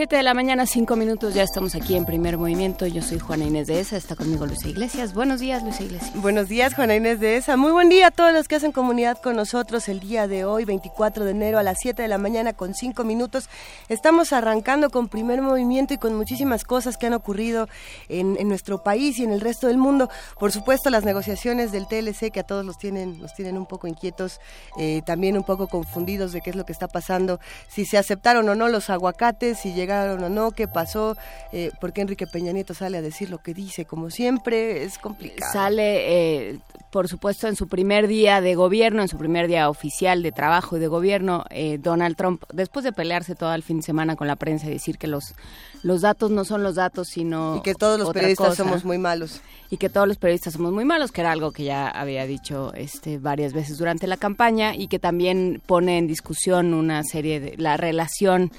7 de la mañana, 5 minutos, ya estamos aquí en primer movimiento. Yo soy Juana Inés de ESA, está conmigo Luisa Iglesias. Buenos días, Luisa Iglesias. Buenos días, Juana Inés de ESA. Muy buen día a todos los que hacen comunidad con nosotros el día de hoy, 24 de enero a las 7 de la mañana con 5 minutos. Estamos arrancando con primer movimiento y con muchísimas cosas que han ocurrido en, nuestro país y en el resto del mundo. Por supuesto, las negociaciones del TLC que a todos los tienen, nos tienen un poco inquietos, eh, también un poco confundidos de qué es lo que está pasando, si se aceptaron o no los aguacates, si llegaron o no, qué pasó, eh, porque Enrique Peña Nieto sale a decir lo que dice, como siempre, es complicado. Sale, eh, por supuesto, en su primer día de gobierno, en su primer día oficial de trabajo y de gobierno, eh, Donald Trump, después de pelearse todo el fin de semana con la prensa y decir que los, los datos no son los datos, sino... Y que todos los periodistas somos muy malos. Y que todos los periodistas somos muy malos, que era algo que ya había dicho este, varias veces durante la campaña y que también pone en discusión una serie de la relación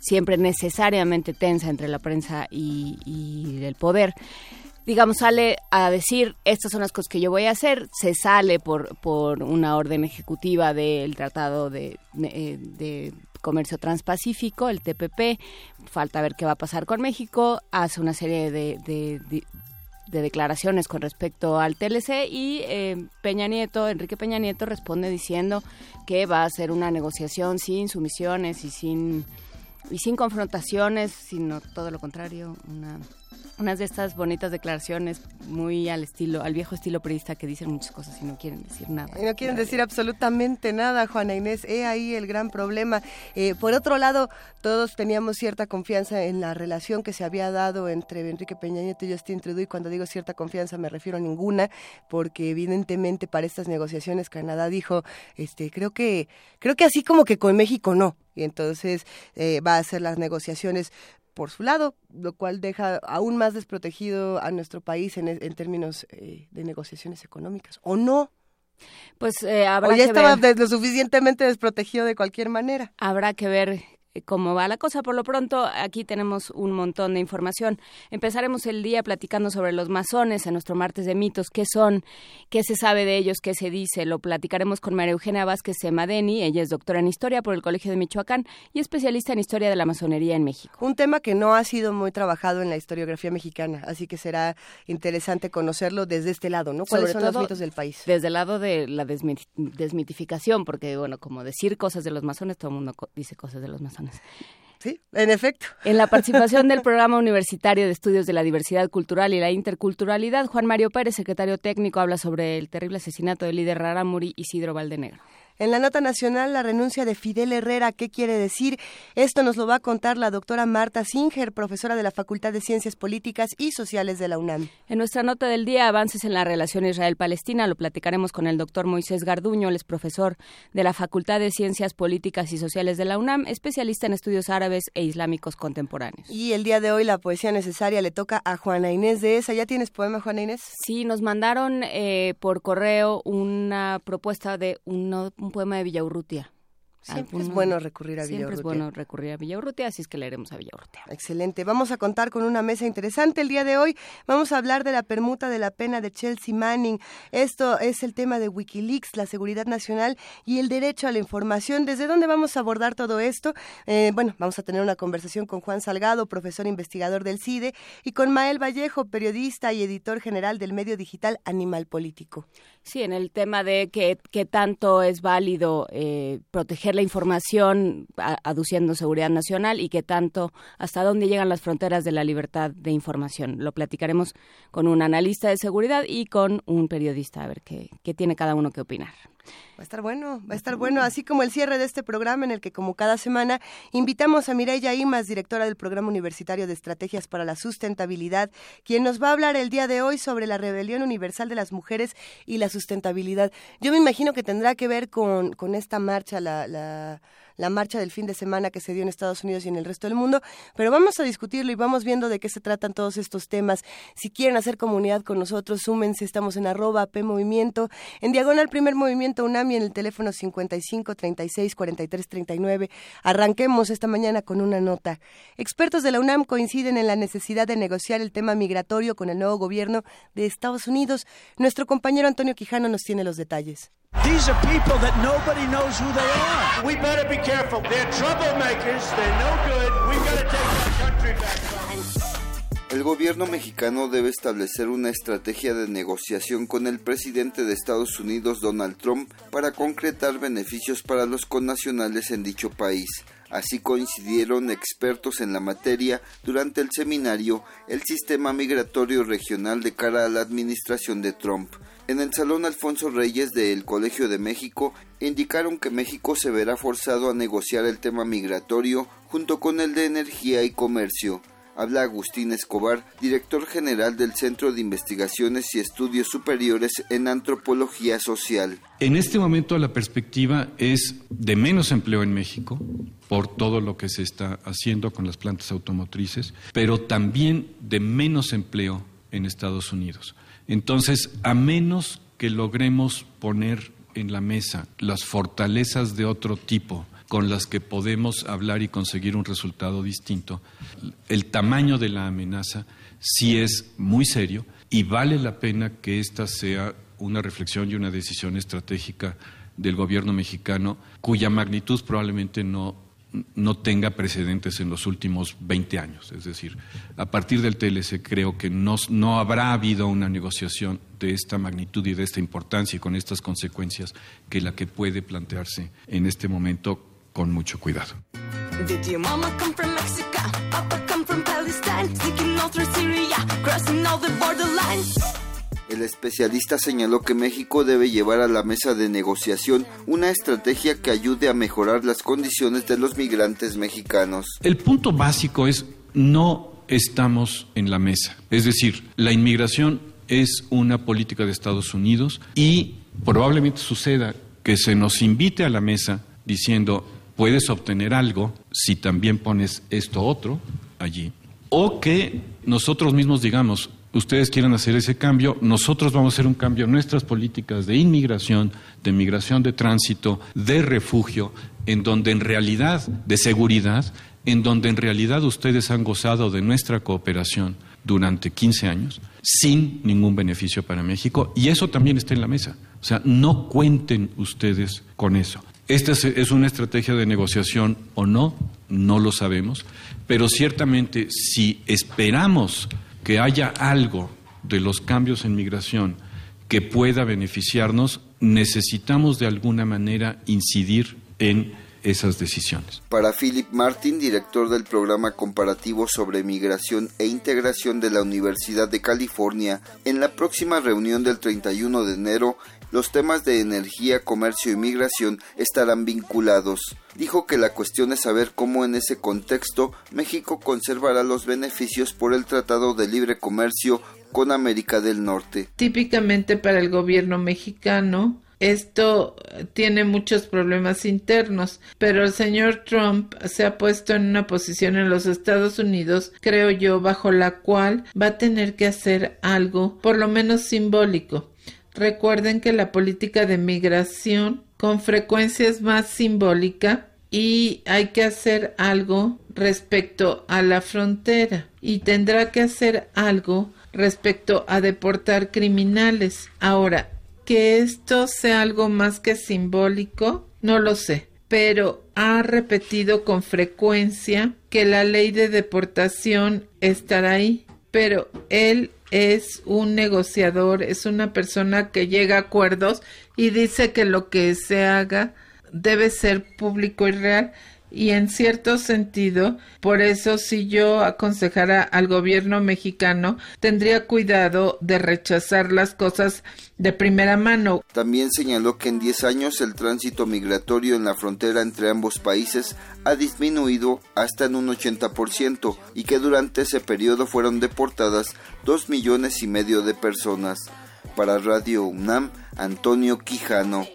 siempre necesariamente tensa entre la prensa y, el poder. Digamos, sale a decir, estas son las cosas que yo voy a hacer, se sale por, por una orden ejecutiva del Tratado de, de, Comercio Transpacífico, el TPP, falta ver qué va a pasar con México, hace una serie de, de, declaraciones con respecto al TLC y eh, Peña Nieto, Enrique Peña Nieto responde diciendo que va a hacer una negociación sin sumisiones y sin y sin confrontaciones, sino todo lo contrario, una unas de estas bonitas declaraciones muy al estilo, al viejo estilo periodista que dicen muchas cosas y no quieren decir nada. Y no quieren decir absolutamente nada, Juana Inés. He ahí el gran problema. Eh, por otro lado, todos teníamos cierta confianza en la relación que se había dado entre Enrique Peña Nieto y Justin Trudeau. Y cuando digo cierta confianza me refiero a ninguna, porque evidentemente para estas negociaciones Canadá dijo, este, creo que, creo que así como que con México no y entonces eh, va a hacer las negociaciones por su lado, lo cual deja aún más desprotegido a nuestro país en, en términos eh, de negociaciones económicas. ¿O no? Pues eh, habrá o ya estaba ver. lo suficientemente desprotegido de cualquier manera. Habrá que ver cómo va la cosa. Por lo pronto, aquí tenemos un montón de información. Empezaremos el día platicando sobre los masones en nuestro martes de mitos, qué son, qué se sabe de ellos, qué se dice. Lo platicaremos con María Eugenia Vázquez Semadeni. Ella es doctora en historia por el Colegio de Michoacán y especialista en historia de la masonería en México. Un tema que no ha sido muy trabajado en la historiografía mexicana, así que será interesante conocerlo desde este lado, ¿no? ¿Cuáles son los mitos del país? Desde el lado de la desmitificación, porque, bueno, como decir cosas de los masones, todo el mundo dice cosas de los masones. Sí, en efecto. En la participación del Programa Universitario de Estudios de la Diversidad Cultural y la Interculturalidad, Juan Mario Pérez, secretario técnico, habla sobre el terrible asesinato del líder Raramuri Isidro Valdenegro. En la nota nacional, la renuncia de Fidel Herrera, ¿qué quiere decir? Esto nos lo va a contar la doctora Marta Singer, profesora de la Facultad de Ciencias Políticas y Sociales de la UNAM. En nuestra nota del día, avances en la relación Israel-Palestina, lo platicaremos con el doctor Moisés Garduño, el es profesor de la Facultad de Ciencias Políticas y Sociales de la UNAM, especialista en estudios árabes e islámicos contemporáneos. Y el día de hoy, la poesía necesaria le toca a Juana Inés de esa. ¿Ya tienes poema, Juana Inés? Sí, nos mandaron eh, por correo una propuesta de un poema de Villaurrutia. Siempre es bueno recurrir a Villaurrutia. Siempre es bueno recurrir a Villaurrutia, así es que leeremos a Villaurrutia. Excelente. Vamos a contar con una mesa interesante el día de hoy. Vamos a hablar de la permuta de la pena de Chelsea Manning. Esto es el tema de Wikileaks, la seguridad nacional y el derecho a la información. ¿Desde dónde vamos a abordar todo esto? Eh, bueno, vamos a tener una conversación con Juan Salgado, profesor investigador del CIDE, y con Mael Vallejo, periodista y editor general del medio digital Animal Político. Sí, en el tema de qué tanto es válido eh, proteger la información aduciendo seguridad nacional y qué tanto, hasta dónde llegan las fronteras de la libertad de información. Lo platicaremos con un analista de seguridad y con un periodista, a ver qué, qué tiene cada uno que opinar. Va a estar bueno, va a estar bueno, así como el cierre de este programa en el que como cada semana invitamos a Mireya Imas, directora del Programa Universitario de Estrategias para la Sustentabilidad, quien nos va a hablar el día de hoy sobre la rebelión universal de las mujeres y la sustentabilidad. Yo me imagino que tendrá que ver con, con esta marcha, la, la la marcha del fin de semana que se dio en Estados Unidos y en el resto del mundo, pero vamos a discutirlo y vamos viendo de qué se tratan todos estos temas. Si quieren hacer comunidad con nosotros, súmense, estamos en arroba P Movimiento, en diagonal primer movimiento UNAMI en el teléfono 55 36 43 39. Arranquemos esta mañana con una nota. Expertos de la UNAM coinciden en la necesidad de negociar el tema migratorio con el nuevo gobierno de Estados Unidos. Nuestro compañero Antonio Quijano nos tiene los detalles. These are people that nobody knows who they are. We better be careful. They're troublemakers. They're no good. We've got to take our country back. El gobierno mexicano debe establecer una estrategia de negociación con el presidente de Estados Unidos, Donald Trump, para concretar beneficios para los connacionales en dicho país. Así coincidieron expertos en la materia durante el seminario El sistema migratorio regional de cara a la administración de Trump. En el Salón Alfonso Reyes del Colegio de México indicaron que México se verá forzado a negociar el tema migratorio junto con el de energía y comercio. Habla Agustín Escobar, director general del Centro de Investigaciones y Estudios Superiores en Antropología Social. En este momento la perspectiva es de menos empleo en México por todo lo que se está haciendo con las plantas automotrices, pero también de menos empleo en Estados Unidos. Entonces, a menos que logremos poner en la mesa las fortalezas de otro tipo con las que podemos hablar y conseguir un resultado distinto, el tamaño de la amenaza sí es muy serio y vale la pena que esta sea una reflexión y una decisión estratégica del gobierno mexicano cuya magnitud probablemente no no tenga precedentes en los últimos 20 años. Es decir, a partir del TLC creo que no, no, habrá habido una negociación de esta magnitud y de esta importancia y con estas consecuencias que la que puede plantearse en este momento con mucho cuidado. El especialista señaló que México debe llevar a la mesa de negociación una estrategia que ayude a mejorar las condiciones de los migrantes mexicanos. El punto básico es no estamos en la mesa. Es decir, la inmigración es una política de Estados Unidos y probablemente suceda que se nos invite a la mesa diciendo puedes obtener algo si también pones esto otro allí. O que nosotros mismos digamos, ustedes quieren hacer ese cambio, nosotros vamos a hacer un cambio en nuestras políticas de inmigración, de migración de tránsito, de refugio, en donde en realidad, de seguridad, en donde en realidad ustedes han gozado de nuestra cooperación durante 15 años, sin ningún beneficio para México, y eso también está en la mesa. O sea, no cuenten ustedes con eso. ¿Esta es una estrategia de negociación o no? No lo sabemos, pero ciertamente si esperamos que haya algo de los cambios en migración que pueda beneficiarnos, necesitamos de alguna manera incidir en esas decisiones. Para Philip Martin, director del programa comparativo sobre migración e integración de la Universidad de California, en la próxima reunión del 31 de enero, los temas de energía, comercio y migración estarán vinculados. Dijo que la cuestión es saber cómo en ese contexto México conservará los beneficios por el Tratado de Libre Comercio con América del Norte. Típicamente para el gobierno mexicano, esto tiene muchos problemas internos, pero el señor Trump se ha puesto en una posición en los Estados Unidos, creo yo, bajo la cual va a tener que hacer algo, por lo menos simbólico. Recuerden que la política de migración con frecuencia es más simbólica y hay que hacer algo respecto a la frontera y tendrá que hacer algo respecto a deportar criminales. Ahora, que esto sea algo más que simbólico, no lo sé, pero ha repetido con frecuencia que la ley de deportación estará ahí, pero él es un negociador, es una persona que llega a acuerdos y dice que lo que se haga debe ser público y real y en cierto sentido, por eso si yo aconsejara al gobierno mexicano, tendría cuidado de rechazar las cosas de primera mano. También señaló que en 10 años el tránsito migratorio en la frontera entre ambos países ha disminuido hasta en un 80% y que durante ese periodo fueron deportadas 2 millones y medio de personas. Para Radio UNAM, Antonio Quijano.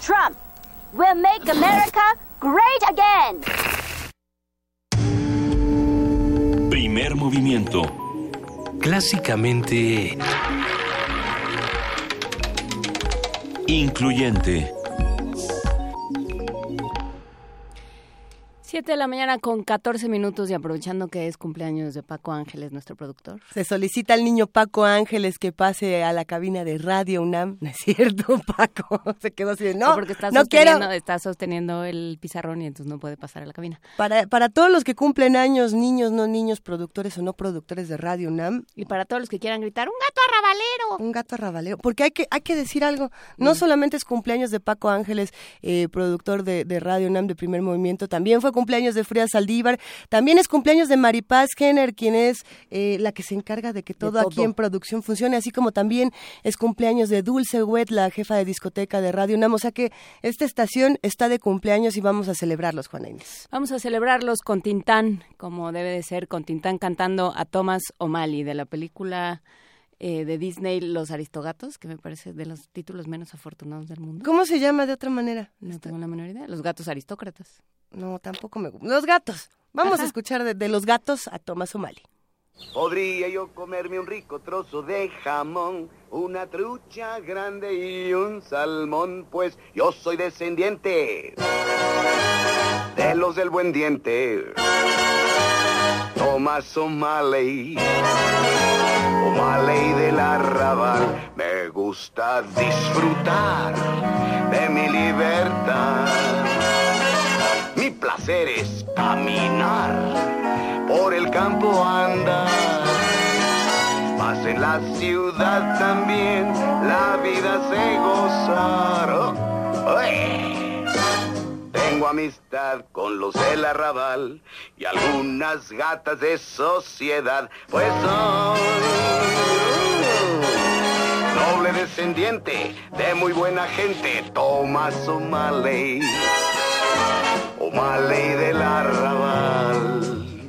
Trump We'll make America great again. Primer movimiento. Clásicamente... Incluyente. Siete de la mañana con 14 minutos y aprovechando que es cumpleaños de Paco Ángeles, nuestro productor. Se solicita al niño Paco Ángeles que pase a la cabina de Radio UNAM. No es cierto, Paco. Se quedó así. No, porque está no sosteniendo, quiero. está sosteniendo el pizarrón y entonces no puede pasar a la cabina. Para, para todos los que cumplen años, niños, no niños, productores o no productores de Radio UNAM, Y para todos los que quieran gritar, ¡un gato arrabalero! un gato arrabalero. Porque hay que, hay que decir algo. No solamente es cumpleaños de Paco Ángeles, eh, productor de, de Radio UNAM de Primer Movimiento, también fue cumpleaños de Frida Saldívar, también es cumpleaños de Maripaz Jenner, quien es eh, la que se encarga de que todo, aquí todo. en producción funcione, así como también es cumpleaños de Dulce Wet, la jefa de discoteca de Radio UNAM. O sea que esta estación está de cumpleaños y vamos a celebrarlos, Juana Inés. Vamos a celebrarlos con Tintán, como debe de ser, con Tintán cantando a Thomas O'Malley de la película eh, de Disney Los Aristogatos, que me parece de los títulos menos afortunados del mundo. ¿Cómo se llama de otra manera? No tengo la menor idea. Los gatos aristócratas. No, tampoco me gusta. Los gatos. Vamos Ajá. a escuchar de, de los gatos a Tomás O'Malley. Podría yo comerme un rico trozo de jamón, una trucha grande y un salmón, pues yo soy descendiente de los del buen diente. Tomás O'Malley, O'Malley del arrabal, me gusta disfrutar de mi libertad. Es caminar, por el campo andar. Mas en la ciudad también la vida se gozar. Oh. Tengo amistad con los del arrabal y algunas gatas de sociedad, pues soy noble descendiente de muy buena gente, Tomás O'Malley. O'Malley del arrabal.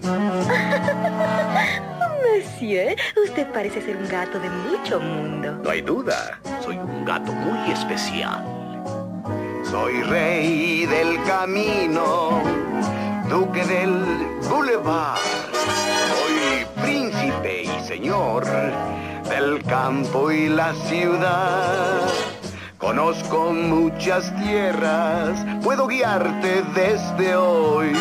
Monsieur, usted parece ser un gato de mucho mundo. No hay duda, soy un gato muy especial. Soy rey del camino, duque del boulevard. Soy príncipe y señor del campo y la ciudad. Conozco muchas tierras, puedo guiarte desde hoy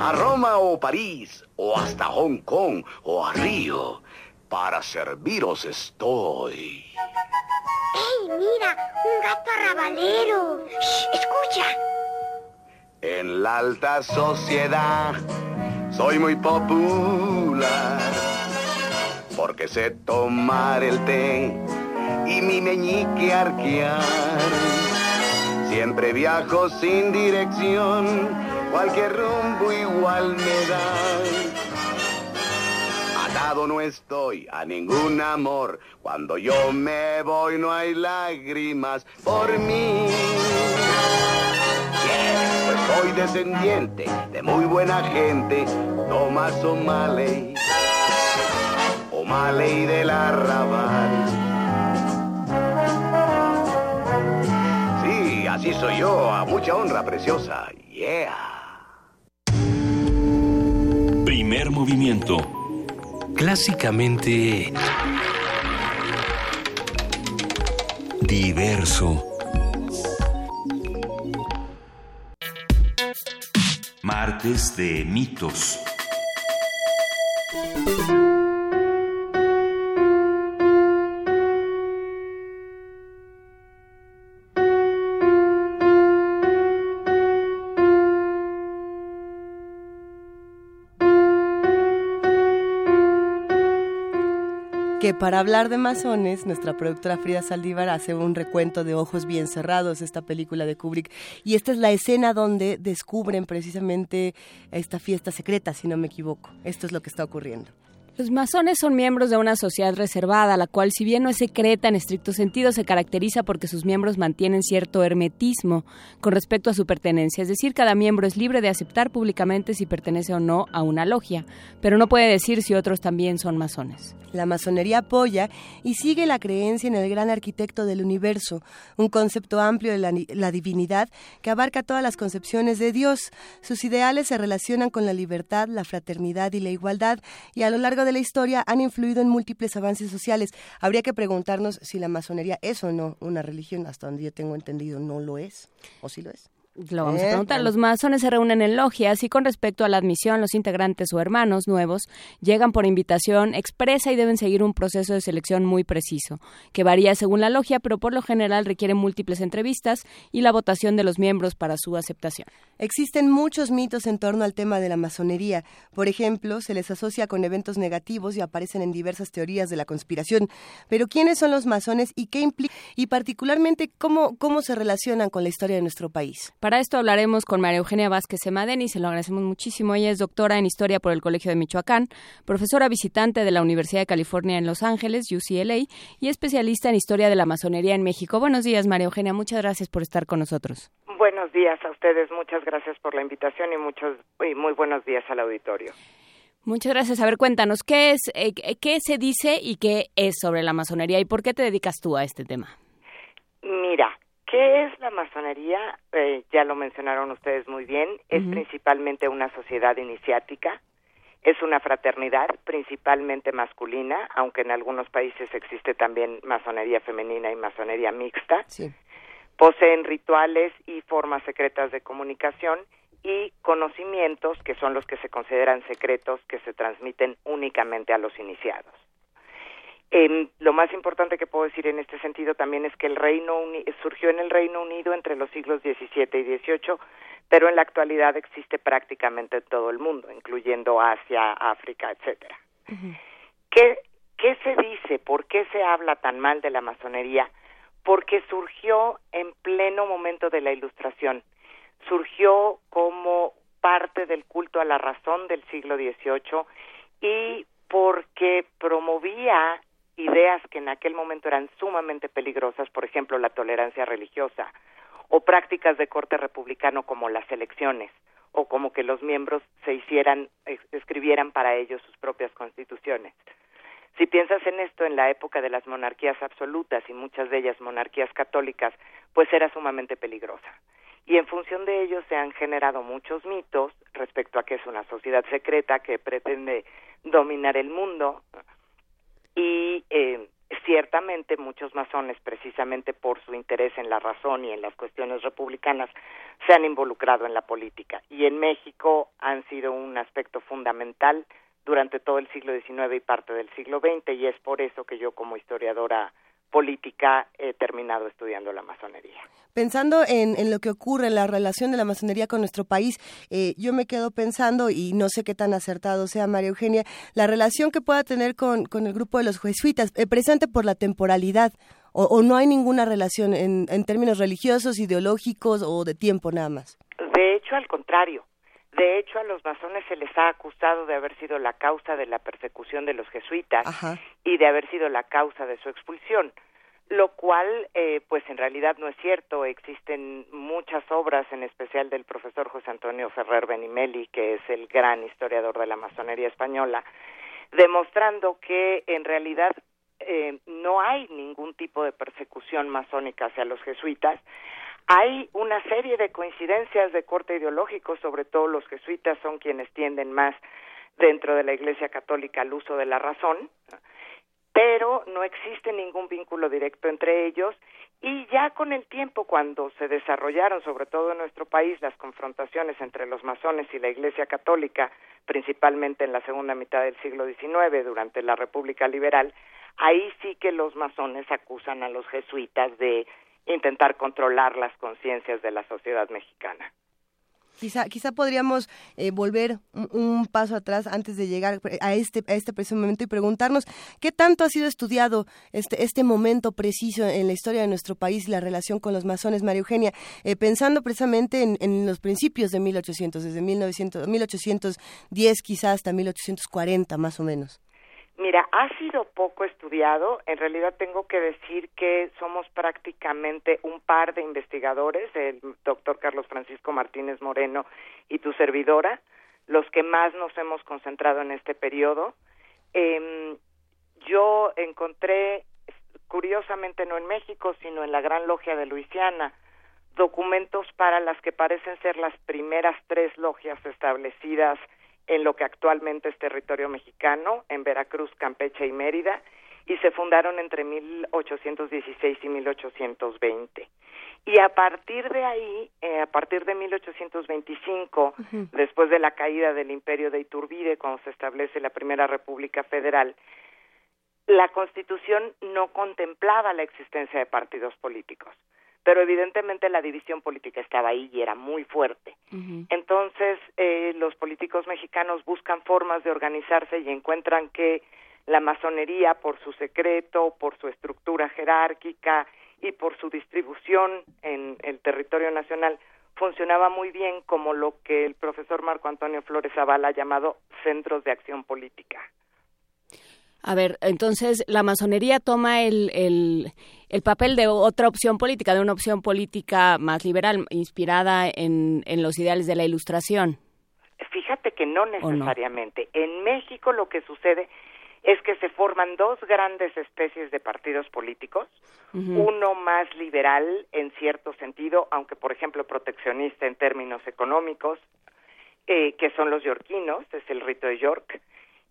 a Roma o París, o hasta Hong Kong, o a Río. Para serviros estoy. ¡Ey, mira! ¡Un gato arrabalero! Shh, ¡Escucha! En la alta sociedad soy muy popular porque sé tomar el té y mi meñique arquear. Siempre viajo sin dirección, cualquier rumbo igual me da. Atado no estoy a ningún amor, cuando yo me voy no hay lágrimas por mí. Pues soy descendiente de muy buena gente, Tomás O'Malley, O'Malley del arrabal. Así soy yo, a mucha honra preciosa, yeah. Primer movimiento. Clásicamente... Diverso. Martes de mitos. Para hablar de masones, nuestra productora Frida Saldívar hace un recuento de Ojos Bien Cerrados, esta película de Kubrick, y esta es la escena donde descubren precisamente esta fiesta secreta, si no me equivoco. Esto es lo que está ocurriendo. Los masones son miembros de una sociedad reservada, la cual, si bien no es secreta en estricto sentido, se caracteriza porque sus miembros mantienen cierto hermetismo con respecto a su pertenencia. Es decir, cada miembro es libre de aceptar públicamente si pertenece o no a una logia, pero no puede decir si otros también son masones. La masonería apoya y sigue la creencia en el gran arquitecto del universo, un concepto amplio de la, la, divinidad que abarca todas las concepciones de Dios. Sus ideales se relacionan con la libertad, la fraternidad y la igualdad y a lo largo de la historia han influido en múltiples avances sociales. Habría que preguntarnos si la masonería es o no una religión, hasta donde yo tengo entendido no lo es, o sí lo es. Lo vamos a preguntar. Los masones se reúnen en logias y con respecto a la admisión, los integrantes o hermanos nuevos llegan por invitación expresa y deben seguir un proceso de selección muy preciso, que varía según la logia, pero por lo general requiere múltiples entrevistas y la votación de los miembros para su aceptación. Existen muchos mitos en torno al tema de la masonería. Por ejemplo, se les asocia con eventos negativos y aparecen en diversas teorías de la conspiración. Pero ¿quiénes son los masones y qué implica y particularmente cómo, cómo se relacionan con la historia de nuestro país? Para esto hablaremos con María Eugenia Vázquez Semadeni, se lo agradecemos muchísimo. Ella es doctora en Historia por el Colegio de Michoacán, profesora visitante de la Universidad de California en Los Ángeles, UCLA, y especialista en Historia de la Masonería en México. Buenos días, María Eugenia, muchas gracias por estar con nosotros. Buenos días a ustedes, muchas gracias por la invitación y muchos y muy buenos días al auditorio. Muchas gracias. A ver, cuéntanos, ¿qué, es, eh, ¿qué se dice y qué es sobre la masonería y por qué te dedicas tú a este tema? Mira, ¿qué es la masonería? Eh, ya lo mencionaron ustedes muy bien, es principalmente una sociedad iniciática, es una fraternidad principalmente masculina, aunque en algunos países existe también masonería femenina y masonería mixta. Sí. Poseen rituales y formas secretas de comunicación y conocimientos que son los que se consideran secretos que se transmiten únicamente a los iniciados. Eh, lo más importante que puedo decir en este sentido también es que el Reino Uni surgió en el Reino Unido entre los siglos XVII y XVIII, pero en la actualidad existe prácticamente en todo el mundo, incluyendo Asia, África, etcétera. ¿Qué, ¿Qué se dice? ¿Por qué se habla tan mal de la masonería? porque surgió en pleno momento de la Ilustración, surgió como parte del culto a la razón del siglo XVIII y porque promovía ideas que en aquel momento eran sumamente peligrosas, por ejemplo, la tolerancia religiosa, o prácticas de corte republicano como las elecciones, o como que los miembros se hicieran, escribieran para ellos sus propias constituciones. Si piensas en esto en la época de las monarquías absolutas y muchas de ellas monarquías católicas, pues era sumamente peligrosa. Y en función de ello se han generado muchos mitos respecto a que es una sociedad secreta que pretende dominar el mundo y eh, ciertamente muchos masones, precisamente por su interés en la razón y en las cuestiones republicanas, se han involucrado en la política. Y en México han sido un aspecto fundamental durante todo el siglo XIX y parte del siglo XX y es por eso que yo como historiadora política he terminado estudiando la masonería. Pensando en, en, lo que ocurre en la relación de la masonería con nuestro país, eh, yo me quedo pensando, y no sé qué tan acertado sea María Eugenia, la relación que pueda tener con, con el grupo de los jesuitas, eh, presente por la temporalidad, o, o, no hay ninguna relación en, en términos religiosos, ideológicos o de tiempo nada más. De hecho, al contrario, de hecho, a los masones se les ha acusado de haber sido la causa de la persecución de los jesuitas Ajá. y de haber sido la causa de su expulsión, lo cual, eh, pues en realidad no es cierto. Existen muchas obras, en especial del profesor José Antonio Ferrer Benimeli, que es el gran historiador de la masonería española, demostrando que en realidad eh, no hay ningún tipo de persecución masónica hacia los jesuitas, hay una serie de coincidencias de corte ideológico, sobre todo los jesuitas son quienes tienden más dentro de la Iglesia Católica al uso de la razón, pero no existe ningún vínculo directo entre ellos y ya con el tiempo cuando se desarrollaron, sobre todo en nuestro país, las confrontaciones entre los masones y la Iglesia Católica, principalmente en la segunda mitad del siglo XIX, durante la República Liberal, ahí sí que los masones acusan a los jesuitas de intentar controlar las conciencias de la sociedad mexicana. Quizá, quizá podríamos eh, volver un, paso atrás antes de llegar a este, a este preciso momento y preguntarnos qué tanto ha sido estudiado este, este momento preciso en la historia de nuestro país y la relación con los masones, María Eugenia, eh, pensando precisamente en, en, los principios de 1800, desde 1900, 1810 quizás hasta 1840 más o menos. Mira, ha sido poco estudiado. En realidad tengo que decir que somos prácticamente un par de investigadores, el doctor Carlos Francisco Martínez Moreno y tu servidora, los que más nos hemos concentrado en este periodo. Em, yo encontré, curiosamente no en México, sino en la Gran Logia de Luisiana, documentos para las que parecen ser las primeras tres logias establecidas en lo que actualmente es territorio mexicano, en Veracruz, Campeche y Mérida, y se fundaron entre 1816 y 1820. Y a partir de ahí, eh, a partir de 1825, después de la caída del imperio de Iturbide, cuando se establece la primera República Federal, la Constitución no contemplaba la existencia de partidos políticos pero evidentemente la división política estaba ahí y era muy fuerte. Entonces, eh, los políticos mexicanos buscan formas de organizarse y encuentran que la masonería, por su secreto, por su estructura jerárquica y por su distribución en el territorio nacional, funcionaba muy bien como lo que el profesor Marco Antonio Flores Zavala ha llamado centros de acción política. A ver, entonces la masonería toma el, el, el, papel de otra opción política, de una opción política más liberal, inspirada en, en los ideales de la ilustración. Fíjate que no necesariamente. En México lo que sucede es que se forman dos grandes especies de partidos políticos, uno más liberal en cierto sentido, aunque por ejemplo proteccionista en términos económicos, eh, que son los yorquinos, es el rito de York,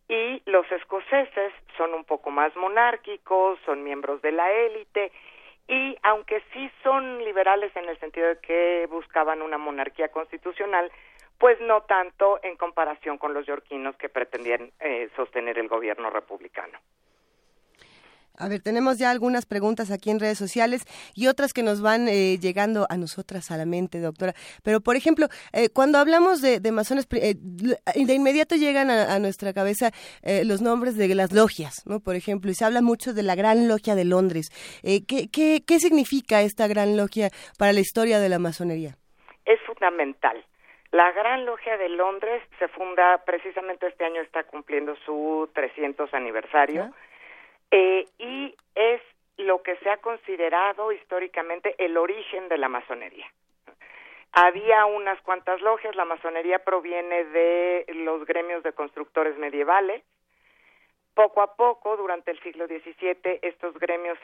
y los escoceses son un poco más monárquicos, son miembros de la élite y aunque sí son liberales en el sentido de que buscaban una monarquía constitucional, pues no tanto en comparación con los yorquinos que pretendían eh, sostener el gobierno republicano. A ver, tenemos ya algunas preguntas aquí en redes sociales y otras que nos van eh, llegando a nosotras a la mente, doctora. Pero, por ejemplo, eh, cuando hablamos de, masones, eh, de inmediato llegan a, nuestra cabeza los nombres de las logias, ¿no? Por ejemplo, y se habla mucho de la Gran Logia de Londres. ¿qué, qué, qué significa esta Gran Logia para la historia de la masonería? Es fundamental. La Gran Logia de Londres se funda precisamente este año, está cumpliendo su 300 aniversario. Eh, y es lo que se ha considerado históricamente el origen de la masonería. Había unas cuantas logias, la masonería proviene de los gremios de constructores medievales. Poco a poco, durante el siglo XVII, estos gremios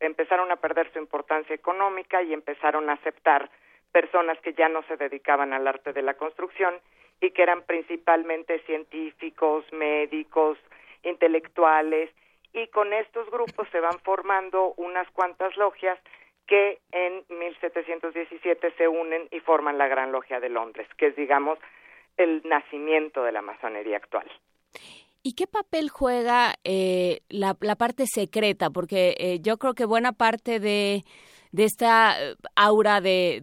empezaron a perder su importancia económica y empezaron a aceptar personas que ya no se dedicaban al arte de la construcción y que eran principalmente científicos, médicos, intelectuales y con estos grupos se van formando unas cuantas logias que en 1717 se unen y forman la Gran Logia de Londres, que es, digamos, el nacimiento de la masonería actual. ¿Y qué papel juega eh, la, parte secreta? Porque eh, yo creo que buena parte de de esta eh, aura de,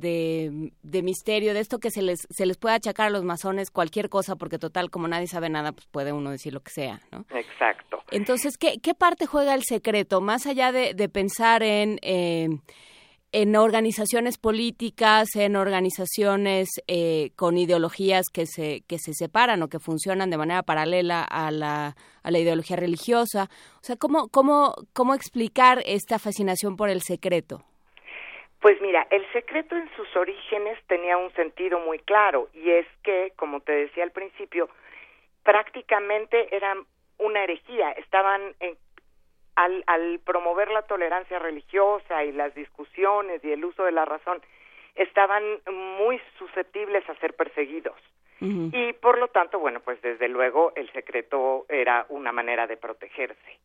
de, misterio, de esto que se les, se les puede achacar a los masones cualquier cosa, porque total, como nadie sabe nada, pues puede uno decir lo que sea, ¿no? Exacto. Entonces, ¿qué, qué parte juega el secreto? Más allá de, de pensar en... Eh, en organizaciones políticas, en organizaciones eh, con ideologías que se, que se separan o que funcionan de manera paralela a la, a la ideología religiosa. O sea, ¿cómo, cómo, ¿cómo explicar esta fascinación por el secreto? Pues mira, el secreto en sus orígenes tenía un sentido muy claro y es que, como te decía al principio, prácticamente eran una herejía, estaban en, al, al promover la tolerancia religiosa y las discusiones y el uso de la razón, estaban muy susceptibles a ser perseguidos. Y por lo tanto, bueno, pues desde luego el secreto era una manera de protegerse.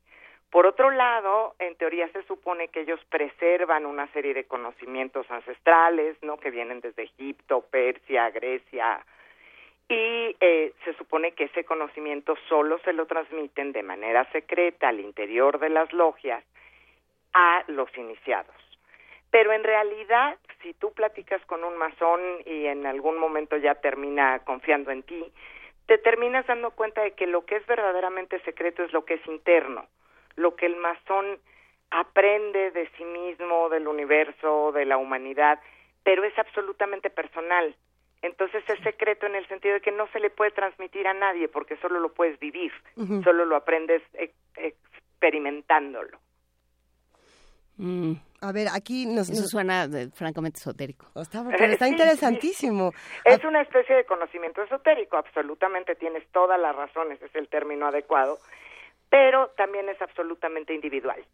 Por otro lado, en teoría se supone que ellos preservan una serie de conocimientos ancestrales, ¿no? Que vienen desde Egipto, Persia, Grecia, y eh, se supone que ese conocimiento solo se lo transmiten de manera secreta al interior de las logias a los iniciados. Pero en realidad, si tú platicas con un masón y en algún momento ya termina confiando en ti, te terminas dando cuenta de que lo que es verdaderamente secreto es lo que es interno lo que el masón aprende de sí mismo, del universo, de la humanidad, pero es absolutamente personal. Entonces es secreto en el sentido de que no se le puede transmitir a nadie porque solo lo puedes vivir, solo lo aprendes experimentándolo. Mm, A ver, aquí nos... eso nos- suena de- francamente esotérico. Está, pero está Sí, interesantísimo. Es una especie de conocimiento esotérico, absolutamente tienes todas las razones, es el término adecuado, pero también es absolutamente individual.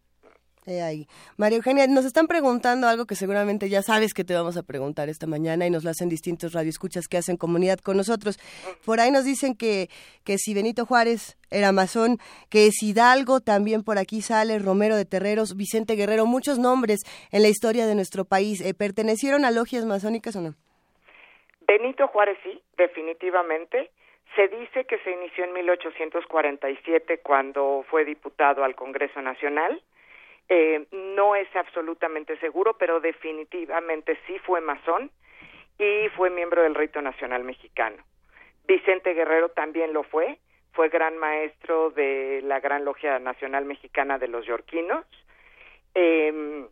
He ahí. María Eugenia, nos están preguntando algo que seguramente ya sabes que te vamos a preguntar esta mañana y nos lo hacen distintos radioescuchas que hacen comunidad con nosotros. Por ahí nos dicen que, que si Benito Juárez era masón, que si Hidalgo también por aquí sale, Romero de Terreros, Vicente Guerrero, muchos nombres en la historia de nuestro país. Eh, ¿Pertenecieron a logias masónicas o no? Benito Juárez sí, definitivamente. Se dice que se inició en 1847 cuando fue diputado al Congreso Nacional. Eh, no es absolutamente seguro, pero definitivamente sí fue masón y fue miembro del Rito Nacional Mexicano. Vicente Guerrero también lo fue, fue gran maestro de la Gran Logia Nacional Mexicana de los Yorquinos. Eh,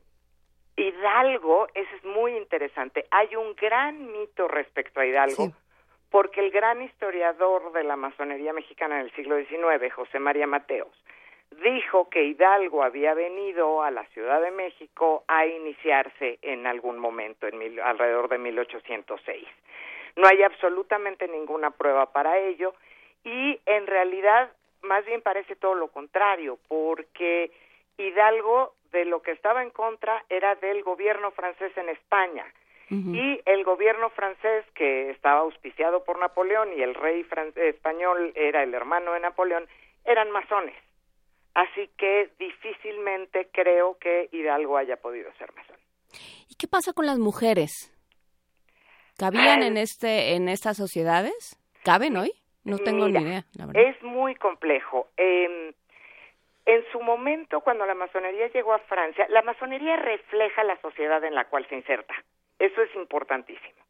Hidalgo, eso es muy interesante. Hay un gran mito respecto a Hidalgo. Porque el gran historiador de la masonería mexicana del siglo XIX, José María Mateos, dijo que Hidalgo había venido a la Ciudad de México a iniciarse en algún momento, en mil- alrededor de 1806. No hay absolutamente ninguna prueba para ello y en realidad más bien parece todo lo contrario, porque Hidalgo de lo que estaba en contra era del gobierno francés en España. Y el gobierno francés, que estaba auspiciado por Napoleón y el rey español era el hermano de Napoleón, eran masones. Así que difícilmente creo que Hidalgo haya podido ser masón. ¿Y qué pasa con las mujeres? ¿Cabían en este en estas sociedades? ¿Caben hoy? No tengo Mira, ni idea, la verdad. Es muy complejo. Eh, en su momento, cuando la masonería llegó a Francia, la masonería refleja la sociedad en la cual se inserta. Eso es importantísimo.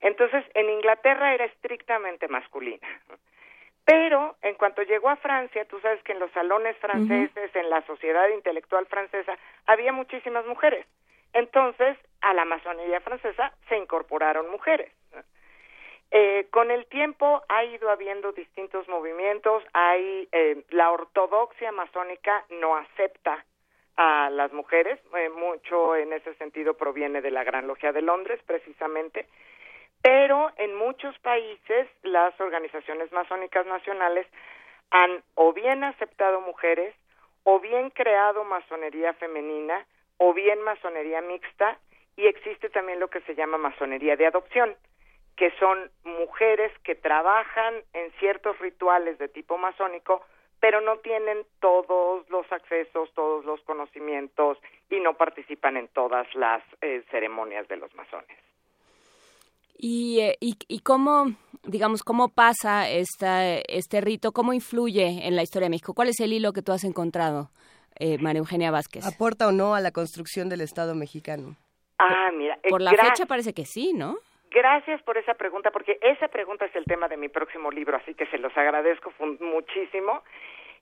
Entonces, en Inglaterra era estrictamente masculina. Pero en cuanto llegó a Francia, tú sabes que en los salones franceses, en la sociedad intelectual francesa, había muchísimas mujeres. Entonces, a la masonería francesa se incorporaron mujeres. Eh, con el tiempo ha ido habiendo distintos movimientos. Hay eh, la ortodoxia masónica no acepta a las mujeres. eh, mucho en ese sentido proviene de la Gran Logia de Londres, precisamente. Pero en muchos países las organizaciones masónicas nacionales han o bien aceptado mujeres, o bien creado masonería femenina, o bien masonería mixta, y existe también lo que se llama masonería de adopción que son mujeres que trabajan en ciertos rituales de tipo masónico, pero no tienen todos los accesos, todos los conocimientos y no participan en todas las eh, ceremonias de los masones. ¿Y, eh, y, y cómo, digamos, cómo pasa esta, este rito? ¿Cómo influye en la historia de México? ¿Cuál es el hilo que tú has encontrado, eh, María Eugenia Vázquez? ¿Aporta o no a la construcción del Estado mexicano? Ah, mira, eh, Por la fecha parece que sí, ¿no? Gracias por esa pregunta, porque esa pregunta es el tema de mi próximo libro, así que se los agradezco muchísimo.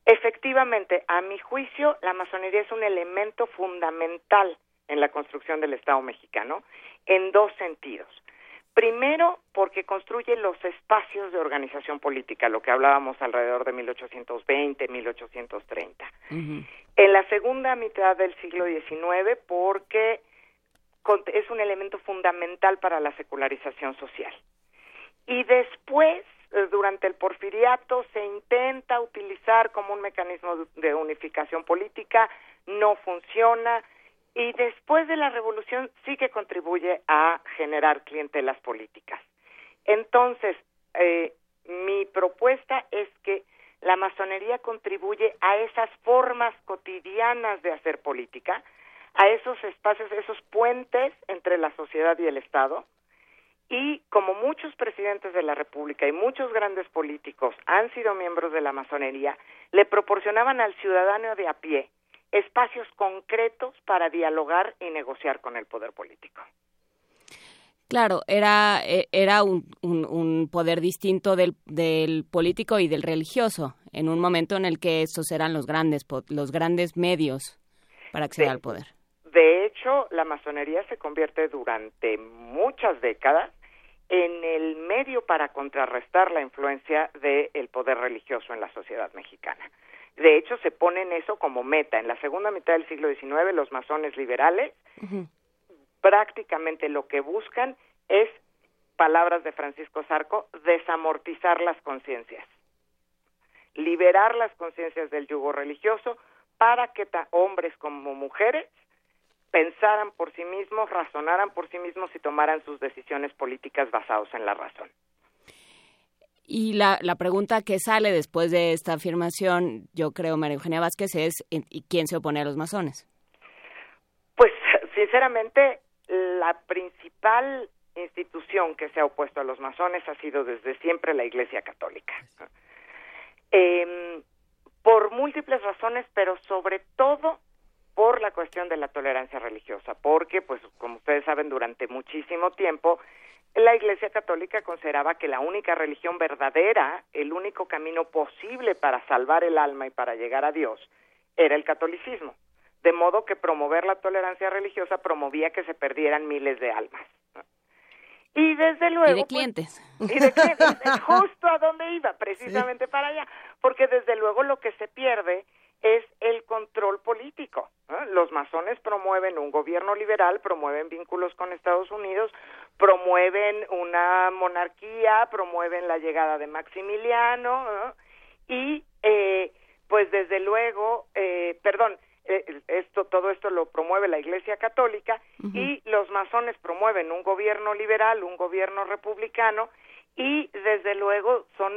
Efectivamente, a mi juicio, la masonería es un elemento fundamental en la construcción del Estado mexicano en dos sentidos. Primero, porque construye los espacios de organización política, lo que hablábamos alrededor de 1820, 1830. En la segunda mitad del siglo XIX, porque es un elemento fundamental para la secularización social. Y después, durante el porfiriato, se intenta utilizar como un mecanismo de- de unificación política, no funciona, y después de la revolución sí que contribuye a generar clientelas políticas. Entonces, eh, mi propuesta es que la masonería contribuye a esas formas cotidianas de hacer política, a esos espacios, esos puentes entre la sociedad y el Estado. Y como muchos presidentes de la República y muchos grandes políticos han sido miembros de la masonería, le proporcionaban al ciudadano de a pie espacios concretos para dialogar y negociar con el poder político. Claro, era, eh, era un, un, un poder distinto del, del político y del religioso, en un momento en el que estos eran los grandes, los grandes medios para acceder al poder. De hecho, la masonería se convierte durante muchas décadas en el medio para contrarrestar la influencia del poder religioso en la sociedad mexicana. De hecho, se ponen eso como meta. En la segunda mitad del siglo XIX, los masones liberales prácticamente lo que buscan es, palabras de Francisco Zarco, desamortizar las conciencias, liberar las conciencias del yugo religioso para que hombres como mujeres pensaran por sí mismos, razonaran por sí mismos y tomaran sus decisiones políticas basados en la razón. Y la, la pregunta que sale después de esta afirmación, yo creo, María Eugenia Vázquez, es ¿y quién se opone a los masones? Pues, sinceramente, la principal institución que se ha opuesto a los masones ha sido desde siempre la Iglesia Católica. Eh, por múltiples razones, pero sobre todo por la cuestión de la tolerancia religiosa, porque, pues, como ustedes saben, durante muchísimo tiempo la Iglesia Católica consideraba que la única religión verdadera, el único camino posible para salvar el alma y para llegar a Dios, era el catolicismo. De modo que promover la tolerancia religiosa promovía que se perdieran miles de almas. Y desde luego... Y de pues, clientes. y de clientes, justo a donde iba, precisamente para allá. Porque desde luego lo que se pierde es el control político. Los masones promueven un gobierno liberal, promueven vínculos con Estados Unidos, promueven una monarquía, promueven la llegada de Maximiliano y eh, pues desde luego, eh, perdón, eh, esto todo esto lo promueve la Iglesia Católica y los masones promueven un gobierno liberal, un gobierno republicano y desde luego son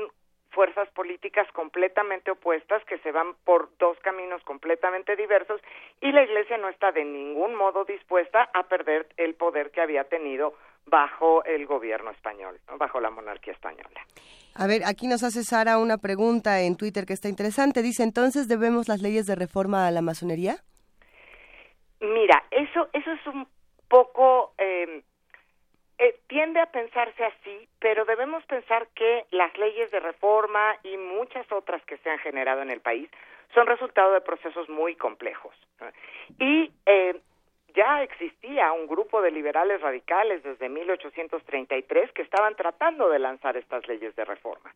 fuerzas políticas completamente opuestas que se van por dos caminos completamente diversos y la Iglesia no está de ningún modo dispuesta a perder el poder que había tenido bajo el gobierno español, bajo la monarquía española. A ver, aquí nos hace Sara una pregunta en Twitter que está interesante. Dice, entonces, ¿debemos las leyes de reforma a la masonería? Mira, eso, eso es un poco... Eh, eh, tiende a pensarse así, pero debemos pensar que las leyes de reforma y muchas otras que se han generado en el país son resultado de procesos muy complejos. Y eh, ya existía un grupo de liberales radicales desde 1833 que estaban tratando de lanzar estas leyes de reforma.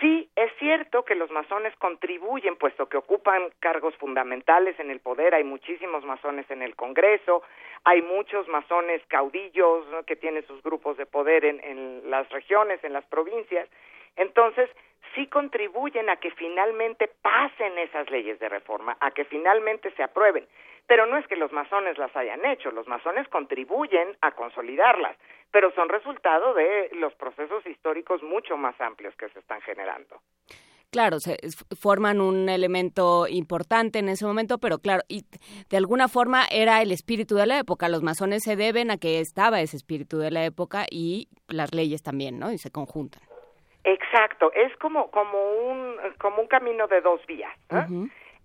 Sí, es cierto que los masones contribuyen, puesto que ocupan cargos fundamentales en el poder, hay muchísimos masones en el Congreso, hay muchos masones caudillos que tienen sus grupos de poder en, en las regiones, en las provincias, entonces sí contribuyen a que finalmente pasen esas leyes de reforma, a que finalmente se aprueben. Pero no es que los masones las hayan hecho, los masones contribuyen a consolidarlas, pero son resultado de los procesos históricos mucho más amplios que se están generando. Claro, se forman un elemento importante en ese momento, pero claro, y de alguna forma era el espíritu de la época. Los masones se deben a que estaba ese espíritu de la época y las leyes también, ¿no? Y se conjuntan. Exacto, es como como un como un camino de dos vías.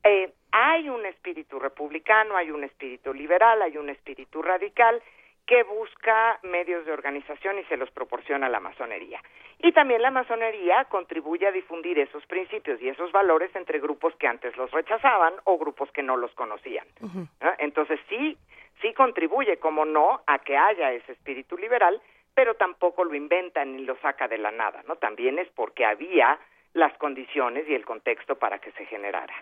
eh, hay un espíritu republicano, hay un espíritu liberal, hay un espíritu radical que busca medios de organización y se los proporciona la masonería. Y también la masonería contribuye a difundir esos principios y esos valores entre grupos que antes los rechazaban o grupos que no los conocían. Entonces sí, sí contribuye, como no, a que haya ese espíritu liberal, pero tampoco lo inventa ni lo saca de la nada, ¿no? También es porque había las condiciones y el contexto para que se generara.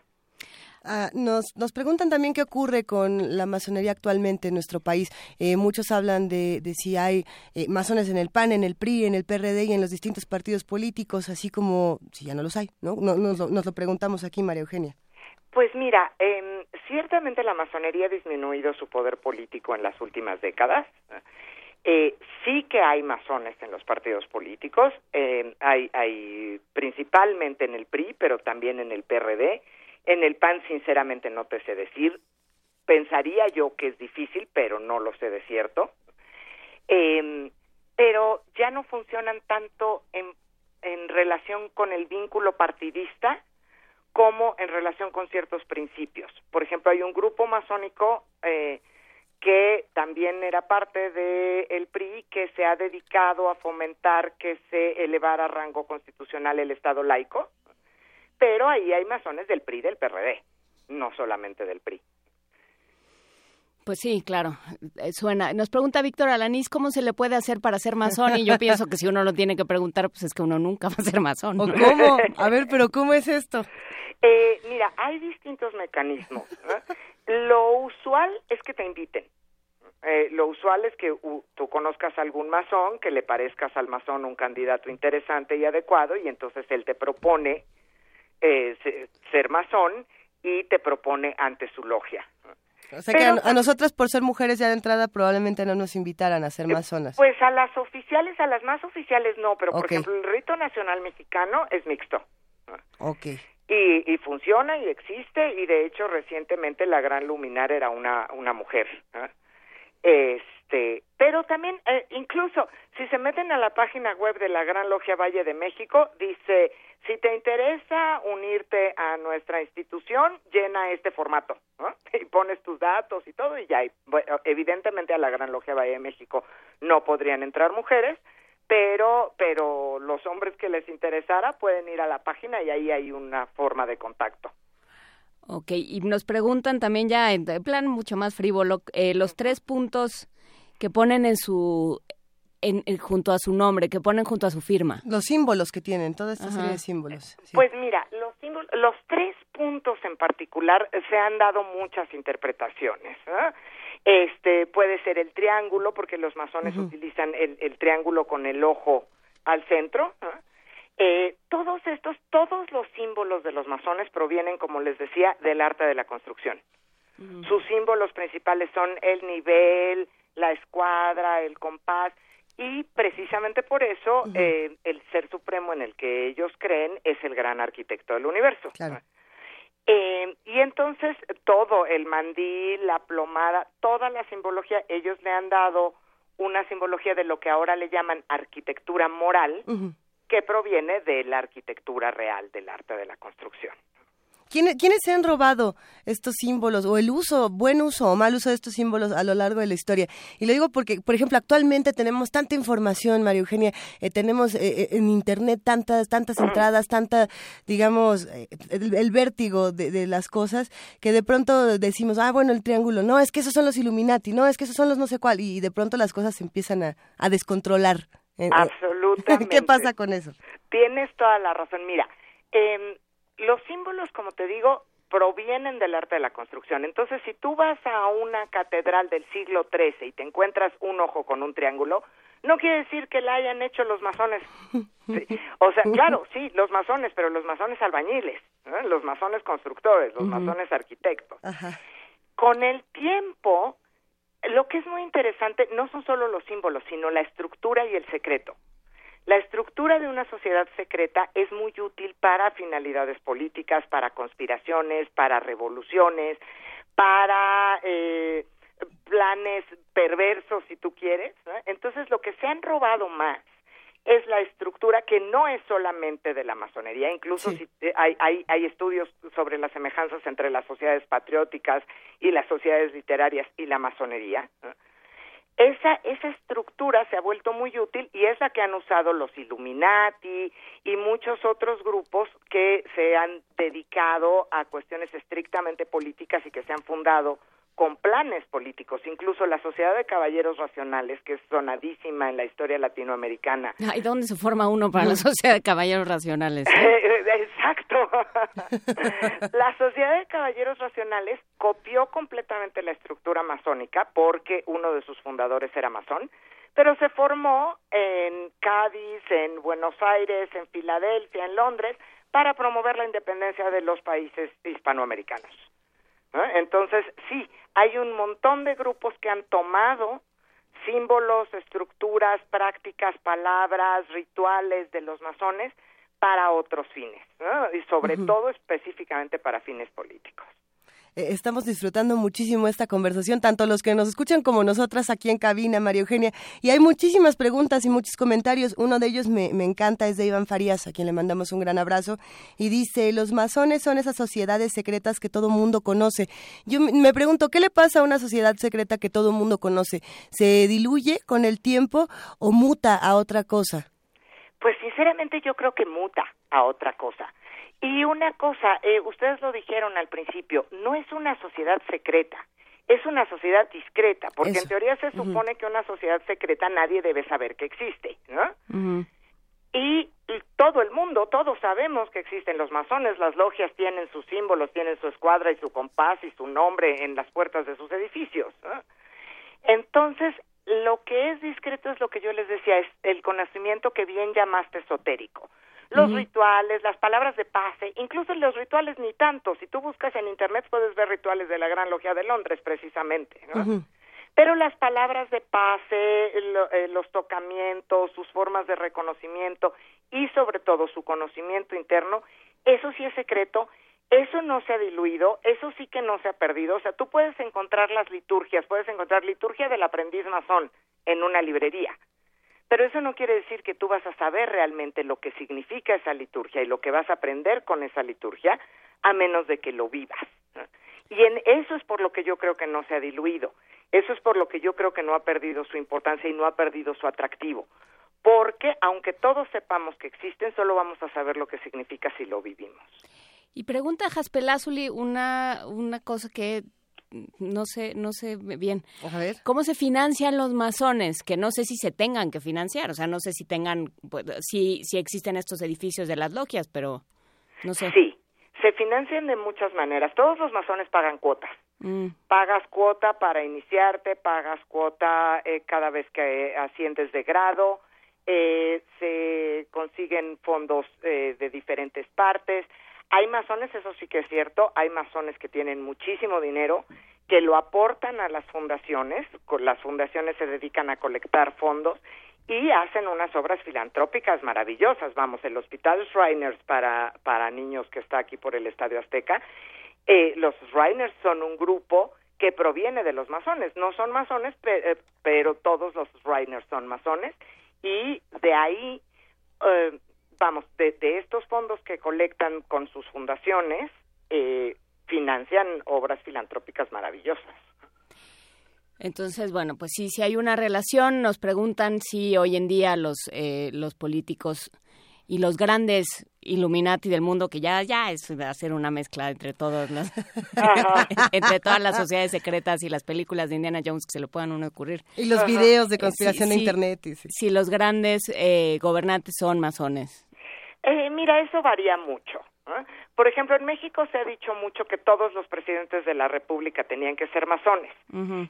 Ah, nos, nos preguntan también qué ocurre con la masonería actualmente en nuestro país. Eh, muchos hablan de, de si hay eh, masones en el PAN, en el PRI, en el PRD y en los distintos partidos políticos, así como si ya no los hay, ¿no? no nos, lo preguntamos aquí, María Eugenia. Pues mira, eh, ciertamente la masonería ha disminuido su poder político en las últimas décadas. Eh, sí que hay masones en los partidos políticos, eh, hay, hay principalmente en el PRI, pero también en el PRD. En el PAN, sinceramente, no te sé decir. Pensaría yo que es difícil, pero no lo sé de cierto. Eh, pero ya no funcionan tanto en, relación con el vínculo partidista como en relación con ciertos principios. Por ejemplo, hay un grupo masónico eh, que también era parte del el PRI que se ha dedicado a fomentar que se elevara a rango constitucional el Estado laico pero ahí hay masones del PRI y del PRD, no solamente del PRI. Pues sí, claro, eh, suena. Nos pregunta Víctor Alanís cómo se le puede hacer para ser masón y yo pienso que si uno lo tiene que preguntar, pues es que uno nunca va a ser masón. ¿O cómo? A ver, pero ¿cómo es esto? Eh, mira, hay distintos mecanismos. Lo usual es que te inviten. Eh, lo usual es que uh, tú conozcas a algún masón, que le parezcas al masón un candidato interesante y adecuado, y entonces él te propone eh, se- ser masón y te propone ante su logia. O sea que a, a nosotras por ser mujeres ya de entrada probablemente no nos invitaran a ser masonas. Pues a las oficiales, a las más oficiales no, pero por ejemplo el rito nacional mexicano es mixto. Ok. Y, y funciona y existe y de hecho recientemente la gran luminar era una, una mujer. ¿eh? Este, pero también eh, incluso si se meten a la página web de la Gran Logia Valle de México dice si te interesa unirte a nuestra institución llena este formato ¿no? y pones tus datos y todo y ya y, bueno, evidentemente a la Gran Logia Valle de México no podrían entrar mujeres pero pero los hombres que les interesara pueden ir a la página y ahí hay una forma de contacto. Ok, y nos preguntan también ya en plan mucho más frívolo, eh, los tres puntos que ponen en su, en, en- junto a su nombre, que ponen junto a su firma. Los símbolos que tienen, toda esta Ajá. serie de símbolos. sí. Pues mira, los símbolos, los tres puntos en particular se han dado muchas interpretaciones. ¿eh? Este puede ser el triángulo porque los masones utilizan el, el triángulo con el ojo al centro. ¿eh? Eh, todos estos, todos los símbolos de los masones provienen, como les decía, del arte de la construcción. Sus símbolos principales son el nivel, la escuadra, el compás, y precisamente por eso eh, el ser supremo en el que ellos creen es el gran arquitecto del universo. Claro. Eh, y entonces todo, el mandil, la plomada, toda la simbología, ellos le han dado una simbología de lo que ahora le llaman arquitectura moral, que proviene de la arquitectura real del arte de la construcción. ¿Quiénes, quiénes se han robado estos símbolos o el uso, buen uso o mal uso de estos símbolos a lo largo de la historia? Y lo digo porque, por ejemplo, actualmente tenemos tanta información, María Eugenia, eh, tenemos eh, eh, en Internet tantas, tantas entradas, tanta, digamos, eh, el, el vértigo de, de las cosas, que de pronto decimos, ah, bueno, el triángulo, no, es que esos son los Illuminati, no, es que esos son los no sé cuál, y de pronto las cosas se empiezan a, a descontrolar. Eh, eh, Absolutamente. ¿Qué pasa con eso? Tienes toda la razón. Mira, em, los símbolos, como te digo, provienen del arte de la construcción. Entonces, si tú vas a una catedral del siglo XIII y te encuentras un ojo con un triángulo, no quiere decir que la hayan hecho los masones. Sí. O sea, claro, sí, los masones, pero los masones albañiles, ¿eh? los masones constructores, los masones arquitectos. Ajá. Con el tiempo, lo que es muy interesante no son solo los símbolos, sino la estructura y el secreto. La estructura de una sociedad secreta es muy útil para finalidades políticas, para conspiraciones, para revoluciones, para eh, planes perversos, si tú quieres. ¿no? Entonces, lo que se han robado más es la estructura que no es solamente de la masonería, incluso Sí. si eh, hay, hay, hay estudios sobre las semejanzas entre las sociedades patrióticas y las sociedades literarias y la masonería. ¿no? Esa, esa estructura se ha vuelto muy útil y es la que han usado los Illuminati y muchos otros grupos que se han dedicado a cuestiones estrictamente políticas y que se han fundado con planes políticos. Incluso la Sociedad de Caballeros Racionales, que es sonadísima en la historia latinoamericana, ¿Y dónde se forma uno para la sociedad de caballeros racionales? Exacto. la Sociedad de Caballeros Racionales copió completamente la estructura masónica porque uno de sus fundadores era masón, pero se formó en Cádiz, en Buenos Aires, en Filadelfia, en Londres, para promover la independencia de los países hispanoamericanos. ¿No? Entonces, sí, hay un montón de grupos que han tomado símbolos, estructuras, prácticas, palabras, rituales de los masones para otros fines, ¿no? y sobre todo específicamente para fines políticos. Eh, Estamos disfrutando muchísimo esta conversación, tanto los que nos escuchan como nosotras aquí en cabina, María Eugenia. Y hay muchísimas preguntas y muchos comentarios. Uno de ellos me, me encanta, es de Iván Farías, a quien le mandamos un gran abrazo. Y dice, los masones son esas sociedades secretas que todo mundo conoce. Yo me- pregunto, ¿qué le pasa a una sociedad secreta que todo mundo conoce? ¿Se diluye con el tiempo o muta a otra cosa? Pues sinceramente yo creo que muta a otra cosa. Y una cosa, eh, ustedes lo dijeron al principio, no es una sociedad secreta, es una sociedad discreta, porque Eso. en teoría se supone que una sociedad secreta nadie debe saber que existe, ¿no? Y y todo el mundo, todos sabemos que existen los masones, las logias tienen sus símbolos, tienen su escuadra y su compás y su nombre en las puertas de sus edificios. ¿no? Entonces, lo que es discreto es lo que yo les decía, es el conocimiento que bien llamaste esotérico. Los rituales, las palabras de pase, incluso los rituales ni tanto. Si tú buscas en Internet puedes ver rituales de la Gran Logia de Londres, precisamente. ¿no? Pero las palabras de pase, lo- eh, los tocamientos, sus formas de reconocimiento y sobre todo su conocimiento interno, eso sí es secreto, eso no se ha diluido, eso sí que no se ha perdido. O sea, tú puedes encontrar las liturgias, puedes encontrar liturgia del aprendiz masón en una librería. Pero eso no quiere decir que tú vas a saber realmente lo que significa esa liturgia y lo que vas a aprender con esa liturgia, a menos de que lo vivas. Y en eso es por lo que yo creo que no se ha diluido. Eso es por lo que yo creo que no ha perdido su importancia y no ha perdido su atractivo. Porque aunque todos sepamos que existen, solo vamos a saber lo que significa si lo vivimos. Y pregunta Jaspelázuli una, una cosa que no sé, no sé bien. A ver. ¿Cómo se financian los masones? Que no sé si se tengan que financiar, o sea, no sé si tengan, pues, si, si existen estos edificios de las logias, pero no sé. Sí, se financian de muchas maneras. Todos los masones pagan cuotas. Mm, pagas cuota para iniciarte, pagas cuota eh, cada vez que eh, asciendes de grado, eh, se consiguen fondos eh, de diferentes partes. Hay masones, eso sí que es cierto, hay masones que tienen muchísimo dinero, que lo aportan a las fundaciones, las fundaciones se dedican a colectar fondos y hacen unas obras filantrópicas maravillosas. Vamos, el Hospital Shriners para, para niños que está aquí por el Estadio Azteca, eh, los Shriners son un grupo que proviene de los masones. No son masones, eh, pero todos los Shriners son masones. Y de ahí, eh, vamos, de, de estos fondos que colectan con sus fundaciones, eh, financian obras filantrópicas maravillosas. Entonces, bueno, pues sí, si hay una relación, nos preguntan si hoy en día los, eh, los políticos y los grandes Illuminati del mundo, que ya, ya es hacer una mezcla entre todas las, entre todas las sociedades secretas y las películas de Indiana Jones que se le puedan uno ocurrir. Y los Ajá. videos de Eh, conspiración sí, de sí, internet. y sí. Si los grandes eh, gobernantes son masones. Eh, mira, eso varía mucho. ¿eh? Por ejemplo, en México se ha dicho mucho que todos los presidentes de la República tenían que ser masones.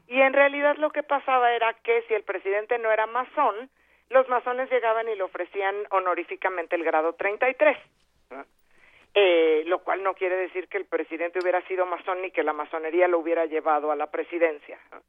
Y en realidad lo que pasaba era que si el presidente no era masón, los masones llegaban y le ofrecían honoríficamente el grado 33. ¿no? Eh, lo cual no quiere decir que el presidente hubiera sido masón ni que la masonería lo hubiera llevado a la presidencia. ¿no?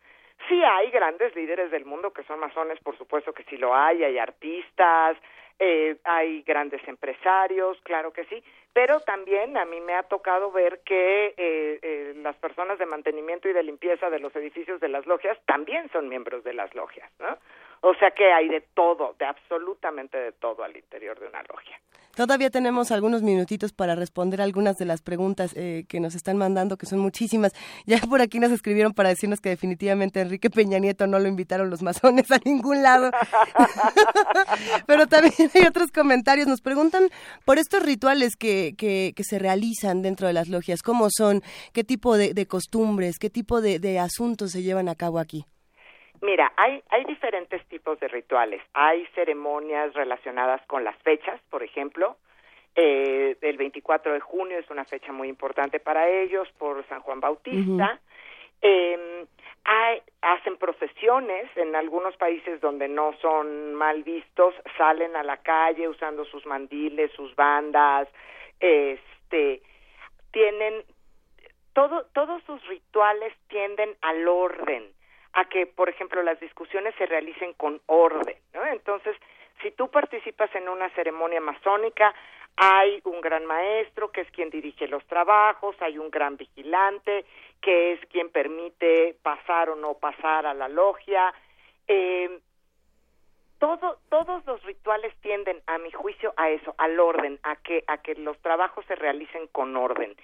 Sí hay grandes líderes del mundo que son masones, por supuesto que sí lo hay, hay artistas, eh, hay grandes empresarios, claro que sí, pero también a mí me ha tocado ver que eh, eh, las personas de mantenimiento y de limpieza de los edificios de las logias también son miembros de las logias, ¿no? O sea que hay de todo, de absolutamente de todo al interior de una logia. Todavía tenemos algunos minutitos para responder algunas de las preguntas eh, que nos están mandando, que son muchísimas. Ya por aquí nos escribieron para decirnos que definitivamente Enrique Peña Nieto no lo invitaron los masones a ningún lado. Pero también hay otros comentarios. Nos preguntan por estos rituales que, que, que se realizan dentro de las logias. ¿Cómo son? ¿Qué tipo de, costumbres? ¿Qué tipo de asuntos se llevan a cabo aquí? Mira, hay, hay diferentes tipos de rituales. Hay ceremonias relacionadas con las fechas, por ejemplo. Eh, el 24 de junio es una fecha muy importante para ellos por San Juan Bautista. Eh, hay- hacen procesiones en algunos países donde no son mal vistos, salen a la calle usando sus mandiles, sus bandas, este, tienen todo, todos sus rituales tienden al orden, a que, por ejemplo, las discusiones se realicen con orden, ¿no? Entonces, si tú participas en una ceremonia masónica, hay un gran maestro que es quien dirige los trabajos, hay un gran vigilante que es quien permite pasar o no pasar a la logia. Eh, todo, todos los rituales tienden, a mi juicio, a eso, al orden, a que, a que los trabajos se realicen con orden.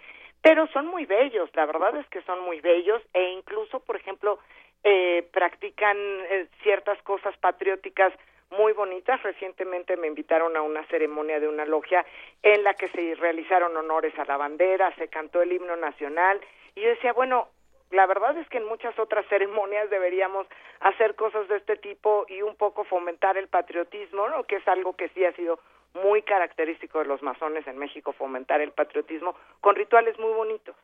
Pero son muy bellos, la verdad es que son muy bellos e incluso, por ejemplo, eh, practican eh, ciertas cosas patrióticas muy bonitas. Recientemente me invitaron a una ceremonia de una logia en la que se realizaron honores a la bandera, se cantó el himno nacional y yo decía, bueno, La verdad es que en muchas otras ceremonias deberíamos hacer cosas de este tipo y un poco fomentar el patriotismo, ¿no? que es algo que sí ha sido muy característico de los masones en México, fomentar el patriotismo con rituales muy bonitos.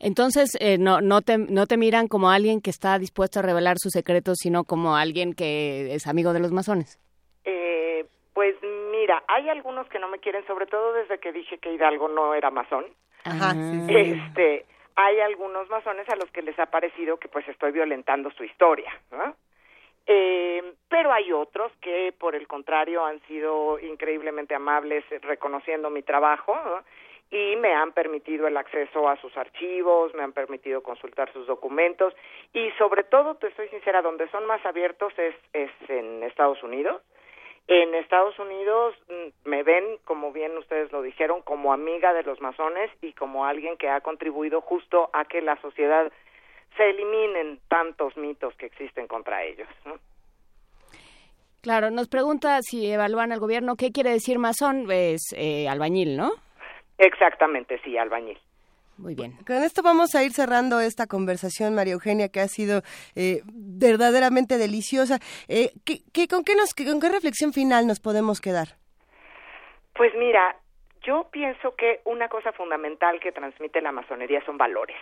Entonces, eh, no, no, te, no te miran como alguien que está dispuesto a revelar sus secretos, sino como alguien que es amigo de los masones. Eh, pues mira, hay algunos que no me quieren, sobre todo desde que dije que Hidalgo no era masón. Ajá, sí, sí. Este, hay algunos masones a los que les ha parecido que pues estoy violentando su historia, ¿no? Eh, pero hay otros que, por el contrario, han sido increíblemente amables eh, reconociendo mi trabajo ¿no? Y me han permitido el acceso a sus archivos, me han permitido consultar sus documentos y sobre todo, te soy sincera, donde son más abiertos es, es en Estados Unidos. En Estados Unidos mm, me ven, como bien ustedes lo dijeron, como amiga de los masones y como alguien que ha contribuido justo a que la sociedad se eliminen tantos mitos que existen contra ellos. Claro, nos pregunta si evalúan al gobierno, ¿qué quiere decir masón? Es eh, albañil, ¿no? Exactamente, sí, albañil. Muy bien. Con esto vamos a ir cerrando esta conversación, María Eugenia, que ha sido eh, verdaderamente deliciosa. Eh, ¿qué, qué, con, qué nos, ¿Con qué reflexión final nos podemos quedar? Pues mira, yo pienso que una cosa fundamental que transmite la masonería son valores.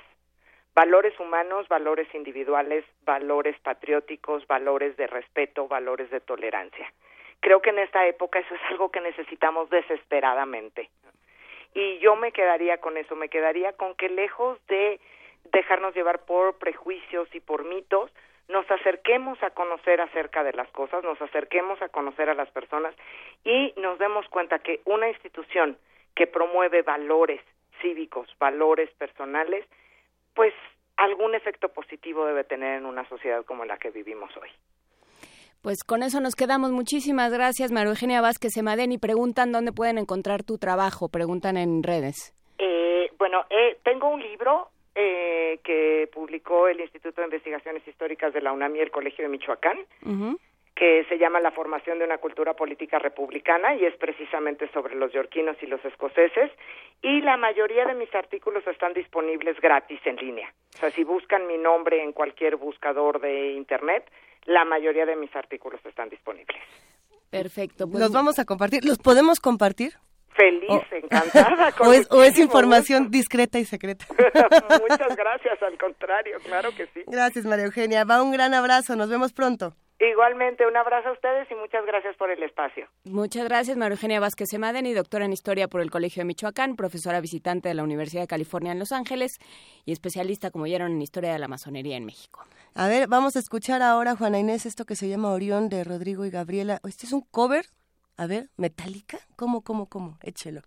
Valores humanos, valores individuales, valores patrióticos, valores de respeto, valores de tolerancia. Creo que en esta época eso es algo que necesitamos desesperadamente. Y yo me quedaría con eso, me quedaría con que lejos de dejarnos llevar por prejuicios y por mitos, nos acerquemos a conocer acerca de las cosas, nos acerquemos a conocer a las personas y nos demos cuenta que una institución que promueve valores cívicos, valores personales, pues algún efecto positivo debe tener en una sociedad como la que vivimos hoy. Pues con eso nos quedamos. Muchísimas gracias, María Eugenia Vázquez. Y preguntan dónde pueden encontrar tu trabajo. Preguntan en redes. Eh, bueno, eh, tengo un libro eh, que publicó el Instituto de Investigaciones Históricas de la UNAM y el Colegio de Michoacán, que se llama La formación de una cultura política republicana y es precisamente sobre los yorquinos y los escoceses. Y la mayoría de mis artículos están disponibles gratis en línea. O sea, si buscan mi nombre en cualquier buscador de Internet, la mayoría de mis artículos están disponibles. Perfecto. pues ¿Los vamos a compartir? ¿Los podemos compartir? Feliz, Oh. encantada. con ¿O es, o es muchísimo información discreta y secreta? Muchas gracias, al contrario, claro que sí. Gracias, María Eugenia. Va un gran abrazo. Nos vemos pronto. Igualmente, un abrazo a ustedes y muchas gracias por el espacio. Muchas gracias, María Eugenia Vázquez Semadén, y doctora en Historia por el Colegio de Michoacán, profesora visitante de la Universidad de California en Los Ángeles y especialista, como vieron, en Historia de la Masonería en México. A ver, vamos a escuchar ahora, Juana Inés, esto que se llama Orión de Rodrigo y Gabriela. ¿Este es un cover? A ver, ¿metálica? ¿Cómo, cómo, cómo? Échelo.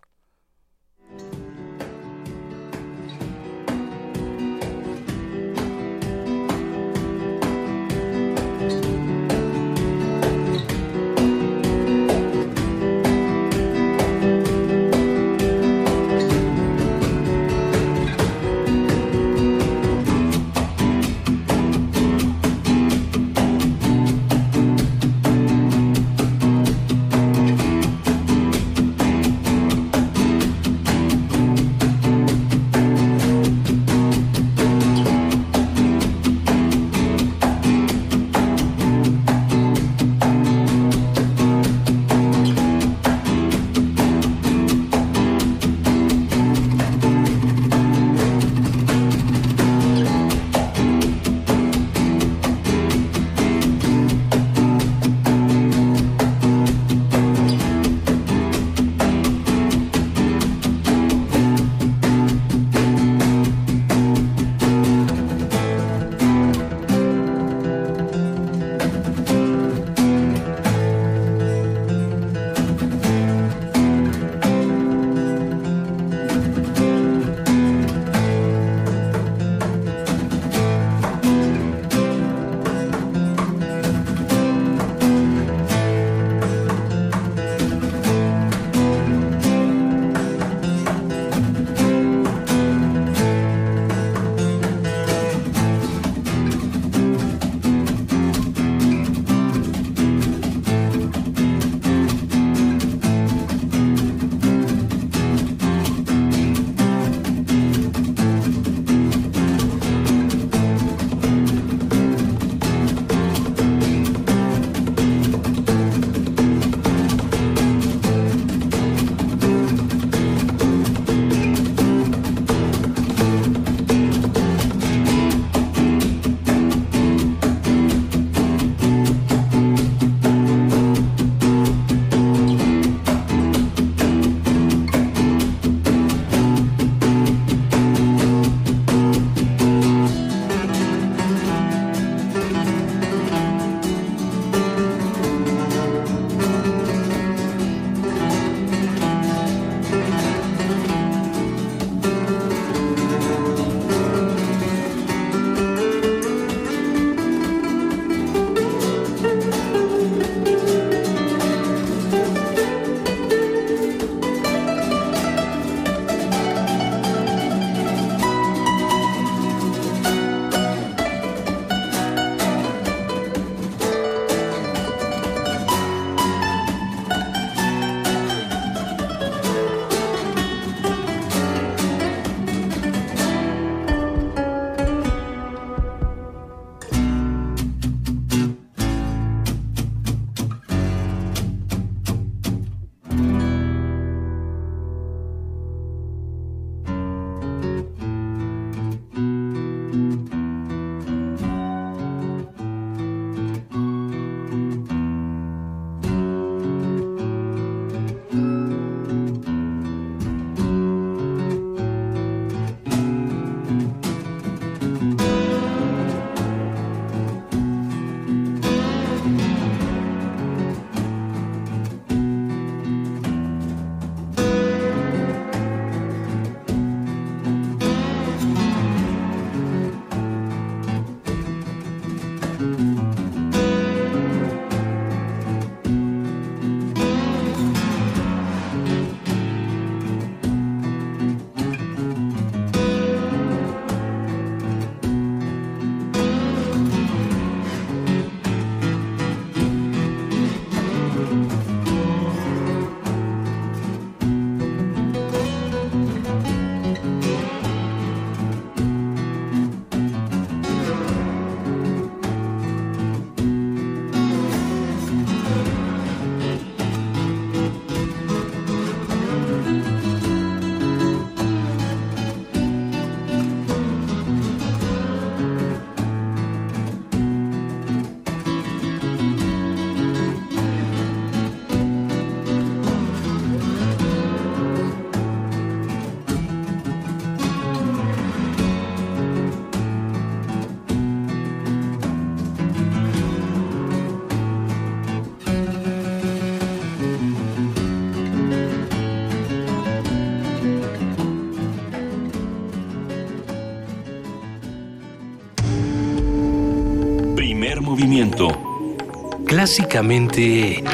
Clásicamente...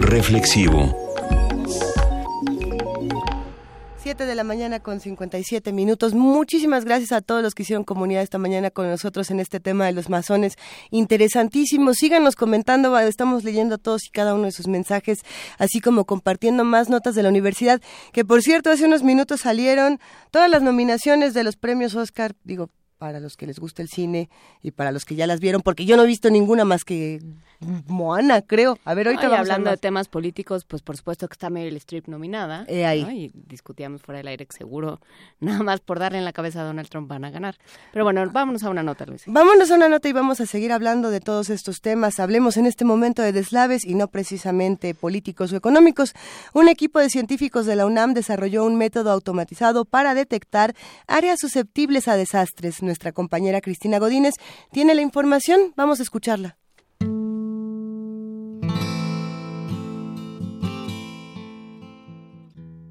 Reflexivo. 7 de la mañana con 57 minutos. Muchísimas gracias a todos los que hicieron comunidad esta mañana con nosotros en este tema de los masones. Interesantísimo. Síganos comentando, estamos leyendo todos y cada uno de sus mensajes, así como compartiendo más notas de la universidad, que por cierto hace unos minutos salieron todas las nominaciones de los premios Oscar, digo, para los que les gusta el cine y para los que ya las vieron, porque yo no he visto ninguna más que Moana, creo. A ver, ahorita Ay, vamos hablando a de temas políticos, pues por supuesto que está Meryl Streep nominada. Eh, ahí. ¿no? Y discutíamos fuera del aire que seguro, nada más por darle en la cabeza a Donald Trump van a ganar. Pero bueno, vámonos a una nota, Luis. Vámonos a una nota y vamos a seguir hablando de todos estos temas. Hablemos en este momento de deslaves y no precisamente políticos o económicos. Un equipo de científicos de la UNAM desarrolló un método automatizado para detectar áreas susceptibles a desastres. Nuestra compañera Cristina Godínez tiene la información. Vamos a escucharla.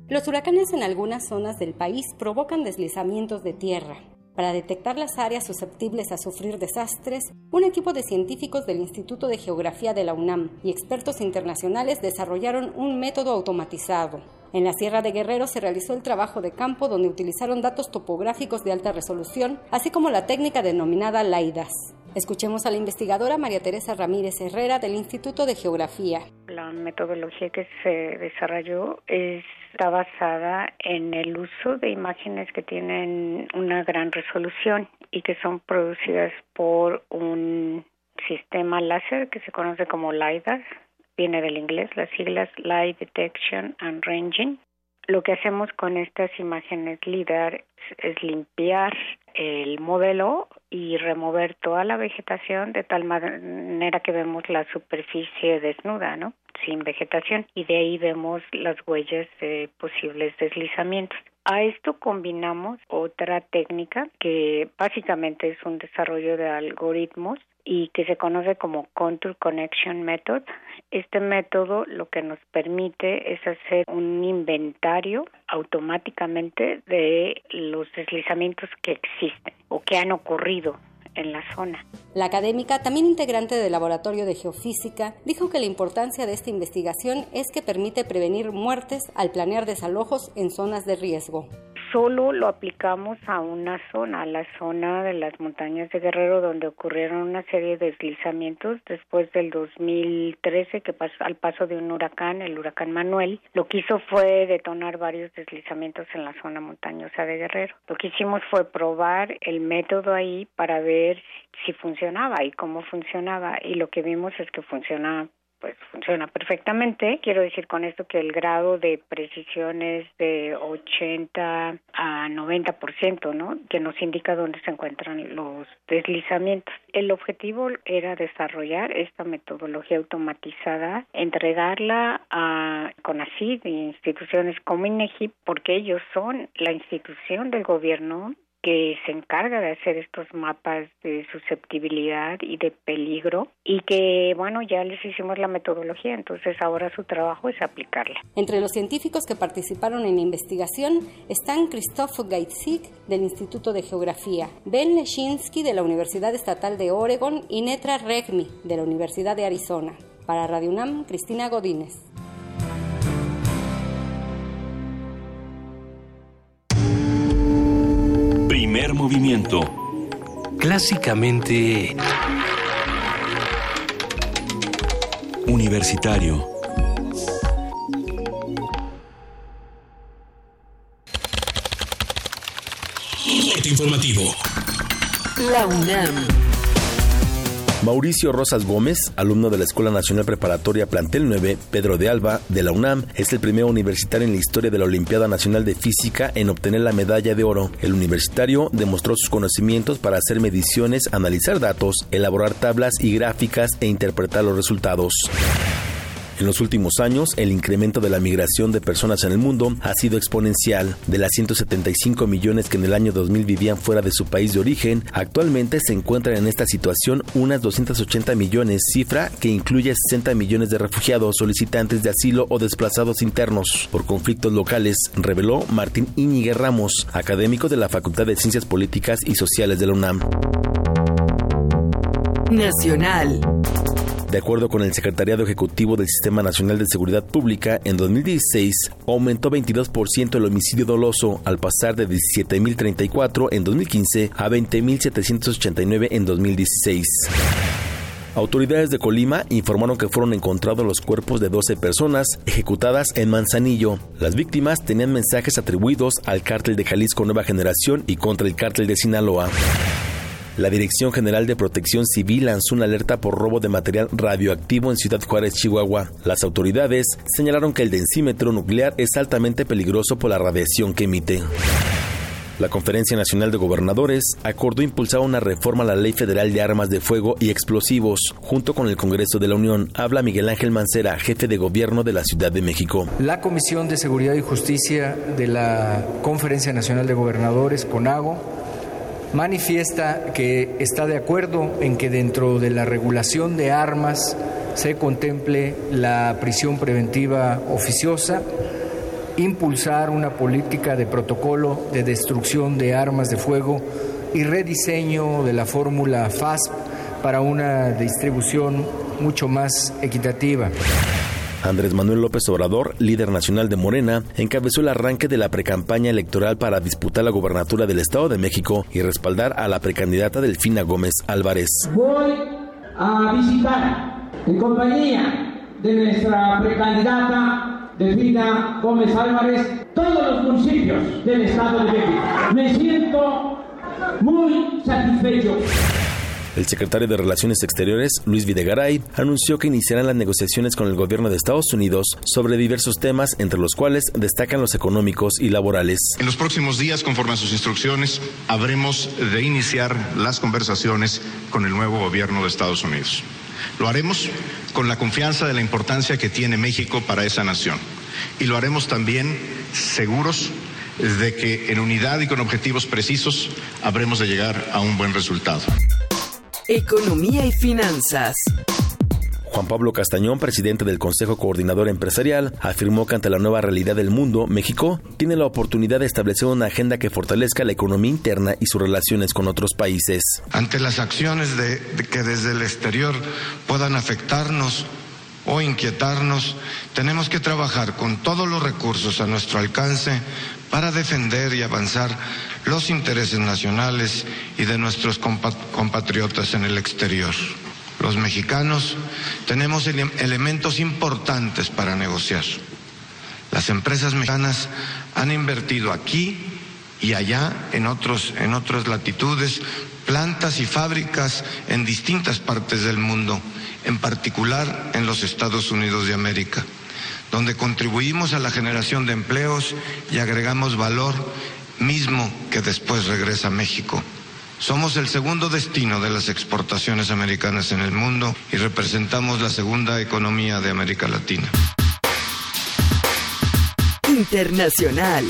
Los huracanes en algunas zonas del país provocan deslizamientos de tierra. Para detectar las áreas susceptibles a sufrir desastres, un equipo de científicos del Instituto de Geografía de la UNAM y expertos internacionales desarrollaron un método automatizado. En la Sierra de Guerrero se realizó el trabajo de campo donde utilizaron datos topográficos de alta resolución, así como la técnica denominada LAIDAS. Escuchemos a la investigadora María Teresa Ramírez Herrera del Instituto de Geografía. La metodología que se desarrolló está basada en el uso de imágenes que tienen una gran resolución y que son producidas por un sistema láser que se conoce como LiDAR, viene del inglés, las siglas Light Detection and Ranging. Lo que hacemos con estas imágenes LIDAR es limpiar el modelo y remover toda la vegetación de tal manera que vemos la superficie desnuda, ¿no? Sin vegetación y de ahí vemos las huellas de posibles deslizamientos. A esto combinamos otra técnica que básicamente es un desarrollo de algoritmos y que se conoce como Contour Connection Method. Este método lo que nos permite es hacer un inventario automáticamente de los deslizamientos que existen o que han ocurrido en la zona. La académica, también integrante del Laboratorio de Geofísica, dijo que la importancia de esta investigación es que permite prevenir muertes al planear desalojos en zonas de riesgo solo lo aplicamos a una zona, a la zona de las montañas de Guerrero, donde ocurrieron una serie de deslizamientos después del 2013, que pasó al paso de un huracán, el huracán Manuel. Lo que hizo fue detonar varios deslizamientos en la zona montañosa de Guerrero. Lo que hicimos fue probar el método ahí para ver si funcionaba y cómo funcionaba, y lo que vimos es que funciona pues funciona perfectamente. Quiero decir con esto que el grado de precisión es de 80 a 90%, ¿no? Que nos indica dónde se encuentran los deslizamientos. El objetivo era desarrollar esta metodología automatizada, entregarla a CONACYT e instituciones como INEGI porque ellos son la institución del gobierno que se encarga de hacer estos mapas de susceptibilidad y de peligro y que bueno ya les hicimos la metodología entonces ahora su trabajo es aplicarla. Entre los científicos que participaron en la investigación están Christoph Geitzik del Instituto de Geografía, Ben Leshinsky de la Universidad Estatal de Oregon y Netra Regmi de la Universidad de Arizona. Para Radio UNAM, Cristina Godínez. Primer movimiento. Clásicamente... Universitario. informativo. La UNAM. Mauricio Rosas Gómez, alumno de la Escuela Nacional Preparatoria Plantel 9, Pedro de Alba, de la UNAM, es el primer universitario en la historia de la Olimpiada Nacional de Física en obtener la medalla de oro. El universitario demostró sus conocimientos para hacer mediciones, analizar datos, elaborar tablas y gráficas e interpretar los resultados. En los últimos años, el incremento de la migración de personas en el mundo ha sido exponencial. De las 175 millones que en el año 2000 vivían fuera de su país de origen, actualmente se encuentran en esta situación unas 280 millones, cifra que incluye 60 millones de refugiados, solicitantes de asilo o desplazados internos por conflictos locales, reveló Martín Íñiguez Ramos, académico de la Facultad de Ciencias Políticas y Sociales de la UNAM. Nacional. De acuerdo con el Secretariado Ejecutivo del Sistema Nacional de Seguridad Pública, en 2016 aumentó 22% el homicidio doloso, al pasar de 17.034 en 2015 a 20.789 en 2016. Autoridades de Colima informaron que fueron encontrados los cuerpos de 12 personas ejecutadas en Manzanillo. Las víctimas tenían mensajes atribuidos al cártel de Jalisco Nueva Generación y contra el cártel de Sinaloa. La Dirección General de Protección Civil lanzó una alerta por robo de material radioactivo en Ciudad Juárez, Chihuahua. Las autoridades señalaron que el densímetro nuclear es altamente peligroso por la radiación que emite. La Conferencia Nacional de Gobernadores acordó impulsar una reforma a la Ley Federal de Armas de Fuego y Explosivos, junto con el Congreso de la Unión. Habla Miguel Ángel Mancera, jefe de gobierno de la Ciudad de México. La Comisión de Seguridad y Justicia de la Conferencia Nacional de Gobernadores, CONAGO, manifiesta que está de acuerdo en que dentro de la regulación de armas se contemple la prisión preventiva oficiosa, impulsar una política de protocolo de destrucción de armas de fuego y rediseño de la fórmula FASP para una distribución mucho más equitativa. Andrés Manuel López Obrador, líder nacional de Morena, encabezó el arranque de la precampaña electoral para disputar la gobernatura del Estado de México y respaldar a la precandidata Delfina Gómez Álvarez. Voy a visitar en compañía de nuestra precandidata Delfina Gómez Álvarez todos los municipios del Estado de México. Me siento muy satisfecho. El secretario de Relaciones Exteriores, Luis Videgaray, anunció que iniciarán las negociaciones con el gobierno de Estados Unidos sobre diversos temas, entre los cuales destacan los económicos y laborales. En los próximos días, conforme a sus instrucciones, habremos de iniciar las conversaciones con el nuevo gobierno de Estados Unidos. Lo haremos con la confianza de la importancia que tiene México para esa nación. Y lo haremos también seguros de que en unidad y con objetivos precisos habremos de llegar a un buen resultado. Economía y finanzas. Juan Pablo Castañón, presidente del Consejo Coordinador Empresarial, afirmó que ante la nueva realidad del mundo, México tiene la oportunidad de establecer una agenda que fortalezca la economía interna y sus relaciones con otros países. Ante las acciones de, de que desde el exterior puedan afectarnos o inquietarnos, tenemos que trabajar con todos los recursos a nuestro alcance para defender y avanzar los intereses nacionales y de nuestros compatriotas en el exterior. Los mexicanos tenemos ele elementos importantes para negociar. Las empresas mexicanas han invertido aquí y allá, en, otros, en otras latitudes, plantas y fábricas en distintas partes del mundo, en particular en los Estados Unidos de América, donde contribuimos a la generación de empleos y agregamos valor mismo que después regresa a México. Somos el segundo destino de las exportaciones americanas en el mundo y representamos la segunda economía de América Latina. Internacional.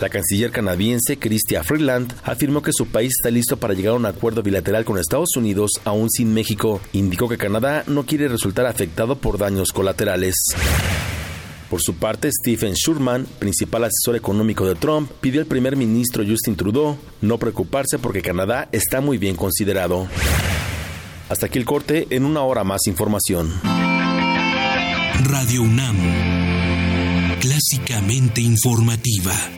La canciller canadiense Chrystia Freeland afirmó que su país está listo para llegar a un acuerdo bilateral con Estados Unidos, aún sin México. Indicó que Canadá no quiere resultar afectado por daños colaterales. Por su parte, Stephen Schurman, principal asesor económico de Trump, pidió al primer ministro Justin Trudeau no preocuparse porque Canadá está muy bien considerado. Hasta aquí el corte, en una hora más información. Radio UNAM, clásicamente informativa.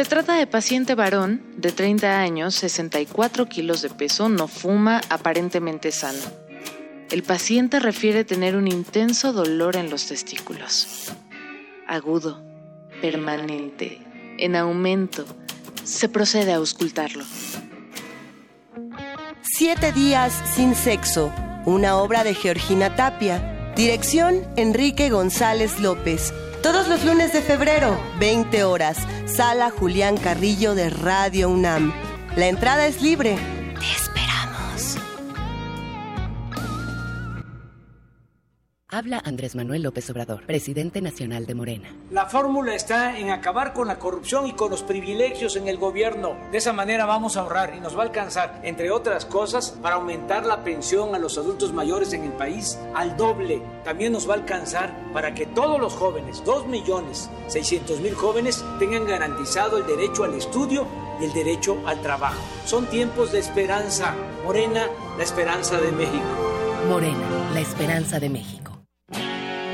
Se trata de paciente varón de 30 años, 64 kilos de peso, no fuma, aparentemente sano. El paciente refiere tener un intenso dolor en los testículos. Agudo, permanente, en aumento. Se procede a auscultarlo. Siete días sin sexo. Una obra de Georgina Tapia. Dirección Enrique González López. Todos los lunes de febrero, 20 horas. Sala Julián Carrillo de Radio UNAM. La entrada es libre. Habla Andrés Manuel López Obrador, presidente nacional de Morena. La fórmula está en acabar con la corrupción y con los privilegios en el gobierno. De esa manera vamos a ahorrar y nos va a alcanzar, entre otras cosas, para aumentar la pensión a los adultos mayores en el país al doble. También nos va a alcanzar para que todos los jóvenes, 2 millones 600 mil jóvenes, tengan garantizado el derecho al estudio y el derecho al trabajo. Son tiempos de esperanza. Morena, la esperanza de México. Morena, la esperanza de México.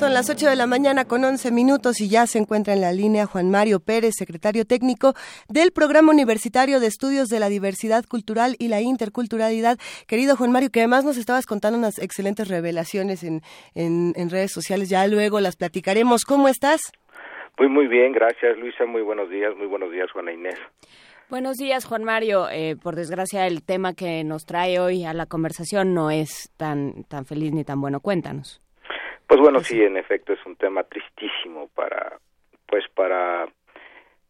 Son las 8 de la mañana con 11 minutos y ya se encuentra en la línea Juan Mario Pérez, secretario técnico del Programa Universitario de Estudios de la Diversidad Cultural y la Interculturalidad. Querido Juan Mario, que además nos estabas contando unas excelentes revelaciones en, en, en redes sociales, ya luego las platicaremos. ¿Cómo estás? Muy, muy bien, gracias Luisa, muy buenos días, muy buenos días Juana Inés. Buenos días, Juan Mario. Eh, por desgracia, el tema que nos trae hoy a la conversación no es tan, tan feliz ni tan bueno. Cuéntanos. Pues bueno, sí, en efecto es un tema tristísimo para, pues para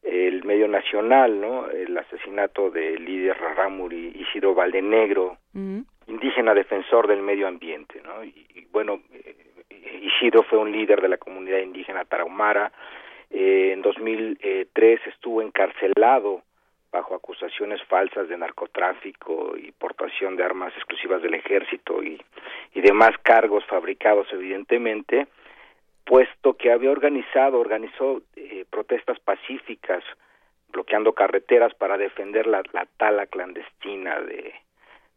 el medio nacional, ¿no? El asesinato del líder Rarámuri Isidro Valdenegro, indígena defensor del medio ambiente, ¿no? Y, y bueno, eh, Isidro fue un líder de la comunidad indígena tarahumara. Eh, en 2003 estuvo encarcelado bajo acusaciones falsas de narcotráfico y portación de armas exclusivas del ejército y, y demás cargos fabricados evidentemente, puesto que había organizado, organizó eh, protestas pacíficas, bloqueando carreteras para defender la, la tala clandestina de,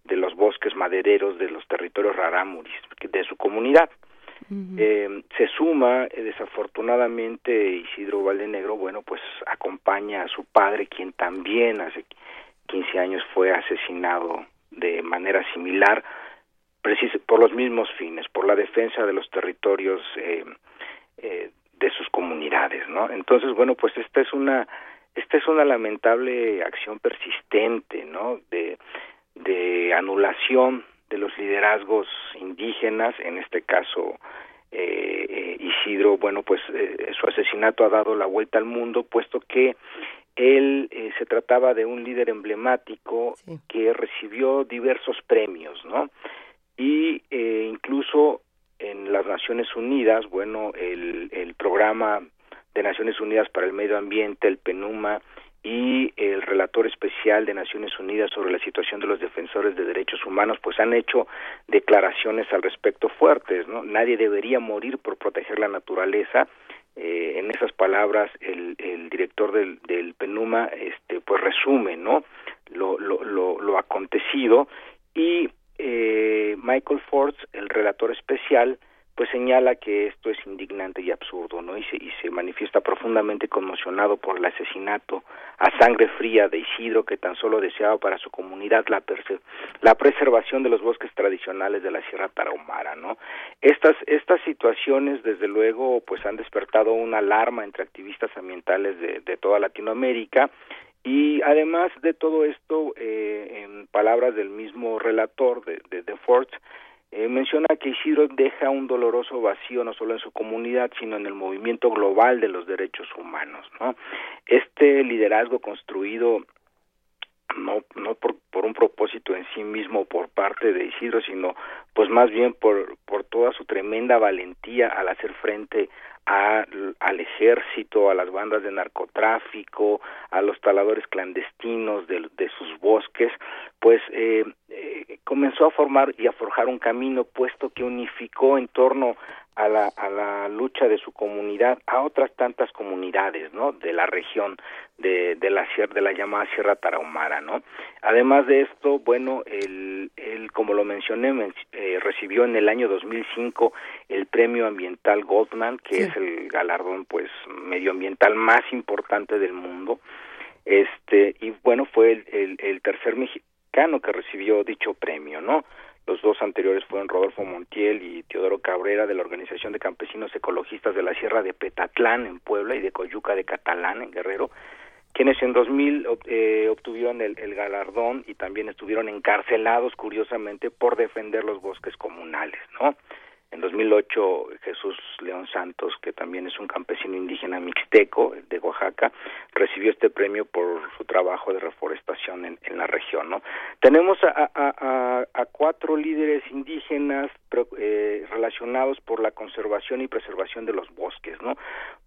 de los bosques madereros de los territorios rarámuris de su comunidad. Eh, se suma, eh, desafortunadamente, Isidro Valdenegro, bueno, pues acompaña a su padre, quien también hace 15 años fue asesinado de manera similar, por los mismos fines, por la defensa de los territorios eh, eh, de sus comunidades, ¿no? Entonces, bueno, pues esta es una esta es una lamentable acción persistente, ¿no? De anulación de los liderazgos indígenas, en este caso eh, eh, Isidro, bueno, pues eh, su asesinato ha dado la vuelta al mundo, puesto que él eh, se trataba de un líder emblemático que recibió diversos premios, ¿no? Y eh, incluso en las Naciones Unidas, bueno, el, el programa de Naciones Unidas para el Medio Ambiente, el PENUMA, y el relator especial de Naciones Unidas sobre la situación de los defensores de derechos humanos pues han hecho declaraciones al respecto fuertes no nadie debería morir por proteger la naturaleza. Eh, en esas palabras el, el director del, del PENUMA este pues resume no lo lo, lo, lo acontecido. Y eh, Michael Ford el relator especial pues señala que esto es indignante y absurdo, ¿no? Y se, y se manifiesta profundamente conmocionado por el asesinato a sangre fría de Isidro, que tan solo deseaba para su comunidad la, la preservación de los bosques tradicionales de la Sierra Tarahumara, ¿no? Estas, estas situaciones, desde luego, pues han despertado una alarma entre activistas ambientales de, de toda Latinoamérica, y además de todo esto, eh, en palabras del mismo relator de, de, de Ford, eh, menciona que Isidro deja un doloroso vacío no solo en su comunidad, sino en el movimiento global de los derechos humanos. ¿no? Este liderazgo construido no, no por, por un propósito en sí mismo por parte de Isidro, sino pues más bien por, por toda su tremenda valentía al hacer frente a, al ejército, a las bandas de narcotráfico, a los taladores clandestinos de, de sus bosques, pues eh, eh, comenzó a formar y a forjar un camino puesto que unificó en torno a la, a la lucha de su comunidad a otras tantas comunidades no de la región de, de la de la llamada Sierra Tarahumara no además de esto bueno él, él como lo mencioné men, eh, recibió en el año 2005 el premio ambiental Goldman que sí. es el galardón pues medioambiental más importante del mundo. Este y bueno fue el, el, el tercer mexicano que recibió dicho premio no los dos anteriores fueron Rodolfo Montiel y Teodoro Cabrera de la Organización de Campesinos Ecologistas de la Sierra de Petatlán en Puebla y de Coyuca de Catalán en Guerrero, quienes en 2000 eh, obtuvieron el, el galardón y también estuvieron encarcelados curiosamente por defender los bosques comunales, ¿no? En 2008 Jesús León Santos, que también es un campesino indígena mixteco de Oaxaca, recibió este premio por su trabajo de reforestación en, la región. ¿no? Tenemos a, a, a, cuatro líderes indígenas eh, relacionados por la conservación y preservación de los bosques, ¿no?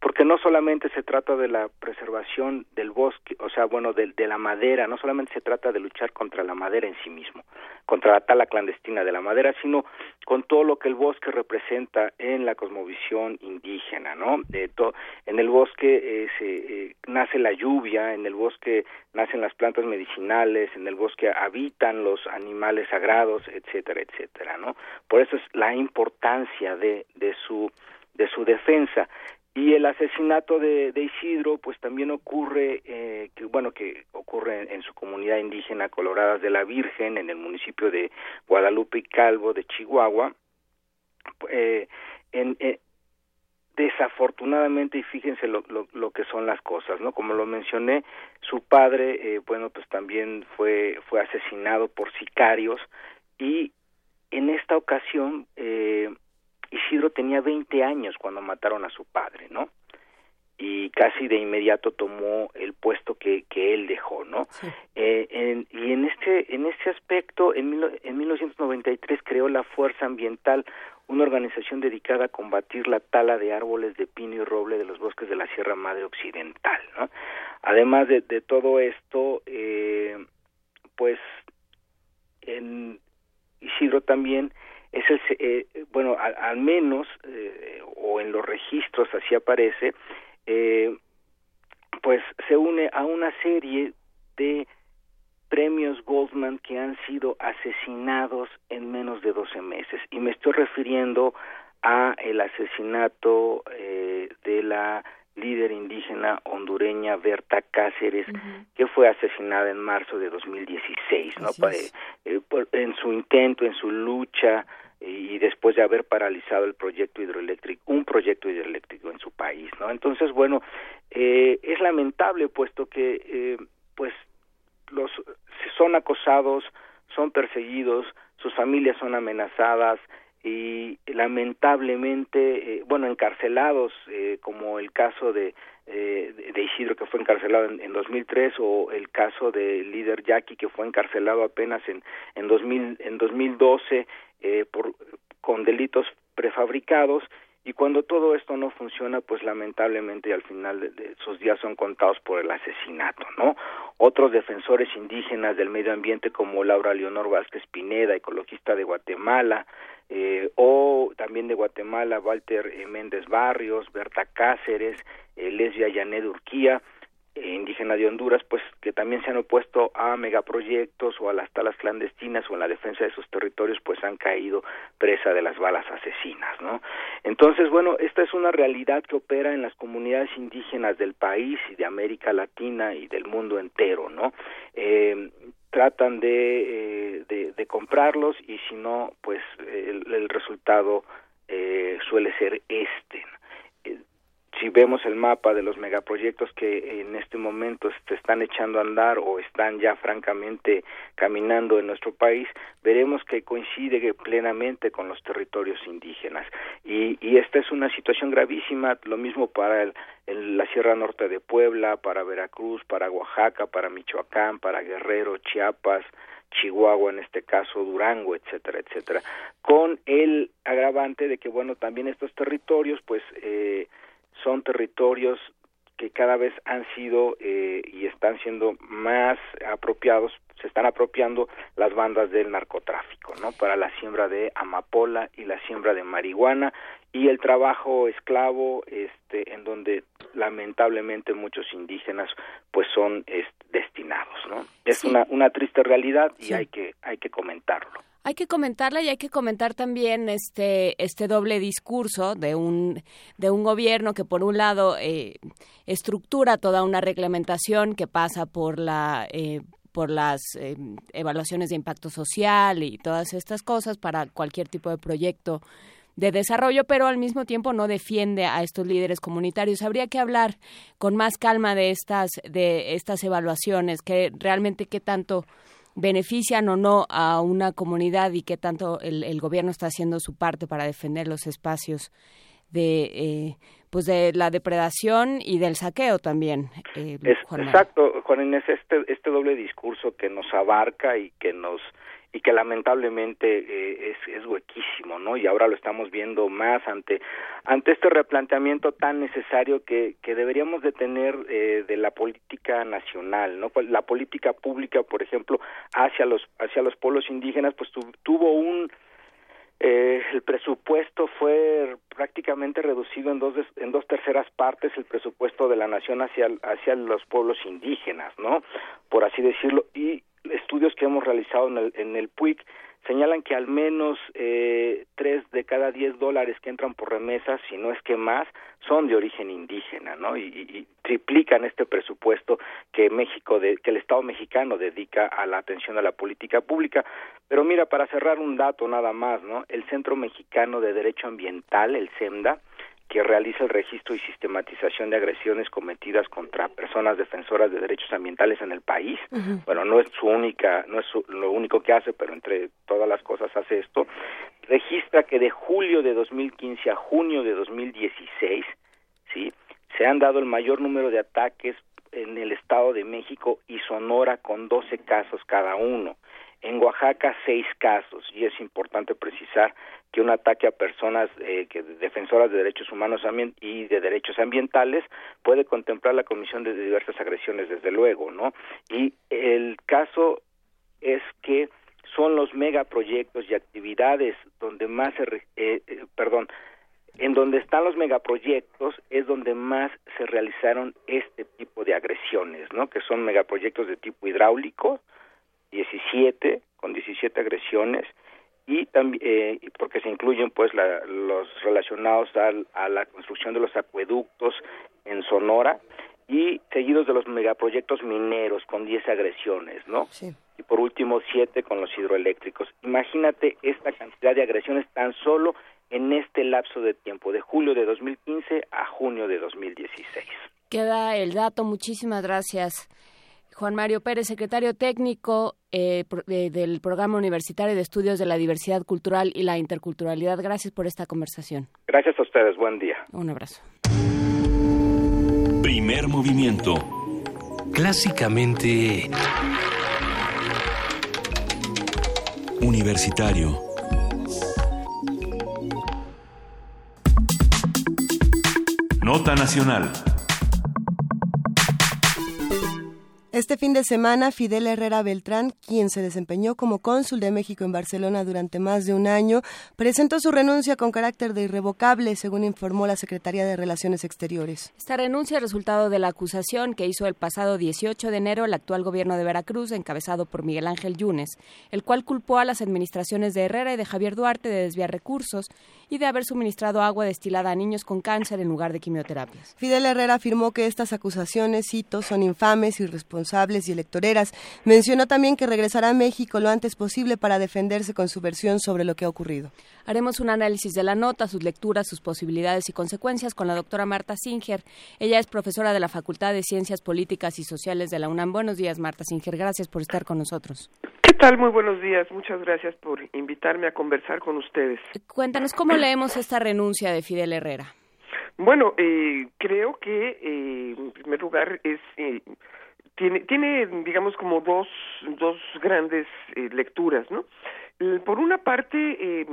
Porque no solamente se trata de la preservación del bosque, o sea, bueno, de, de la madera, no solamente se trata de luchar contra la madera en sí mismo, contra la tala clandestina de la madera, sino con todo lo que el bosque representa en la cosmovisión indígena, ¿no? De to en el bosque eh, se eh, nace la lluvia, en el bosque nacen las plantas medicinales, en el bosque habitan los animales sagrados, etcétera, etcétera, ¿no? Por eso es la importancia de, de su de su defensa y el asesinato de, Isidro pues también ocurre eh, que bueno que ocurre en, en, su comunidad indígena Coloradas de la Virgen en el municipio de Guadalupe y Calvo de Chihuahua eh, en, eh, desafortunadamente y fíjense lo, lo, lo, que son las cosas no como lo mencioné su padre eh, bueno pues también fue fue asesinado por sicarios y en esta ocasión eh, Isidro tenía 20 años cuando mataron a su padre no y casi de inmediato tomó el puesto que, que él dejó, ¿no? Sí. Eh, en, y en este en este aspecto, en, mil, en 1993 creó la Fuerza Ambiental, una organización dedicada a combatir la tala de árboles de pino y roble de los bosques de la Sierra Madre Occidental, ¿no? Además de, todo esto, eh, pues en Isidro también es el, eh, bueno, al, menos, eh, o en los registros así aparece, eh, pues se une a una serie de premios Goldman que han sido asesinados en menos de 12 meses. Y me estoy refiriendo a el asesinato eh, de la líder indígena hondureña Berta Cáceres, que fue asesinada en marzo de 2016, ¿no? Eh, en su intento, en su lucha y después de haber paralizado el proyecto hidroeléctrico, un proyecto hidroeléctrico en su país, ¿no? Entonces, bueno, eh, es lamentable puesto que, eh, pues, los son acosados, son perseguidos, sus familias son amenazadas, y lamentablemente, eh, bueno, encarcelados, eh, como el caso de, eh, de Isidro que fue encarcelado en, en 2003 o el caso del líder Jackie que fue encarcelado apenas en en 2000 en 2012 eh, por con delitos prefabricados y cuando todo esto no funciona, pues lamentablemente al final de, sus días son contados por el asesinato, ¿no? Otros defensores indígenas del medio ambiente como Laura Leonor Vázquez Pineda, ecologista de Guatemala, eh, o también de Guatemala, Walter eh, Méndez Barrios, Berta Cáceres, eh, Lesbia Yanet Urquía, eh, indígena de Honduras, pues que también se han opuesto a megaproyectos o a las talas clandestinas o en la defensa de sus territorios, pues han caído presa de las balas asesinas, ¿no? Entonces, bueno, esta es una realidad que opera en las comunidades indígenas del país y de América Latina y del mundo entero, ¿no? Eh, tratan de, eh, de, comprarlos y si no, pues el, el resultado eh, suele ser este. Si vemos el mapa de los megaproyectos que en este momento se están echando a andar o están ya francamente caminando en nuestro país, veremos que coincide plenamente con los territorios indígenas. Y, y esta es una situación gravísima, lo mismo para el, el, la Sierra Norte de Puebla, para Veracruz, para Oaxaca, para Michoacán, para Guerrero, Chiapas, Chihuahua, en este caso Durango, etcétera, etcétera, con el agravante de que, bueno, también estos territorios, pues, eh, son territorios que cada vez han sido eh, y están siendo más apropiados, se están apropiando las bandas del narcotráfico, ¿no? Para la siembra de amapola y la siembra de marihuana y el trabajo esclavo, este, en donde lamentablemente muchos indígenas pues son es, destinados, ¿no? Es sí. una, una triste realidad y sí. hay que hay que comentarlo hay que comentarla y hay que comentar también este este doble discurso de un de un gobierno que por un lado eh, estructura toda una reglamentación que pasa por la eh, por las eh, evaluaciones de impacto social y todas estas cosas para cualquier tipo de proyecto de desarrollo, pero al mismo tiempo no defiende a estos líderes comunitarios. Habría que hablar con más calma de estas de estas evaluaciones, que realmente qué tanto benefician o no a una comunidad y qué tanto el, el gobierno está haciendo su parte para defender los espacios de eh, pues de la depredación y del saqueo también eh, es, exacto Juan Inés este este doble discurso que nos abarca y que nos y que lamentablemente eh, es, es huequísimo, ¿no? Y ahora lo estamos viendo más ante ante este replanteamiento tan necesario que, que deberíamos de tener eh, de la política nacional, ¿no? La política pública, por ejemplo, hacia los hacia los pueblos indígenas, pues tu, tuvo un eh, el presupuesto fue prácticamente reducido en dos en dos terceras partes el presupuesto de la nación hacia hacia los pueblos indígenas, ¿no? Por así decirlo y estudios que hemos realizado en el, en el PUIC señalan que al menos eh, tres de cada diez dólares que entran por remesas, si no es que más, son de origen indígena, ¿no? Y, y triplican este presupuesto que México, de, que el Estado mexicano dedica a la atención a la política pública. Pero mira, para cerrar un dato nada más, ¿no? El Centro Mexicano de Derecho Ambiental, el CEMDA, que realiza el registro y sistematización de agresiones cometidas contra personas defensoras de derechos ambientales en el país. Uh -huh. Bueno, no es su única, no es su, lo único que hace, pero entre todas las cosas hace esto. Registra que de julio de 2015 a junio de 2016, sí, se han dado el mayor número de ataques en el Estado de México y Sonora con 12 casos cada uno. En Oaxaca, seis casos, y es importante precisar que un ataque a personas eh, que defensoras de derechos humanos y de derechos ambientales puede contemplar la comisión de diversas agresiones, desde luego, ¿no? Y el caso es que son los megaproyectos y actividades donde más se, eh, eh, perdón, en donde están los megaproyectos es donde más se realizaron este tipo de agresiones, ¿no? Que son megaproyectos de tipo hidráulico, 17 con 17 agresiones y también eh, porque se incluyen pues los relacionados a la construcción de los acueductos en Sonora y seguidos de los megaproyectos mineros con 10 agresiones, ¿no? Sí. Y por último, 7 con los hidroeléctricos. Imagínate esta cantidad de agresiones tan solo en este lapso de tiempo, de julio de 2015 a junio de 2016. Queda el dato. Muchísimas gracias. Juan Mario Pérez, secretario técnico eh, del Programa Universitario de Estudios de la Diversidad Cultural y la Interculturalidad. Gracias por esta conversación. Gracias a ustedes. Buen día. Un abrazo. Primer movimiento. Clásicamente... Universitario. Nota Nacional. Este fin de semana, Fidel Herrera Beltrán, quien se desempeñó como cónsul de México en Barcelona durante más de un año, presentó su renuncia con carácter de irrevocable, según informó la Secretaría de Relaciones Exteriores. Esta renuncia es resultado de la acusación que hizo el pasado 18 de enero el actual gobierno de Veracruz, encabezado por Miguel Ángel Yunes, el cual culpó a las administraciones de Herrera y de Javier Duarte de desviar recursos y de haber suministrado agua destilada a niños con cáncer en lugar de quimioterapias. Fidel Herrera afirmó que estas acusaciones, cito, son infames y responsables y electoreras. Mencionó también que regresará a México lo antes posible para defenderse con su versión sobre lo que ha ocurrido. Haremos un análisis de la nota, sus lecturas, sus posibilidades y consecuencias con la doctora Marta Singer. Ella es profesora de la Facultad de Ciencias Políticas y Sociales de la UNAM. Buenos días, Marta Singer. Gracias por estar con nosotros. ¿Qué tal? Muy buenos días. Muchas gracias por invitarme a conversar con ustedes. Cuéntanos cómo leemos esta renuncia de Fidel Herrera. Bueno, eh, creo que eh, en primer lugar es eh, tiene, tiene digamos, como dos, dos grandes eh, lecturas, ¿no? Por una parte, eh,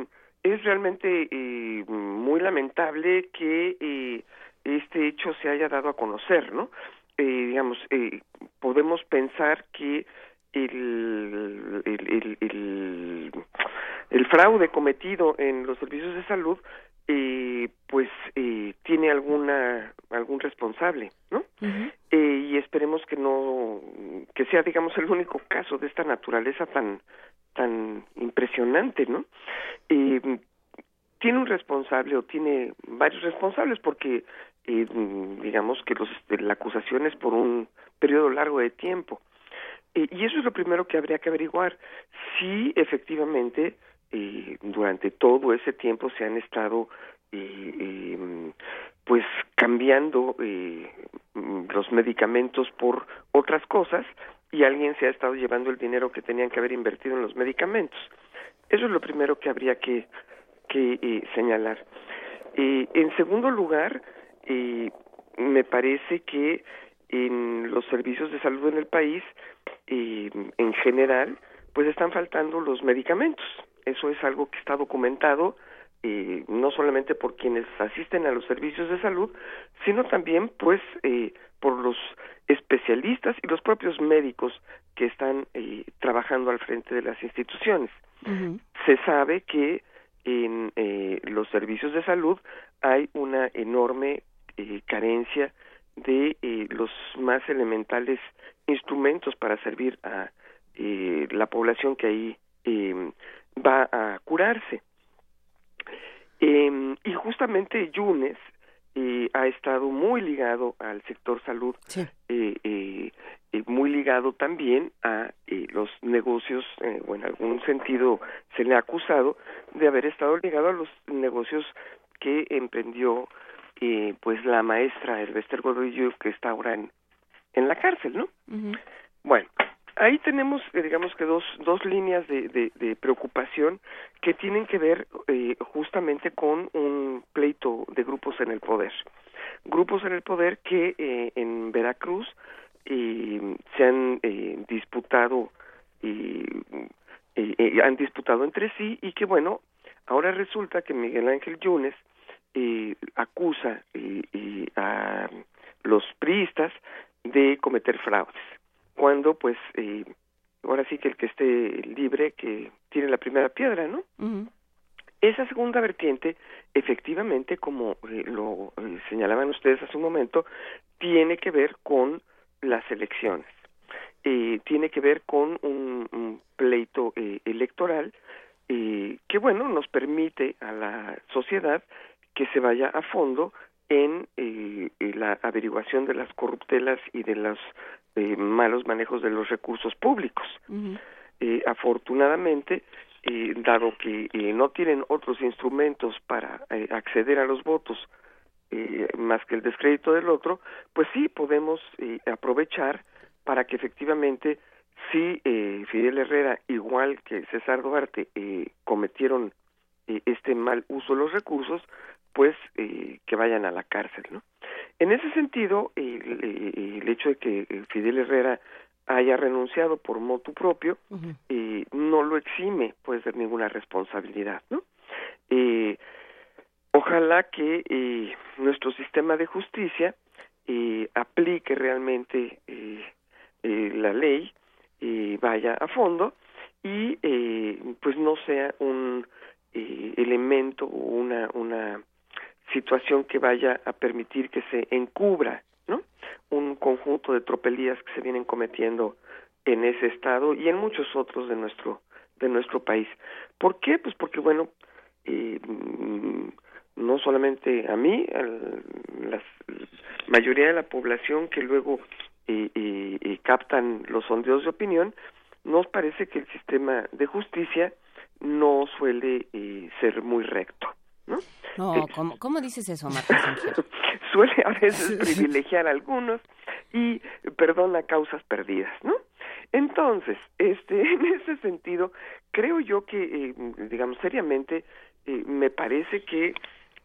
es realmente eh, muy lamentable que eh, este hecho se haya dado a conocer, ¿no? Eh, digamos, eh, podemos pensar que el, el, el fraude cometido en los servicios de salud eh, pues eh, tiene alguna algún responsable, ¿no? eh, y esperemos que no que sea digamos el único caso de esta naturaleza tan tan impresionante, ¿no? Eh, tiene un responsable o tiene varios responsables porque eh, digamos que los, este, la acusación es por un periodo largo de tiempo eh, y eso es lo primero que habría que averiguar si efectivamente eh, durante todo ese tiempo se han estado eh, eh, pues cambiando eh, los medicamentos por otras cosas y alguien se ha estado llevando el dinero que tenían que haber invertido en los medicamentos. Eso es lo primero que habría que, que eh, señalar. En segundo lugar, me parece que en los servicios de salud en el país, eh, en general, pues están faltando los medicamentos. Eso es algo que está documentado eh, no solamente por quienes asisten a los servicios de salud, sino también pues eh, por los especialistas y los propios médicos que están eh, trabajando al frente de las instituciones. Se sabe que en eh, los servicios de salud hay una enorme eh, carencia de eh, los más elementales instrumentos para servir a eh, la población que ahí eh, va a curarse. Eh, y justamente Yunes eh, ha estado muy ligado al sector salud, sí. eh, eh, muy ligado también a eh, los negocios, eh, o en algún sentido se le ha acusado de haber estado ligado a los negocios que emprendió eh, pues la maestra Elvester Godoy que está ahora en, en la cárcel, ¿no? Uh -huh. Bueno, ahí tenemos, eh, digamos que dos, dos líneas de, de, de preocupación que tienen que ver eh, justamente con un pleito de grupos en el poder. Grupos en el poder que eh, en Veracruz eh, se han eh, disputado eh, han disputado entre sí y que bueno, ahora resulta que Miguel Ángel Yunes acusa a los priistas de cometer fraudes, cuando pues eh, ahora sí que el que esté libre que tiene la primera piedra, ¿no? Esa segunda vertiente, efectivamente, como eh, lo eh, señalaban ustedes hace un momento, tiene que ver con las elecciones. Eh, tiene que ver con un, un pleito eh, electoral eh, que, bueno, nos permite a la sociedad que se vaya a fondo en eh, la averiguación de las corruptelas y de los eh, malos manejos de los recursos públicos. Eh, afortunadamente, eh, dado que eh, no tienen otros instrumentos para eh, acceder a los votos más que el descrédito del otro, pues sí podemos aprovechar para que efectivamente si eh, Fidel Herrera, igual que César Duarte, eh, cometieron eh, este mal uso de los recursos, pues eh, que vayan a la cárcel, ¿no? En ese sentido, el, el- hecho de que eh, Fidel Herrera haya renunciado por motu propio eh, no lo exime pues de ninguna responsabilidad, ¿no? Eh, ojalá que eh, nuestro sistema de justicia eh, aplique realmente eh, eh, la ley, eh, vaya a fondo y eh, pues no sea un elemento o una una situación que vaya a permitir que se encubra, ¿no? Un conjunto de tropelías que se vienen cometiendo en ese estado y en muchos otros de nuestro de nuestro país. ¿Por qué? Pues porque bueno, eh, mm, no solamente a mí, a la mayoría de la población que luego eh, eh, eh, captan los sondeos de opinión, nos parece que el sistema de justicia no suele eh, ser muy recto, ¿no? No, ¿cómo, cómo dices eso, Marta suele a veces privilegiar a algunos y perdona causas perdidas, ¿no? Entonces, este, en ese sentido, creo yo que, eh, digamos, seriamente, eh, me parece que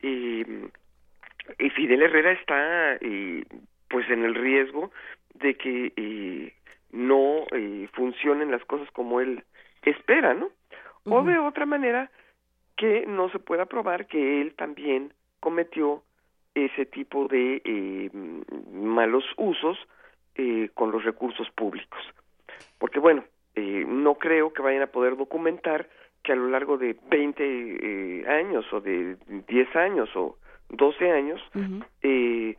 eh, Fidel Herrera está, eh, pues, en el riesgo de que no eh, funcionen las cosas como él espera, ¿no? O de otra manera, que no se pueda probar que él también cometió ese tipo de eh, malos usos eh, con los recursos públicos. Porque bueno, eh, no creo que vayan a poder documentar que a lo largo de 20 eh, años o de 10 años o 12 años eh,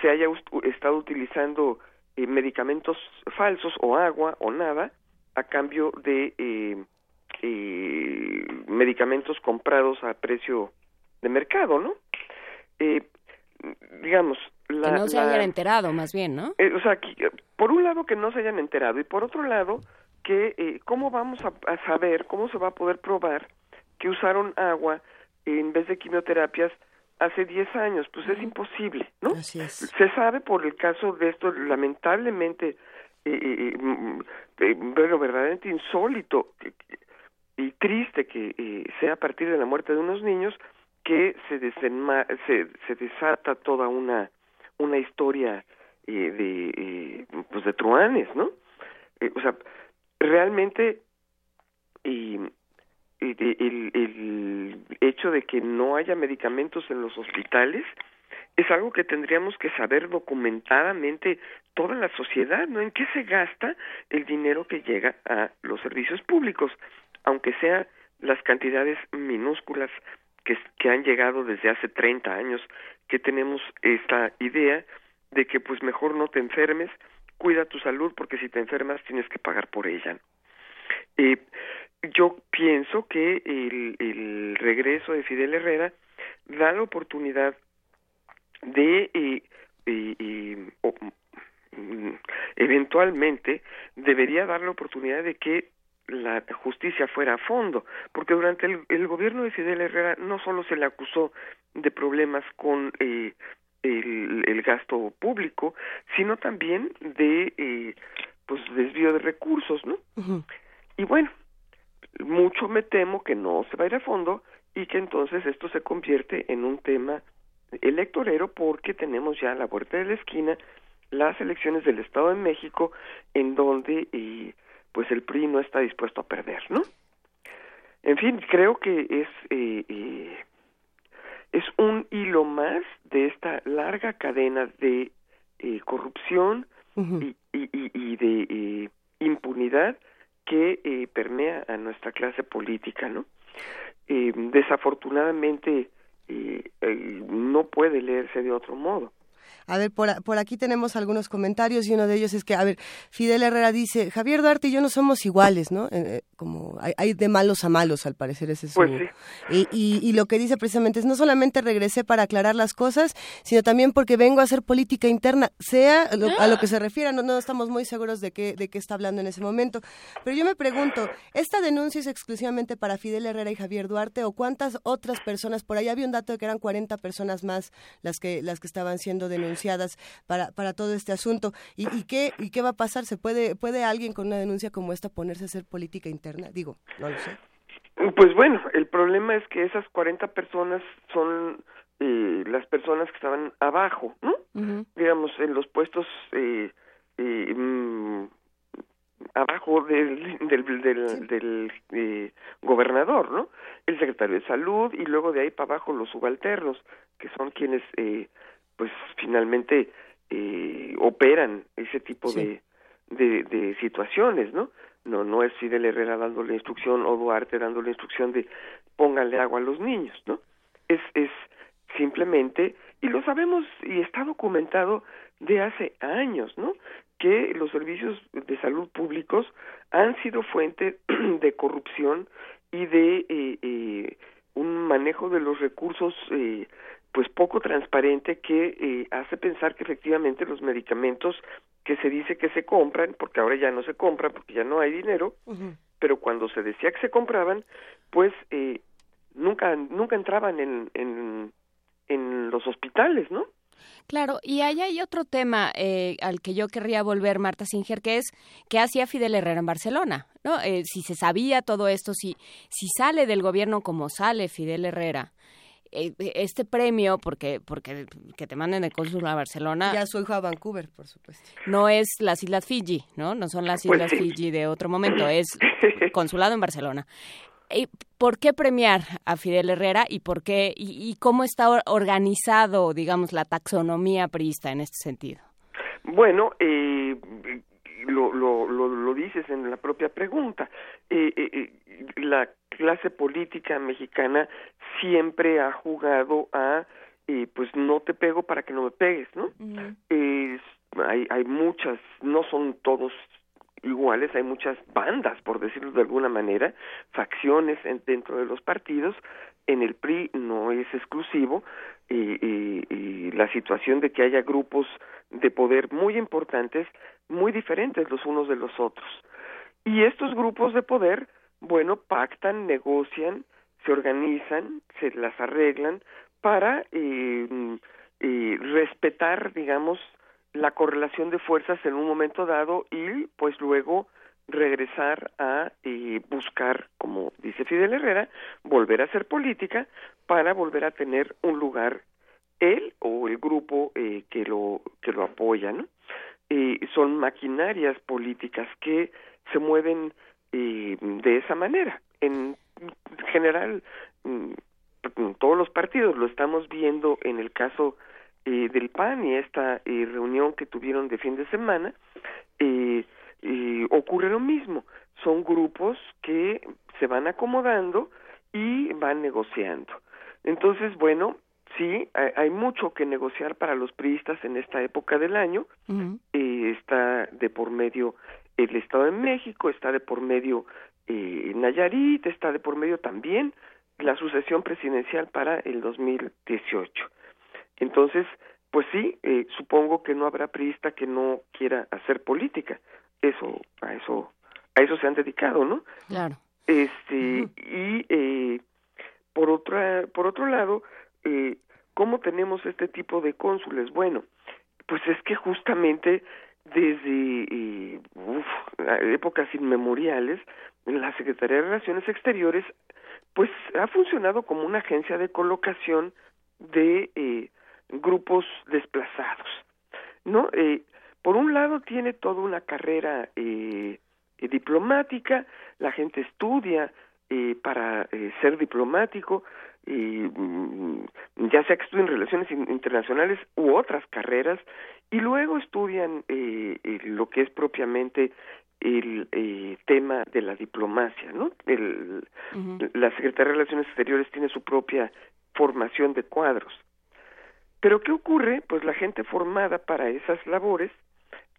se haya estado utilizando eh, medicamentos falsos o agua o nada a cambio de eh, medicamentos comprados a precio de mercado, ¿no? Eh, digamos, la, que no se la- hayan enterado, más bien, ¿no? eh, o sea, que, eh, por un lado que no se hayan enterado y por otro lado que eh, cómo vamos a, a saber, cómo se va a poder probar que usaron agua en vez de quimioterapias hace 10 años, pues es imposible, ¿no? Se sabe por el caso de esto, lamentablemente, eh, eh, mm, eh, bueno, verdaderamente insólito y triste que eh, sea a partir de la muerte de unos niños que se desenma se, se desata toda una una historia eh, de eh, pues de truanes, ¿no? Eh, o sea, realmente el, el hecho de que no haya medicamentos en los hospitales es algo que tendríamos que saber documentadamente toda la sociedad, ¿no? ¿En qué se gasta el dinero que llega a los servicios públicos? Aunque sean las cantidades minúsculas que, que han llegado desde hace 30 años, que tenemos esta idea de que pues mejor no te enfermes, cuida tu salud porque si te enfermas tienes que pagar por ella. Eh, yo pienso que el, el regreso de Fidel Herrera da la oportunidad de eh, mm, eventualmente debería dar la oportunidad de que la justicia fuera a fondo, porque durante el, el gobierno de Fidel Herrera no solo se le acusó de problemas con eh, el, el gasto público, sino también de eh, pues desvío de recursos, ¿no? Y bueno, mucho me temo que no se va a ir a fondo y que entonces esto se convierte en un tema electorero porque tenemos ya a la vuelta de la esquina las elecciones del Estado de México en donde eh, pues el PRI no está dispuesto a perder, ¿no? En fin, creo que es es un hilo más de esta larga cadena de corrupción y, y, de impunidad que permea a nuestra clase política, ¿no? desafortunadamente no puede leerse de otro modo. A ver, por, por, aquí tenemos algunos comentarios y uno de ellos es que, a ver, Fidel Herrera dice, Javier Duarte y yo no somos iguales, ¿no? Eh, eh, como hay, de malos a malos, al parecer, ese es pues y, y, lo que dice precisamente es, no solamente regresé para aclarar las cosas, sino también porque vengo a hacer política interna, sea a lo que se refiera, no, no estamos muy seguros de qué, de qué está hablando en ese momento. Pero yo me pregunto, ¿esta denuncia es exclusivamente para Fidel Herrera y Javier Duarte o cuántas otras personas, por ahí había un dato de que eran 40 personas más las que, las que estaban siendo denunciadas? Denunciadas para, para todo este asunto. ¿Y, y, qué, ¿Y qué va a pasar? ¿Se puede, puede alguien con una denuncia como esta ponerse a hacer política interna? Digo, no lo sé. Pues bueno, el problema es que esas 40 personas son eh, las personas que estaban abajo, ¿no? Digamos, en los puestos eh, eh, mm, abajo del, del, del, del eh, gobernador, ¿no? El secretario de salud y luego de ahí para abajo los subalternos, que son quienes eh, pues finalmente eh, operan ese tipo de, de, situaciones, ¿no? No, no es Fidel Herrera dando la instrucción o Duarte dando la instrucción de pónganle agua a los niños, ¿no? Es, es simplemente, y lo sabemos y está documentado de hace años, ¿no? Que los servicios de salud públicos han sido fuente de corrupción y de eh, eh, un manejo de los recursos eh, pues poco transparente que eh, hace pensar que efectivamente los medicamentos que se dice que se compran, porque ahora ya no se compran, porque ya no hay dinero, pero cuando se decía que se compraban, pues eh, nunca nunca entraban en, en, en los hospitales, ¿no? Claro, y ahí hay otro tema eh, al que yo querría volver, Marta Singer, que es qué hacía Fidel Herrera en Barcelona, ¿no? Eh, si se sabía todo esto, si, si sale del gobierno como sale Fidel Herrera, este premio, porque, porque que te manden de cónsul a Barcelona. Ya su hijo a Vancouver, por supuesto. No es las Islas Fiji, ¿no? No son las pues Islas Fiji de otro momento, es consulado en Barcelona. ¿Por qué premiar a Fidel Herrera y por qué y, cómo está organizado, digamos, la taxonomía priista en este sentido? Bueno, eh, lo, lo, lo, dices en la propia pregunta. Eh, eh, la clase política mexicana siempre ha jugado a, pues no te pego para que no me pegues, ¿no? hay, hay muchas, no son todos iguales, hay muchas bandas, por decirlo de alguna manera, facciones dentro de los partidos. En el PRI no es exclusivo y, la situación de que haya grupos de poder muy importantes, muy diferentes los unos de los otros. Y estos grupos de poder, bueno, pactan, negocian, se organizan, se las arreglan para eh, eh, respetar, digamos, la correlación de fuerzas en un momento dado y pues luego regresar a eh, buscar, como dice Fidel Herrera, volver a hacer política para volver a tener un lugar él o el grupo eh, que lo que lo apoya, ¿no? Eh, son maquinarias políticas que se mueven de esa manera. En general, mm, todos los partidos lo estamos viendo en el caso eh, del PAN y esta eh, reunión que tuvieron de fin de semana, eh, ocurre lo mismo. Son grupos que se van acomodando y van negociando. Entonces, bueno, sí, hay, mucho que negociar para los priistas en esta época del año. está de por medio el Estado de México, está de por medio Nayarit, está de por medio también la sucesión presidencial para el 2018. Entonces, pues sí, eh, supongo que no habrá priista que no quiera hacer política. Eso, a eso, a eso se han dedicado, ¿no? Claro. Este y eh, por otra, por otro lado, eh, ¿cómo tenemos este tipo de cónsules? Bueno, pues es que justamente desde eh, épocas inmemoriales, la Secretaría de Relaciones Exteriores, pues ha funcionado como una agencia de colocación de eh, grupos desplazados, ¿no? Eh, por un lado tiene toda una carrera eh, diplomática, la gente estudia eh, para eh, ser diplomático, mm, ya sea que estudien relaciones internacionales u otras carreras, y luego estudian eh, lo que es propiamente el tema de la diplomacia, ¿no? El, La Secretaría de Relaciones Exteriores tiene su propia formación de cuadros. Pero ¿qué ocurre? Pues la gente formada para esas labores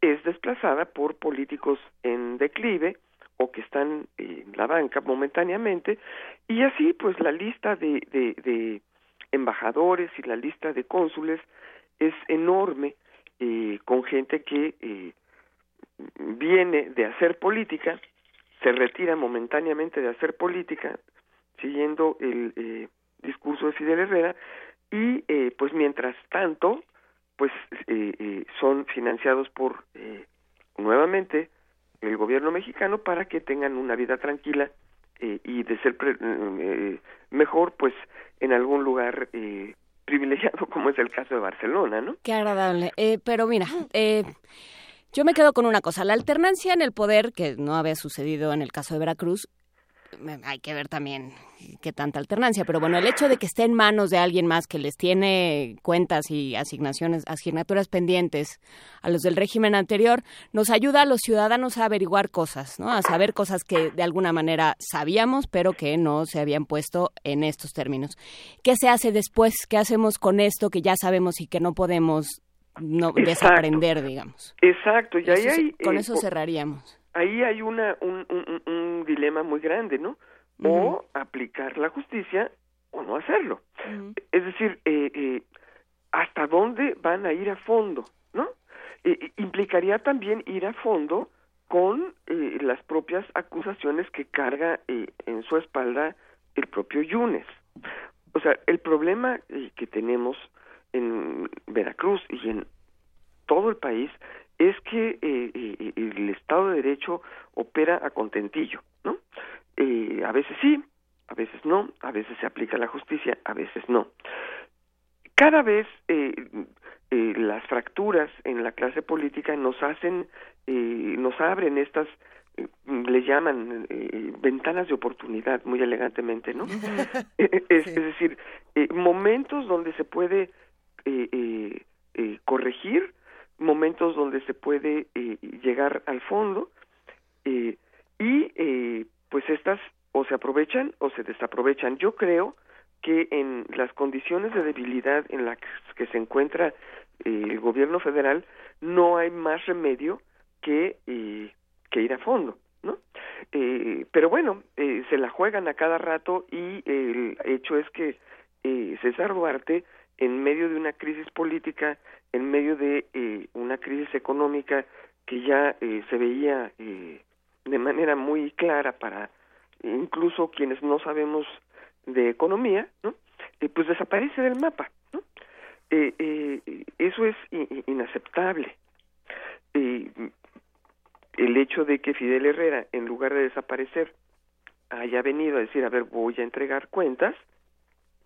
es desplazada por políticos en declive o que están en la banca momentáneamente y así pues la lista de, de, embajadores y la lista de cónsules es enorme eh, con gente que eh, viene de hacer política se retira momentáneamente de hacer política siguiendo el eh, discurso de Fidel Herrera y eh, pues mientras tanto pues eh, eh, son financiados por eh, nuevamente el gobierno mexicano para que tengan una vida tranquila eh, y de ser eh, mejor pues en algún lugar eh, privilegiado como es el caso de Barcelona, ¿no? Qué agradable. Eh, pero mira, eh, yo me quedo con una cosa. La alternancia en el poder, que no había sucedido en el caso de Veracruz, hay que ver también qué tanta alternancia, pero bueno, el hecho de que esté en manos de alguien más que les tiene cuentas y asignaciones, asignaturas pendientes a los del régimen anterior, nos ayuda a los ciudadanos a averiguar cosas, ¿no? A saber cosas que de alguna manera sabíamos, pero que no se habían puesto en estos términos. ¿Qué se hace después? ¿Qué hacemos con esto que ya sabemos y que no podemos no Exacto. desaprender, digamos? Exacto, y ahí Eso- hay, con eh, eso cerraríamos. Ahí hay una un, un, dilema muy grande, ¿no? O aplicar la justicia o no hacerlo. Es decir, eh, eh, hasta dónde van a ir a fondo, ¿no? Eh, eh, implicaría también ir a fondo con eh, las propias acusaciones que carga eh, en su espalda el propio Yunes. O sea, el problema eh, que tenemos en Veracruz y en todo el país es que eh, eh, el Estado de Derecho opera a contentillo, ¿no? Eh, a veces sí, a veces no, a veces se aplica la justicia, a veces no. Cada vez eh, eh, las fracturas en la clase política nos hacen, eh, nos abren estas, eh, le llaman eh, ventanas de oportunidad muy elegantemente, ¿no? Eh, es, es decir, eh, momentos donde se puede eh, eh, eh, corregir, momentos donde se puede eh, llegar al fondo eh, y eh, pues estas o se aprovechan o se desaprovechan. Yo creo que en las condiciones de debilidad en las que se encuentra eh, el gobierno federal no hay más remedio que eh, que ir a fondo, ¿no? Eh, pero bueno, se la juegan a cada rato y el hecho es que César Duarte, en medio de una crisis política, en medio de eh, una crisis económica que ya eh, se veía eh, de manera muy clara para incluso quienes no sabemos de economía, ¿no? Eh, pues desaparece del mapa, ¿no? Eh, eh, eso es inaceptable. Eh, el hecho de que Fidel Herrera, en lugar de desaparecer, haya venido a decir, a ver, voy a entregar cuentas,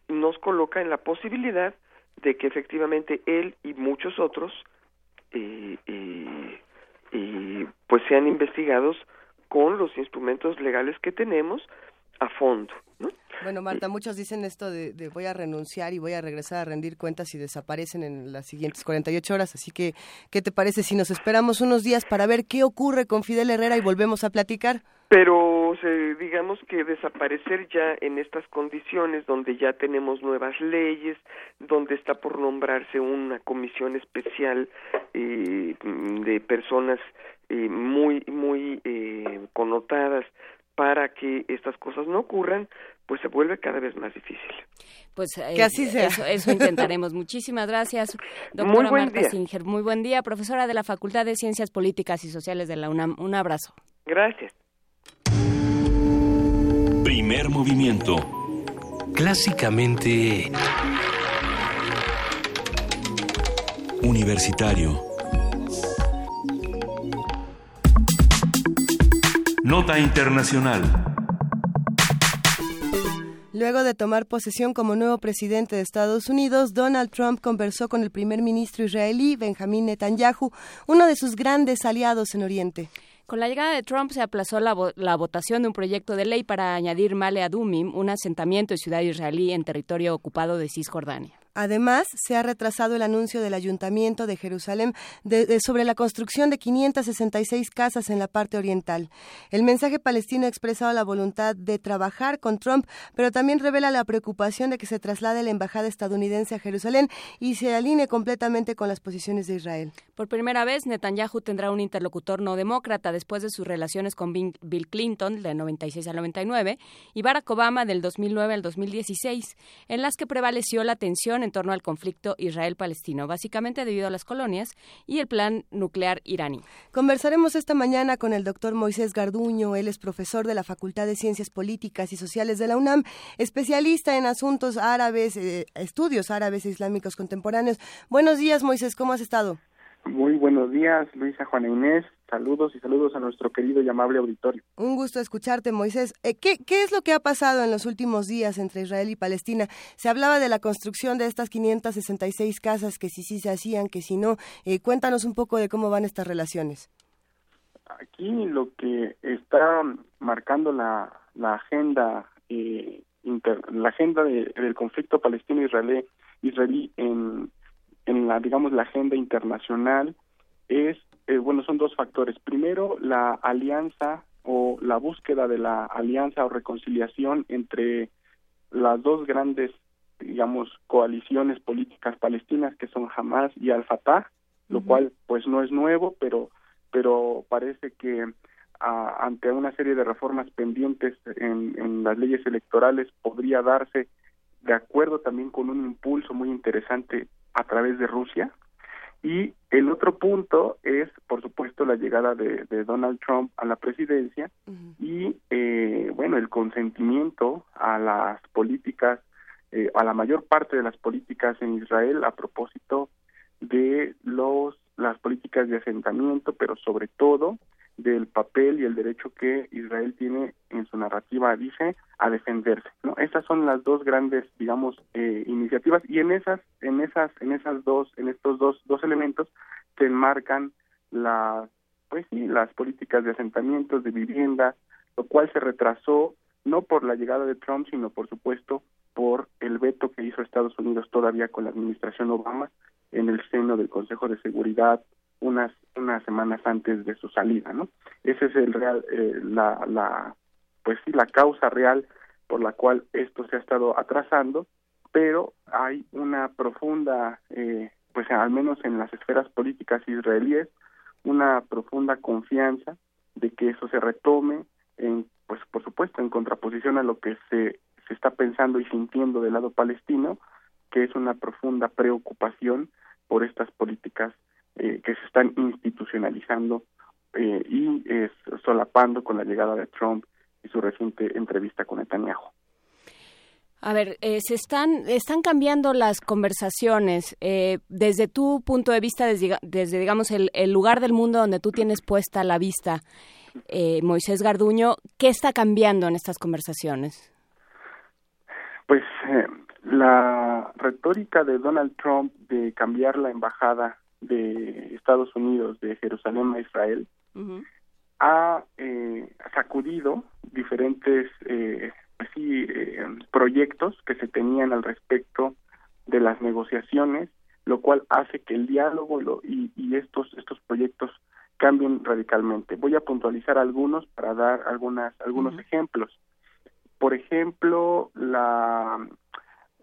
nos coloca en la posibilidad de que efectivamente él y muchos otros eh, eh, eh, pues sean investigados con los instrumentos legales que tenemos a fondo. ¿no? Bueno, Marta, muchos dicen esto de, de voy a renunciar y voy a regresar a rendir cuentas y desaparecen en las siguientes 48 horas. Así que, ¿qué te parece si nos esperamos unos días para ver qué ocurre con Fidel Herrera y volvemos a platicar? Pero se- digamos que desaparecer ya en estas condiciones donde ya tenemos nuevas leyes, donde está por nombrarse una comisión especial eh, de personas eh, muy muy eh, connotadas para que estas cosas no ocurran, pues se vuelve cada vez más difícil. Pues eh, Que así sea. Eso, eso intentaremos. Muchísimas gracias, doctora Muy buen Marta día. Singer. Muy buen día, profesora de la Facultad de Ciencias Políticas y Sociales de la UNAM. Un abrazo. Gracias. Primer movimiento. Clásicamente... Universitario. Nota Internacional. Luego de tomar posesión como nuevo presidente de Estados Unidos, Donald Trump conversó con el primer ministro israelí, Benjamín Netanyahu, uno de sus grandes aliados en Oriente. Con la llegada de Trump se aplazó la, la votación de un proyecto de ley para añadir Male Adumim, un asentamiento y ciudad israelí en territorio ocupado de Cisjordania. Además, se ha retrasado el anuncio del Ayuntamiento de Jerusalén sobre la construcción de 566 casas en la parte oriental. El mensaje palestino ha expresado la voluntad de trabajar con Trump, pero también revela la preocupación de que se traslade la embajada estadounidense a Jerusalén y se alinee completamente con las posiciones de Israel. Por primera vez, Netanyahu tendrá un interlocutor no demócrata después de sus relaciones con Bill Clinton del 96 al 99 y Barack Obama del 2009 al 2016, en las que prevaleció la tensión en torno al conflicto Israel-Palestino, básicamente debido a las colonias y el plan nuclear iraní. Conversaremos esta mañana con el doctor Moisés Garduño. Él es profesor de la Facultad de Ciencias Políticas y Sociales de la UNAM, especialista en asuntos árabes, eh, estudios árabes e islámicos contemporáneos. Buenos días, Moisés, ¿cómo has estado? Muy buenos días, Luisa Juana Inés. Saludos y saludos a nuestro querido y amable auditorio. Un gusto escucharte, Moisés. Eh, ¿qué, ¿Qué es lo que ha pasado en los últimos días entre Israel y Palestina? Se hablaba de la construcción de estas 566 casas, que si sí se hacían, que si no. Eh, cuéntanos un poco de cómo van estas relaciones. Aquí lo que está marcando la, la agenda eh, la agenda del conflicto palestino-israelí israelí en, en la digamos la agenda internacional es eh, bueno, son dos factores. Primero, la alianza o la búsqueda de la alianza o reconciliación entre las dos grandes, digamos, coaliciones políticas palestinas que son Hamas y Al-Fatah, lo cual pues no es nuevo, pero pero parece que ante una serie de reformas pendientes en, en las leyes electorales podría darse de acuerdo también con un impulso muy interesante a través de Rusia, y el otro punto es, por supuesto, la llegada de, Donald Trump a la presidencia y, eh, bueno, el consentimiento a las políticas, eh, a la mayor parte de las políticas en Israel a propósito de los las políticas de asentamiento, pero sobre todo del papel y el derecho que Israel tiene en su narrativa, dice, a defenderse. ¿no? Estas son las dos grandes, digamos, eh, iniciativas y en esas, en esas, en esas dos, en estos dos, dos elementos se enmarcan las, pues sí, las políticas de asentamientos, de vivienda, lo cual se retrasó no por la llegada de Trump, sino por supuesto por el veto que hizo Estados Unidos todavía con la administración Obama en el seno del Consejo de Seguridad unas unas semanas antes de su salida, ¿no? Ese es el real eh, la la pues sí la causa real por la cual esto se ha estado atrasando, pero hay una profunda eh, pues al menos en las esferas políticas israelíes una profunda confianza de que eso se retome en pues por supuesto en contraposición a lo que se se está pensando y sintiendo del lado palestino, que es una profunda preocupación por estas políticas eh, que se están institucionalizando eh, y solapando con la llegada de Trump y su reciente entrevista con Netanyahu. A ver, eh, se están están cambiando las conversaciones desde tu punto de vista, desde, desde digamos el, el, lugar del mundo donde tú tienes puesta la vista, Moisés Garduño. ¿Qué está cambiando en estas conversaciones? Pues la retórica de Donald Trump de cambiar la embajada de Estados Unidos de Jerusalén a Israel ha eh, sacudido diferentes eh, pues eh, proyectos que se tenían al respecto de las negociaciones, lo cual hace que el diálogo y, estos estos proyectos cambien radicalmente. Voy a puntualizar algunos para dar algunas algunos ejemplos. Por ejemplo, la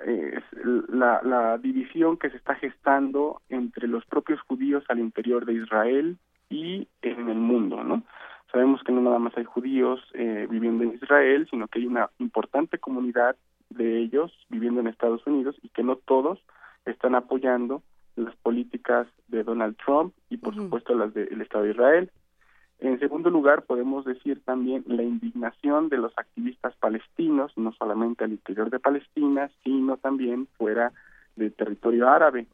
eh, la, la división que se está gestando entre los propios judíos al interior de Israel y en el mundo, ¿no? Sabemos que no nada más hay judíos eh, viviendo en Israel, sino que hay una importante comunidad de ellos viviendo en Estados Unidos y que no todos están apoyando las políticas de Donald Trump y por supuesto las del Estado de Israel. En segundo lugar, podemos decir también la indignación de los activistas palestinos, no solamente al interior de Palestina, sino también fuera del territorio árabe.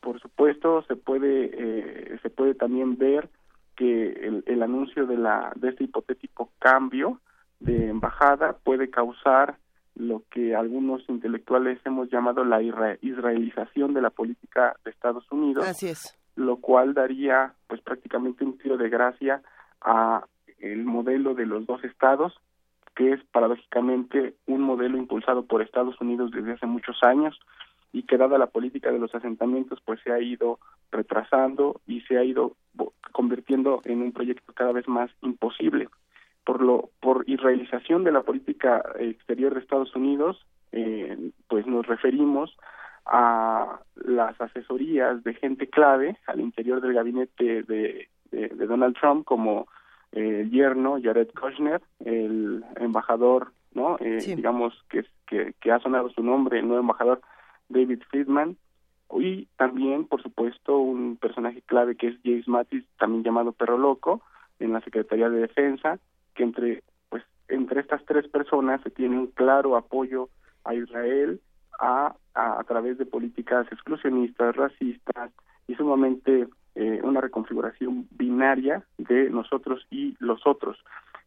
Por supuesto, se puede eh, se puede también ver que el, el anuncio de la de este hipotético cambio de embajada puede causar lo que algunos intelectuales hemos llamado la israelización de la política de Estados Unidos. Así es. Lo cual daría pues prácticamente un tiro de gracia a el modelo de los dos estados, que es paradójicamente un modelo impulsado por Estados Unidos desde hace muchos años y que dada la política de los asentamientos pues se ha ido retrasando y se ha ido convirtiendo en un proyecto cada vez más imposible. Por lo por israelización de la política exterior de Estados Unidos eh, pues nos referimos a las asesorías de gente clave al interior del gabinete de, de, Donald Trump como eh, el yerno Jared Kushner, el embajador, ¿no? Eh, digamos que, que, que ha sonado su nombre, el nuevo embajador David Friedman, y también, por supuesto, un personaje clave que es James Mattis, también llamado Perro Loco, en la Secretaría de Defensa, que entre, pues, entre estas tres personas se tiene un claro apoyo a Israel a, a, través de políticas exclusionistas, racistas y sumamente eh, una reconfiguración binaria de nosotros y los otros.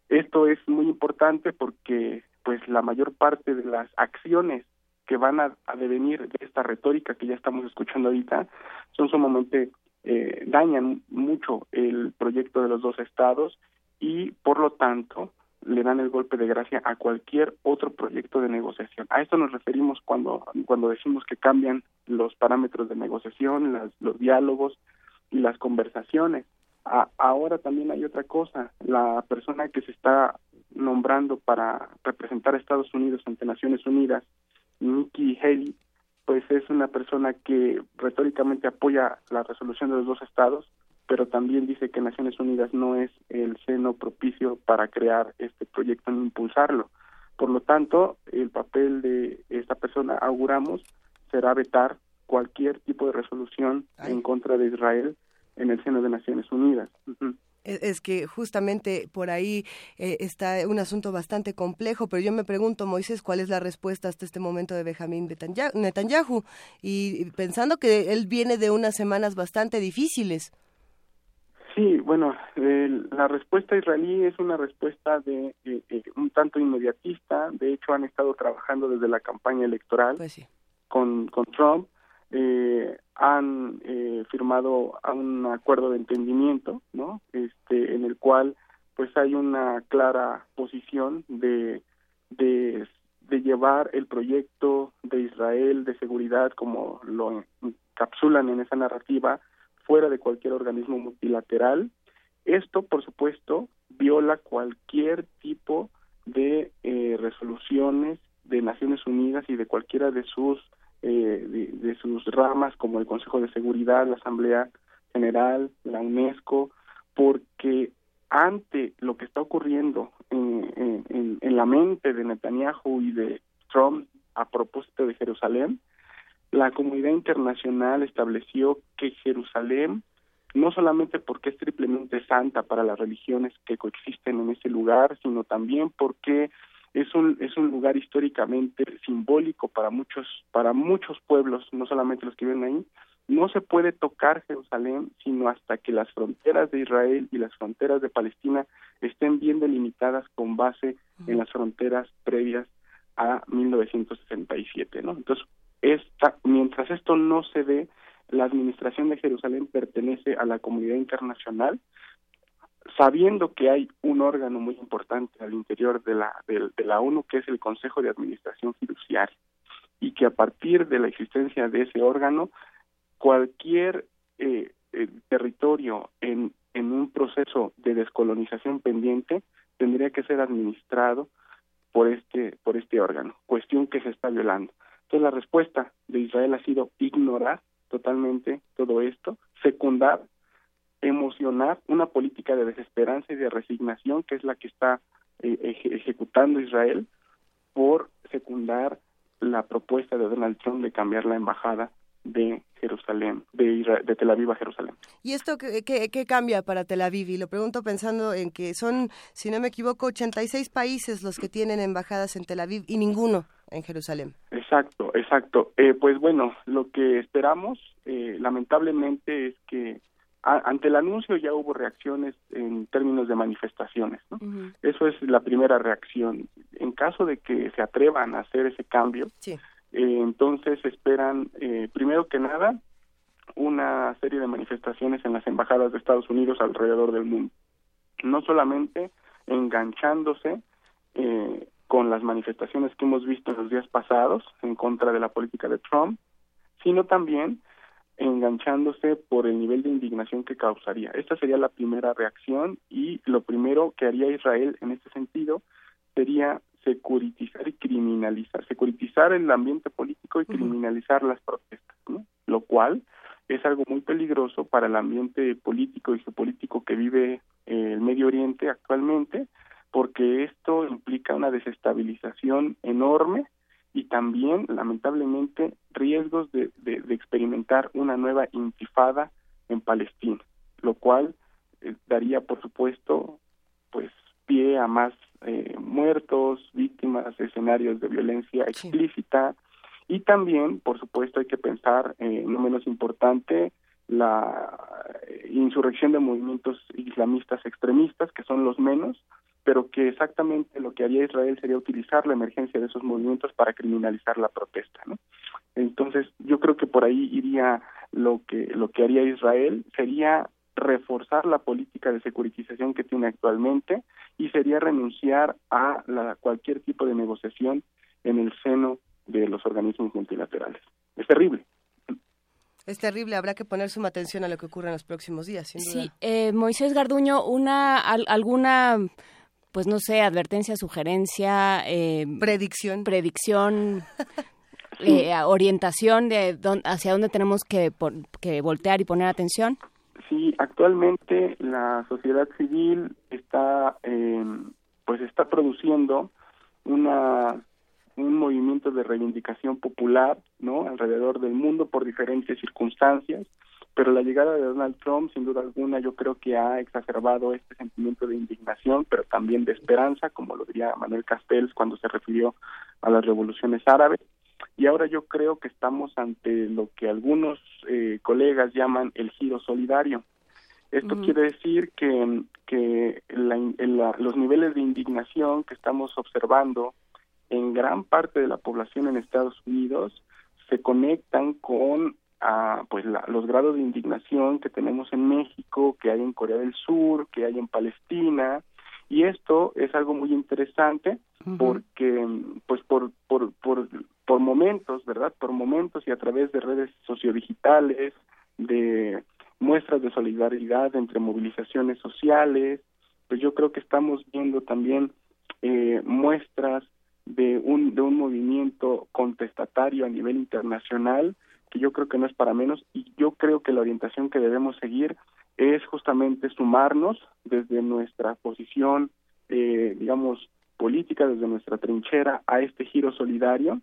Esto es muy importante porque pues la mayor parte de las acciones que van a, devenir de esta retórica que ya estamos escuchando ahorita son sumamente eh, dañan mucho el proyecto de los dos estados y por lo tanto le dan el golpe de gracia a cualquier otro proyecto de negociación. A esto nos referimos cuando, cuando decimos que cambian los parámetros de negociación, las, los diálogos y las conversaciones. ahora también hay otra cosa, la persona que se está nombrando para representar a Estados Unidos ante Naciones Unidas, Nikki Haley, pues es una persona que retóricamente apoya la resolución de los dos estados, pero también dice que Naciones Unidas no es el seno propicio para crear este proyecto ni impulsarlo. Por lo tanto, el papel de esta persona, auguramos, será vetar cualquier tipo de resolución en contra de Israel en el seno de Naciones Unidas. Es que justamente por ahí eh, está un asunto bastante complejo, pero yo me pregunto, Moisés, ¿cuál es la respuesta hasta este momento de Benjamín Netanyahu? Y pensando que él viene de unas semanas bastante difíciles. Sí, bueno, la respuesta israelí es una respuesta de un tanto inmediatista. De hecho, han estado trabajando desde la campaña electoral pues con, con Trump. Eh, han eh, firmado un acuerdo de entendimiento, ¿no? Este, en el cual, pues, hay una clara posición de de, de llevar el proyecto de Israel de seguridad, como lo encapsulan en esa narrativa, fuera de cualquier organismo multilateral. Esto, por supuesto, viola cualquier tipo de eh, resoluciones de Naciones Unidas y de cualquiera de sus eh, de, sus ramas como el Consejo de Seguridad, la Asamblea General, la UNESCO, porque ante lo que está ocurriendo en, la mente de Netanyahu y de Trump a propósito de Jerusalén, la comunidad internacional estableció que Jerusalén, no solamente porque es triplemente santa para las religiones que coexisten en ese lugar, sino también porque es un es un lugar históricamente simbólico para muchos para muchos pueblos, no solamente los que viven ahí. No se puede tocar Jerusalén sino hasta que las fronteras de Israel y las fronteras de Palestina estén bien delimitadas con base en las fronteras previas a 1967, ¿no? Entonces, esta, mientras esto no se dé, la administración de Jerusalén pertenece a la comunidad internacional, sabiendo que hay un órgano muy importante al interior de la, de, la ONU, que es el Consejo de Administración Fiduciaria, y que a partir de la existencia de ese órgano, cualquier eh, eh, territorio en, en un proceso de descolonización pendiente tendría que ser administrado por este por este órgano, cuestión que se está violando. Entonces la respuesta de Israel ha sido ignorar totalmente todo esto, secundar, emocionar una política de desesperanza y de resignación que es la que está eh, ejecutando Israel por secundar la propuesta de Donald Trump de cambiar la embajada de Jerusalén, de, de Tel Aviv a Jerusalén. ¿Y esto qué, qué, cambia para Tel Aviv? Y lo pregunto pensando en que son, si no me equivoco, 86 países los que tienen embajadas en Tel Aviv y ninguno en Jerusalén. Exacto, exacto. Eh, pues bueno, lo que esperamos, eh, lamentablemente, es que ante el anuncio ya hubo reacciones en términos de manifestaciones. ¿no? Eso es la primera reacción. En caso de que se atrevan a hacer ese cambio, sí eh, entonces esperan, eh, primero que nada, una serie de manifestaciones en las embajadas de Estados Unidos alrededor del mundo. no solamente enganchándose eh, con las manifestaciones que hemos visto en los días pasados en contra de la política de Trump, sino también enganchándose por el nivel de indignación que causaría. Esta sería la primera reacción y lo primero que haría Israel en este sentido sería securitizar y criminalizar, securitizar el ambiente político y criminalizar las protestas, ¿no? lo cual es algo muy peligroso para el ambiente político y geopolítico que vive eh, el Medio Oriente actualmente, porque esto implica una desestabilización enorme y también, lamentablemente, riesgos de, de, experimentar una nueva intifada en Palestina, lo cual eh, daría, por supuesto, pues pie a más eh, muertos, víctimas, escenarios de violencia explícita. Y también, por supuesto, hay que pensar, eh, no menos importante, la insurrección de movimientos islamistas extremistas, que son los menos, pero que exactamente lo que haría Israel sería utilizar la emergencia de esos movimientos para criminalizar la protesta, ¿no? Entonces, yo creo que por ahí iría lo que lo que haría Israel sería reforzar la política de securitización que tiene actualmente y sería renunciar a la, cualquier tipo de negociación en el seno de los organismos multilaterales. Es terrible. Es terrible, habrá que poner suma atención a lo que ocurre en los próximos días, sin duda. Sí, eh, Moisés Garduño, una alguna pues no sé, advertencia, sugerencia, eh, predicción, predicción, eh, orientación de hacia dónde tenemos que, que voltear y poner atención. Sí, actualmente la sociedad civil está, eh, pues está produciendo una un movimiento de reivindicación popular, ¿no? Alrededor del mundo por diferentes circunstancias pero la llegada de Donald Trump, sin duda alguna, yo creo que ha exacerbado este sentimiento de indignación, pero también de esperanza, como lo diría Manuel Castells cuando se refirió a las revoluciones árabes. Y ahora yo creo que estamos ante lo que algunos eh, colegas llaman el giro solidario. Esto quiere decir que, que los niveles de indignación que estamos observando en gran parte de la población en Estados Unidos se conectan con a pues los grados de indignación que tenemos en México, que hay en Corea del Sur, que hay en Palestina y esto es algo muy interesante porque pues por, por por por momentos, ¿verdad? Por momentos y a través de redes sociodigitales, de muestras de solidaridad entre movilizaciones sociales, pues yo creo que estamos viendo también eh, muestras de un de un movimiento contestatario a nivel internacional que yo creo que no es para menos y yo creo que la orientación que debemos seguir es justamente sumarnos desde nuestra posición, eh, digamos, política, desde nuestra trinchera a este giro solidario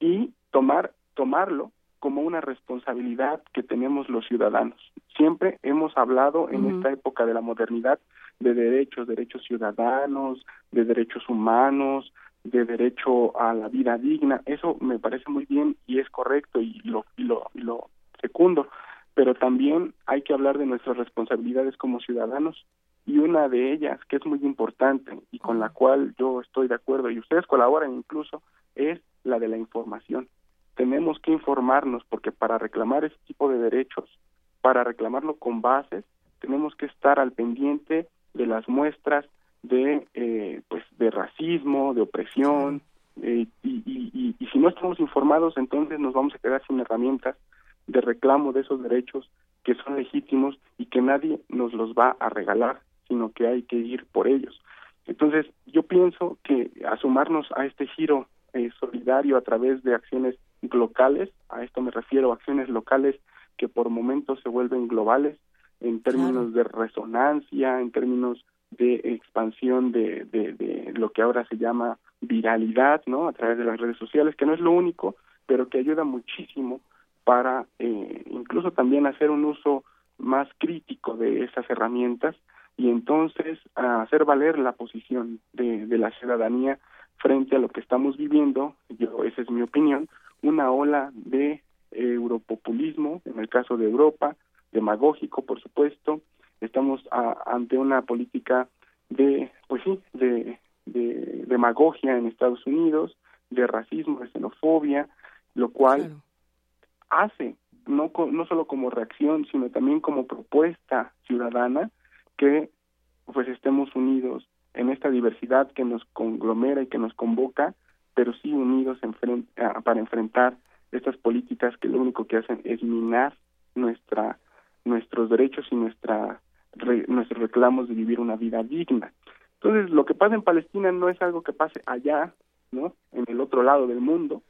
y tomar tomarlo como una responsabilidad que tenemos los ciudadanos. Siempre hemos hablado en esta época de la modernidad de derechos, derechos ciudadanos, de derechos humanos, de derecho a la vida digna. Eso me parece muy bien y es correcto y lo, y lo, y lo secundo, pero también hay que hablar de nuestras responsabilidades como ciudadanos y una de ellas que es muy importante y con la cual yo estoy de acuerdo y ustedes colaboran incluso es la de la información. Tenemos que informarnos porque para reclamar ese tipo de derechos, para reclamarlo con bases, tenemos que estar al pendiente de las muestras de eh, pues de racismo de opresión eh, y, y, y, si no estamos informados entonces nos vamos a quedar sin herramientas de reclamo de esos derechos que son legítimos y que nadie nos los va a regalar sino que hay que ir por ellos. Entonces yo pienso que asumarnos a este giro eh, solidario a través de acciones locales a esto me refiero acciones locales que por momentos se vuelven globales en términos de resonancia en términos de expansión de, de, lo que ahora se llama viralidad, ¿no? A través de las redes sociales, que no es lo único, pero que ayuda muchísimo para eh, incluso también hacer un uso más crítico de esas herramientas y entonces hacer valer la posición de, de la ciudadanía frente a lo que estamos viviendo, yo esa es mi opinión, una ola de europopulismo, en el caso de Europa, demagógico, por supuesto, estamos ante una política de, pues sí, de, de demagogia en Estados Unidos, de racismo, de xenofobia, lo cual hace, no, no solo como reacción, sino también como propuesta ciudadana, que pues estemos unidos en esta diversidad que nos conglomera y que nos convoca, pero sí unidos para enfrentar estas políticas que lo único que hacen es minar nuestra nuestros derechos y nuestra nuestros reclamos de vivir una vida digna. Entonces, lo que pasa en Palestina no es algo que pase allá, ¿no? En el otro lado del mundo,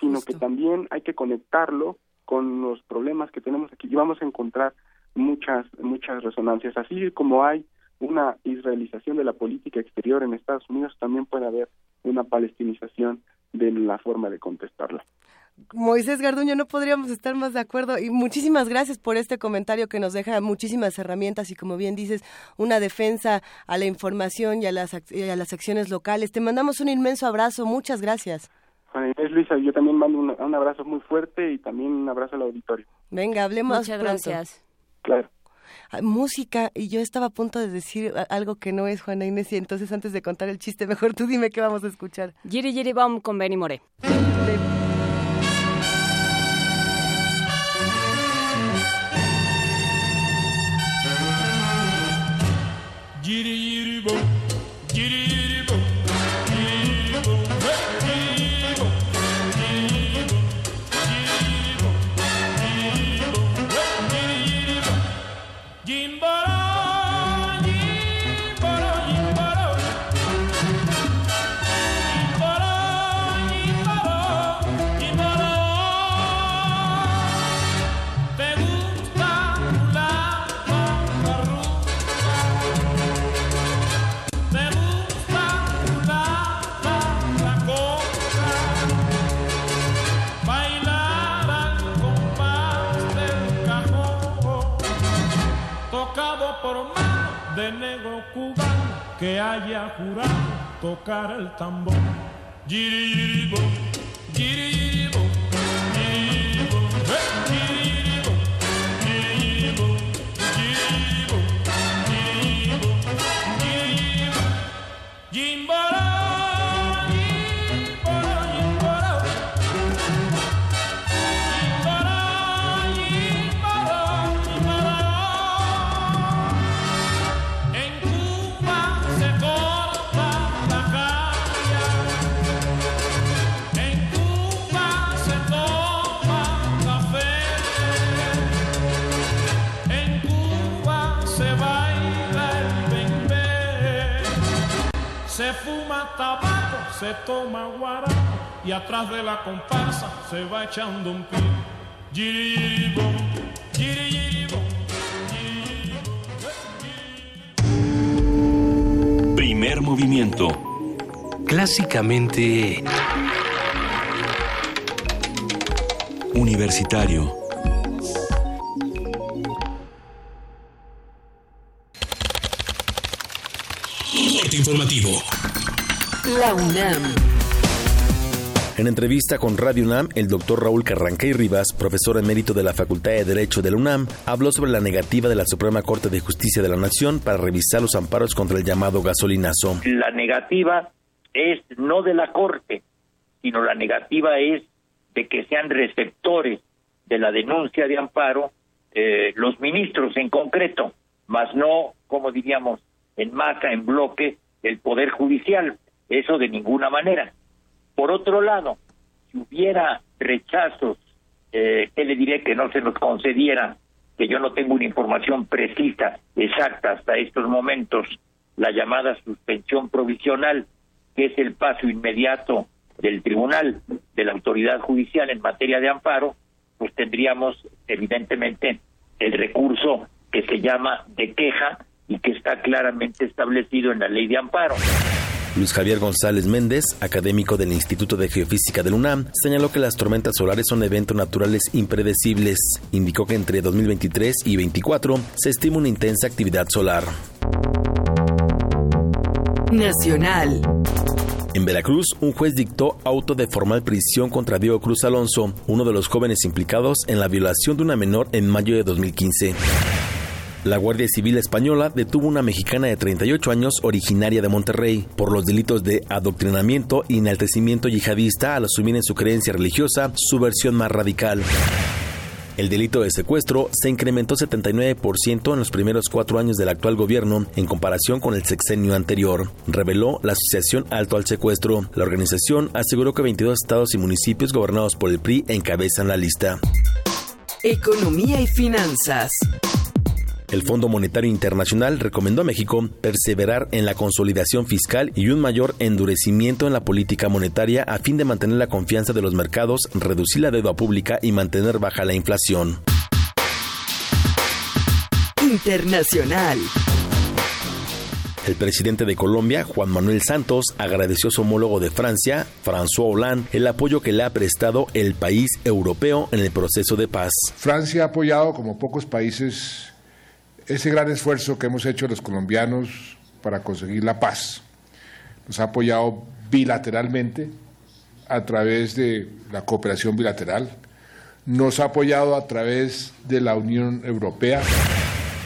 sino que también hay que conectarlo con los problemas que tenemos aquí y vamos a encontrar muchas muchas resonancias, así como hay una israelización de la política exterior en Estados Unidos, también puede haber una palestinización de la forma de contestarla. Moisés Garduño, no podríamos estar más de acuerdo y muchísimas gracias por este comentario que nos deja muchísimas herramientas y como bien dices, una defensa a la información y a las, a las acciones locales. Te mandamos un inmenso abrazo, muchas gracias. Es Luisa, yo también mando un, abrazo muy fuerte y también un abrazo al auditorio. Venga, hablemos Muchas gracias. Claro. Ah, música, y yo estaba a punto de decir algo que no es Juana Inés, y entonces antes de contar el chiste, mejor tú dime qué vamos a escuchar. Giri Giri Bomb con Benny More. Giri de negro cubano que haya jurado tocar el tambor. Giri, giri, se toma guarapo y atrás de la comparsa se va echando un pie. Giribom, giribom, Primer movimiento. Clásicamente... Universitario. informativo. La UNAM. En entrevista con Radio UNAM, el doctor Raúl Carranquey Rivas, profesor emérito de la Facultad de Derecho de la UNAM, habló sobre la negativa de la Suprema Corte de Justicia de la Nación para revisar los amparos contra el llamado gasolinazo. La negativa es no de la Corte, sino la negativa es de que sean receptores de la denuncia de amparo eh, los ministros en concreto, más no, como diríamos, en masa, en bloque, el Poder Judicial. Eso de ninguna manera. Por otro lado, si hubiera rechazos, eh, ¿qué le diré que no se nos concediera? Que yo no tengo una información precisa, exacta hasta estos momentos, la llamada suspensión provisional, que es el paso inmediato del tribunal, de la autoridad judicial en materia de amparo, pues tendríamos evidentemente el recurso que se llama de queja y que está claramente establecido en la ley de amparo. Luis Javier González Méndez, académico del Instituto de Geofísica del UNAM, señaló que las tormentas solares son eventos naturales impredecibles. Indicó que entre 2023 y 2024 se estima una intensa actividad solar. Nacional. En Veracruz, un juez dictó auto de formal prisión contra Diego Cruz Alonso, uno de los jóvenes implicados en la violación de una menor en mayo de 2015. La Guardia Civil Española detuvo una mexicana de 38 años originaria de Monterrey por los delitos de adoctrinamiento y enaltecimiento yihadista al asumir en su creencia religiosa su versión más radical. El delito de secuestro se incrementó 79% en los primeros cuatro años del actual gobierno en comparación con el sexenio anterior, reveló la Asociación Alto al Secuestro. La organización aseguró que 22 estados y municipios gobernados por el PRI encabezan la lista. Economía y finanzas. El Fondo Monetario Internacional recomendó a México perseverar en la consolidación fiscal y un mayor endurecimiento en la política monetaria a fin de mantener la confianza de los mercados, reducir la deuda pública y mantener baja la inflación. Internacional. El presidente de Colombia, Juan Manuel Santos, agradeció a su homólogo de Francia, François Hollande, el apoyo que le ha prestado el país europeo en el proceso de paz. Francia ha apoyado, como pocos países, ese gran esfuerzo que hemos hecho los colombianos para conseguir la paz. Nos ha apoyado bilateralmente a través de la cooperación bilateral, nos ha apoyado a través de la Unión Europea.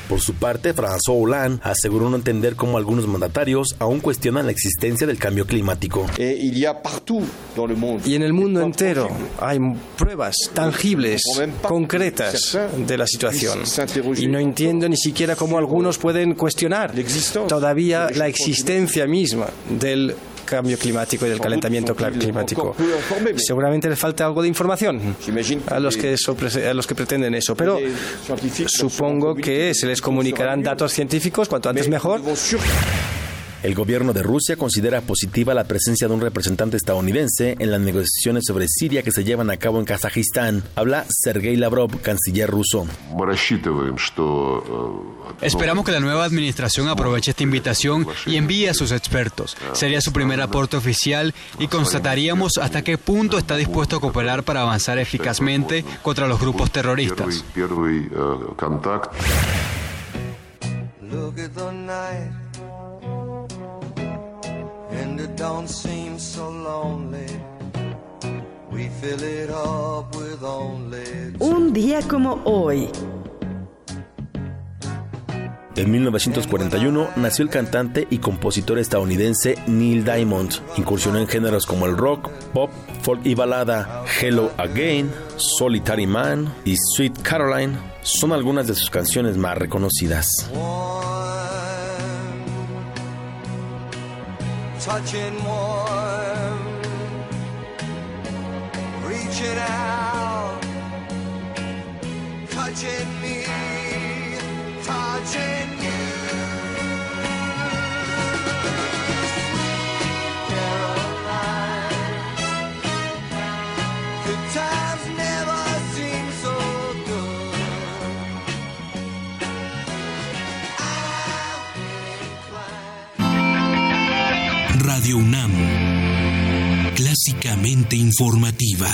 Por su parte, François Hollande aseguró no entender cómo algunos mandatarios aún cuestionan la existencia del cambio climático. Y en el mundo entero hay pruebas tangibles, concretas de la situación. Y no entiendo ni siquiera cómo algunos pueden cuestionar todavía la existencia misma del cambio climático y del calentamiento climático. Seguramente les falta algo de información a los que, a los que pretenden eso, pero supongo que se les comunicarán datos científicos cuanto antes mejor. El gobierno de Rusia considera positiva la presencia de un representante estadounidense en las negociaciones sobre Siria que se llevan a cabo en Kazajistán. Habla Sergei Lavrov, canciller ruso. Esperamos que la nueva administración aproveche esta invitación y envíe a sus expertos. Sería su primer aporte oficial y constataríamos hasta qué punto está dispuesto a cooperar para avanzar eficazmente contra los grupos terroristas. And it don't seem so lonely. We fill it up with only Un día como hoy. En 1941 nació el cantante y compositor estadounidense Neil Diamond. Incursionó en géneros como el rock, pop, folk y balada. Hello Again, Solitary Man y Sweet Caroline son algunas de sus canciones más reconocidas. Touching warm, reaching out, touching me, touching you. Radio UNAM. Clásicamente informativa.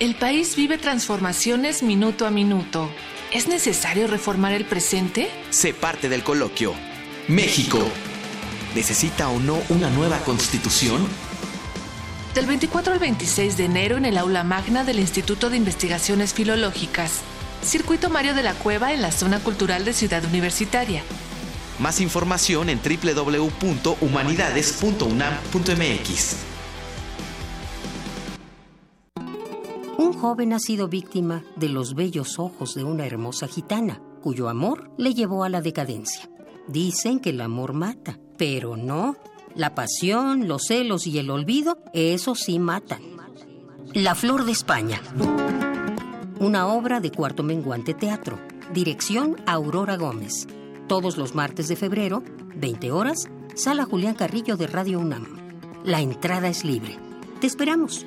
El país vive transformaciones minuto a minuto. ¿Es necesario reformar el presente? Sé parte del coloquio. México. ¿Necesita o no una nueva constitución? Del 24 al 26 de enero en el aula magna del Instituto de Investigaciones Filológicas. Circuito Mario de la Cueva en la zona cultural de Ciudad Universitaria. Más información en www.humanidades.unam.mx. Un joven ha sido víctima de los bellos ojos de una hermosa gitana, cuyo amor le llevó a la decadencia. Dicen que el amor mata, pero no. La pasión, los celos y el olvido, eso sí matan. La Flor de España. Una obra de Cuarto Menguante Teatro. Dirección Aurora Gómez. Todos los martes de febrero, 20 horas, Sala Julián Carrillo de Radio UNAM. La entrada es libre. Te esperamos.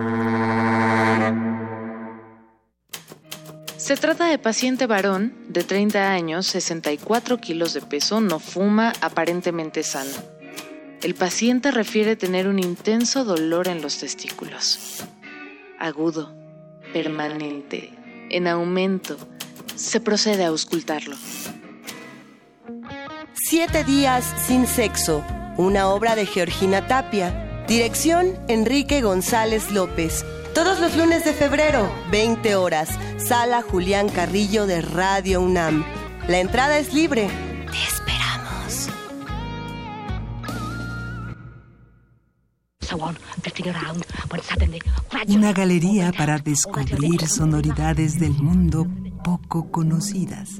Se trata de paciente varón de 30 años, 64 kilos de peso, no fuma, aparentemente sano. El paciente refiere tener un intenso dolor en los testículos. Agudo, permanente, en aumento. Se procede a auscultarlo. Siete días sin sexo, una obra de Georgina Tapia. Dirección Enrique González López. Todos los lunes de febrero, 20 horas, Sala Julián Carrillo de Radio UNAM. La entrada es libre. Te esperamos. Una galería para descubrir sonoridades del mundo poco conocidas.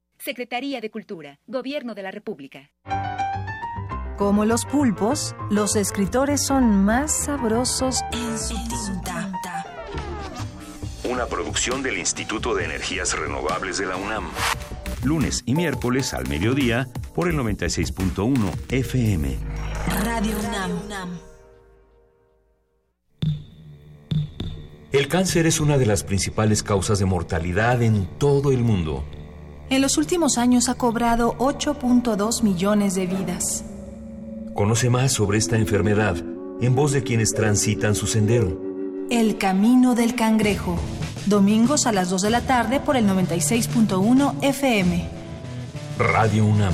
Secretaría de Cultura, Gobierno de la República. Como los pulpos, los escritores son más sabrosos en su tinta. Una producción del Instituto de Energías Renovables de la UNAM. Lunes y miércoles al mediodía por el 96.1 FM. Radio UNAM. El cáncer es una de las principales causas de mortalidad en todo el mundo. En los últimos años ha cobrado 8.2 millones de vidas. Conoce más sobre esta enfermedad en voz de quienes transitan su sendero. El Camino del Cangrejo. Domingos a las 2 de la tarde por el 96.1 FM. Radio UNAM.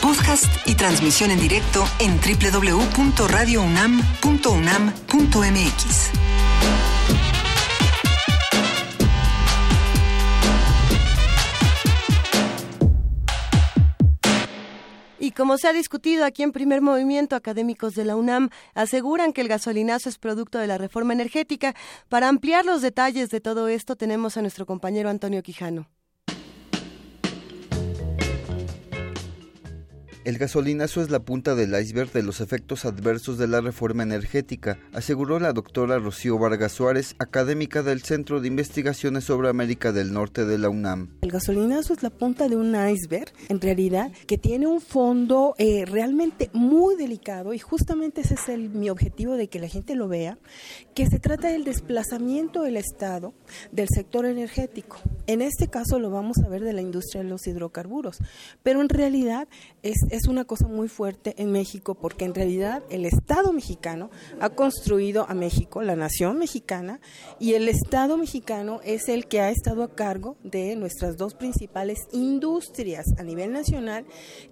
Podcast y transmisión en directo en www.radiounam.unam.mx. Y como se ha discutido aquí en primer movimiento, académicos de la UNAM aseguran que el gasolinazo es producto de la reforma energética. Para ampliar los detalles de todo esto tenemos a nuestro compañero Antonio Quijano. El gasolinazo es la punta del iceberg de los efectos adversos de la reforma energética, aseguró la doctora Rocío Vargas Suárez, académica del Centro de Investigaciones sobre América del Norte de la UNAM. El gasolinazo es la punta de un iceberg, en realidad, que tiene un fondo eh, realmente muy delicado y justamente ese es el, mi objetivo de que la gente lo vea, que se trata del desplazamiento del Estado del sector energético. En este caso lo vamos a ver de la industria de los hidrocarburos, pero en realidad es, es una cosa muy fuerte en México porque en realidad el Estado mexicano ha construido a México, la nación mexicana, y el Estado mexicano es el que ha estado a cargo de nuestras dos principales industrias a nivel nacional,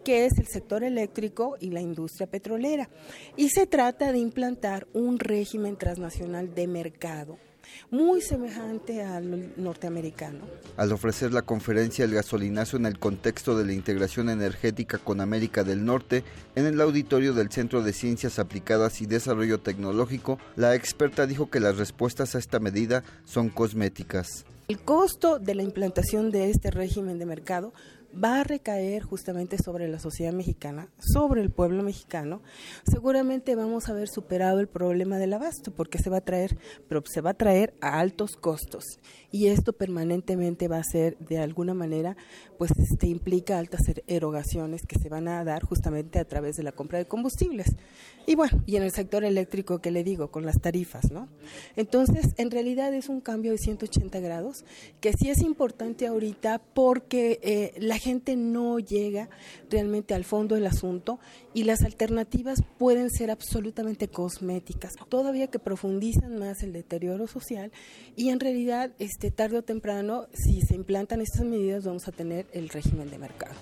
que es el sector eléctrico y la industria petrolera. Y se trata de implantar un régimen transnacional de mercado muy semejante al norteamericano. Al ofrecer la conferencia El gasolinazo en el contexto de la integración energética con América del Norte, en el auditorio del Centro de Ciencias Aplicadas y Desarrollo Tecnológico, la experta dijo que las respuestas a esta medida son cosméticas. El costo de la implantación de este régimen de mercado va a recaer justamente sobre la sociedad mexicana, sobre el pueblo mexicano, seguramente vamos a haber superado el problema del abasto, porque se va a traer, pero se va a traer a altos costos. Y esto permanentemente va a ser, de alguna manera, pues este implica altas er-, erogaciones que se van a dar justamente a través de la compra de combustibles. Y bueno, y en el sector eléctrico, ¿qué le digo? Con las tarifas, ¿no? Entonces, en realidad es un cambio de 180 grados, que sí es importante ahorita porque eh, la gente no llega realmente al fondo del asunto y las alternativas pueden ser absolutamente cosméticas, todavía que profundizan más el deterioro social y en realidad este tarde o temprano si se implantan estas medidas vamos a tener el régimen de mercado.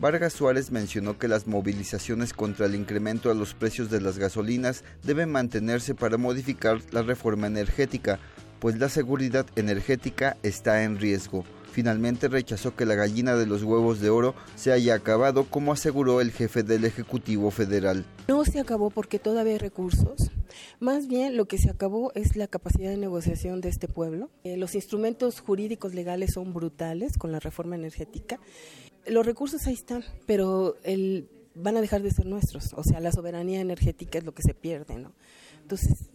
Vargas Suárez mencionó que las movilizaciones contra el incremento a los precios de las gasolinas deben mantenerse para modificar la reforma energética, pues la seguridad energética está en riesgo finalmente rechazó que la gallina de los huevos de oro se haya acabado, como aseguró el jefe del Ejecutivo Federal. No se acabó porque todavía hay recursos. Más bien lo que se acabó es la capacidad de negociación de este pueblo. Eh, los instrumentos jurídicos legales son brutales con la reforma energética. Los recursos ahí están, pero el, van a dejar de ser nuestros. O sea, la soberanía energética es lo que se pierde, ¿no? Entonces,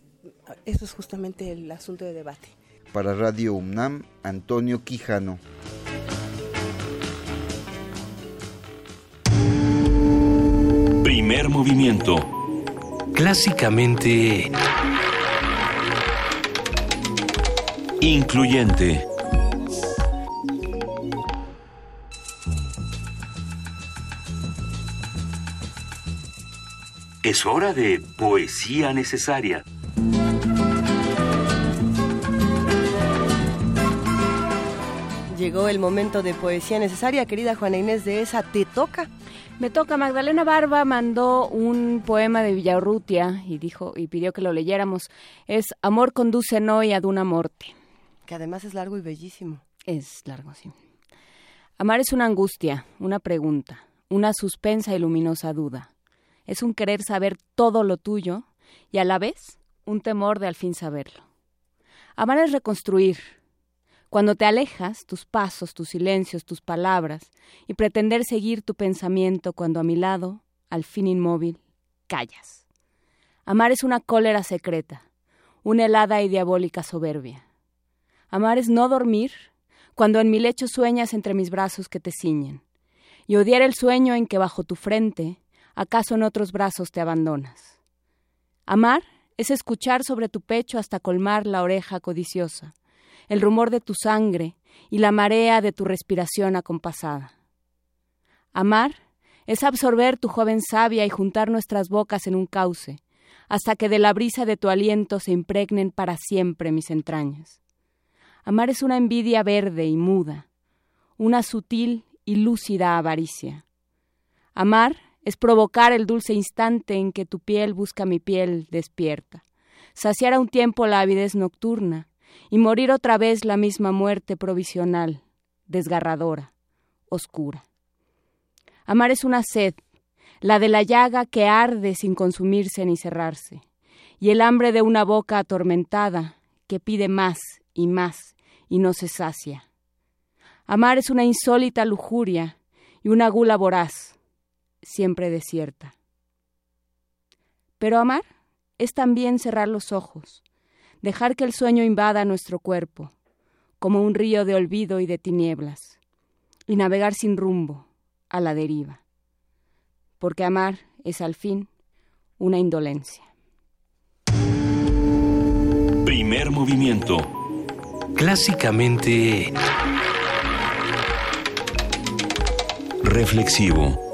eso es justamente el asunto de debate. Para Radio UNAM, Antonio Quijano. Primer movimiento. Clásicamente... Incluyente. Es hora de poesía necesaria. Llegó el momento de poesía necesaria, querida Juana Inés de esa, te toca. Me toca. Magdalena Barba mandó un poema de Villarrutia y dijo y pidió que lo leyéramos. Es Amor conduce no y ad una morte. Que además es largo y bellísimo. Es largo, sí. Amar es una angustia, una pregunta, una suspensa y luminosa duda. Es un querer saber todo lo tuyo y a la vez un temor de al fin saberlo. Amar es reconstruir, cuando te alejas, tus pasos, tus silencios, tus palabras, y pretender seguir tu pensamiento cuando a mi lado, al fin inmóvil, callas. Amar es una cólera secreta, una helada y diabólica soberbia. Amar es no dormir cuando en mi lecho sueñas entre mis brazos que te ciñen, y odiar el sueño en que bajo tu frente, acaso en otros brazos te abandonas. Amar es escuchar sobre tu pecho hasta colmar la oreja codiciosa, el rumor de tu sangre y la marea de tu respiración acompasada. Amar es absorber tu joven savia y juntar nuestras bocas en un cauce, hasta que de la brisa de tu aliento se impregnen para siempre mis entrañas. Amar es una envidia verde y muda, una sutil y lúcida avaricia. Amar es provocar el dulce instante en que tu piel busca mi piel despierta, saciar a un tiempo la avidez nocturna, y morir otra vez la misma muerte provisional, desgarradora, oscura. Amar es una sed, la de la llaga que arde sin consumirse ni cerrarse, y el hambre de una boca atormentada que pide más y más y no se sacia. Amar es una insólita lujuria y una gula voraz, siempre desierta. Pero amar es también cerrar los ojos, dejar que el sueño invada nuestro cuerpo, como un río de olvido y de tinieblas, y navegar sin rumbo, a la deriva, porque amar es al fin una indolencia. Primer movimiento. Clásicamente... Reflexivo.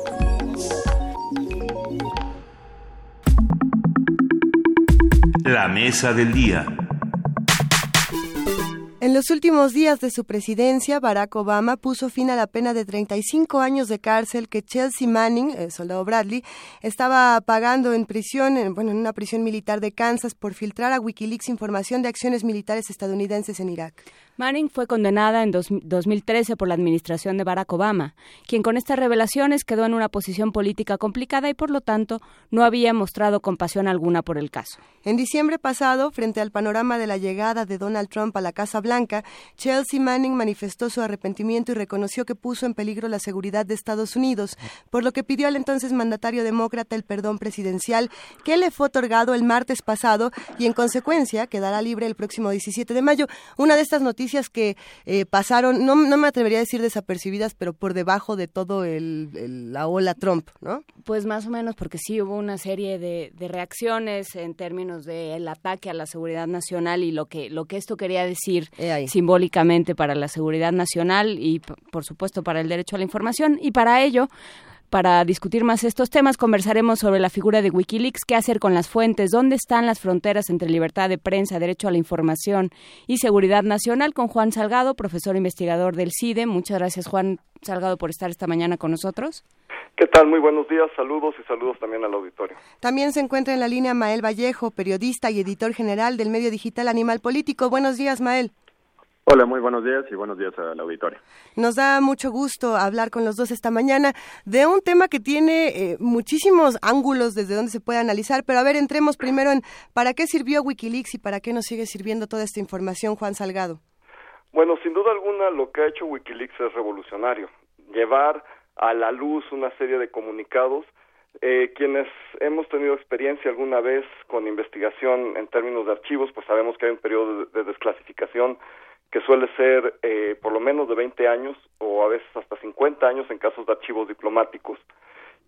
La mesa del día. En los últimos días de su presidencia, Barack Obama puso fin a la pena de 35 años de cárcel que Chelsea Manning, el soldado Bradley, estaba pagando en prisión, en, bueno, en una prisión militar de Kansas por filtrar a Wikileaks información de acciones militares estadounidenses en Irak. Manning fue condenada en 2013 por la administración de Barack Obama, quien con estas revelaciones quedó en una posición política complicada y por lo tanto no había mostrado compasión alguna por el caso. En diciembre pasado, frente al panorama de la llegada de Donald Trump a la Casa Blanca, Chelsea Manning manifestó su arrepentimiento y reconoció que puso en peligro la seguridad de Estados Unidos, por lo que pidió al entonces mandatario demócrata el perdón presidencial que le fue otorgado el martes pasado y en consecuencia quedará libre el próximo 17 de mayo. Una de estas noticias que eh, pasaron, no, no me atrevería a decir desapercibidas, pero por debajo de todo el, la ola Trump, ¿no? Pues más o menos, porque sí hubo una serie de, reacciones en términos del ataque a la seguridad nacional y lo que, lo que esto quería decir simbólicamente para la seguridad nacional y, por supuesto, para el derecho a la información. Y para ello, para discutir más estos temas, conversaremos sobre la figura de Wikileaks, qué hacer con las fuentes, dónde están las fronteras entre libertad de prensa, derecho a la información y seguridad nacional con Juan Salgado, profesor investigador del CIDE. Muchas gracias, Juan Salgado, por estar esta mañana con nosotros. ¿Qué tal? Muy buenos días, saludos y saludos también al auditorio. También se encuentra en la línea Mael Vallejo, periodista y editor general del medio digital Animal Político. Buenos días, Mael. Hola, muy buenos días y buenos días al auditorio. Nos da mucho gusto hablar con los dos esta mañana de un tema que tiene eh, muchísimos ángulos desde donde se puede analizar, pero a ver, entremos primero en para qué sirvió Wikileaks y para qué nos sigue sirviendo toda esta información, Juan Salgado. Bueno, sin duda alguna lo que ha hecho Wikileaks es revolucionario, llevar a la luz una serie de comunicados eh, quienes hemos tenido experiencia alguna vez con investigación en términos de archivos, pues sabemos que hay un periodo de desclasificación que suele ser eh, por lo menos de 20 años o a veces hasta 50 años en casos de archivos diplomáticos.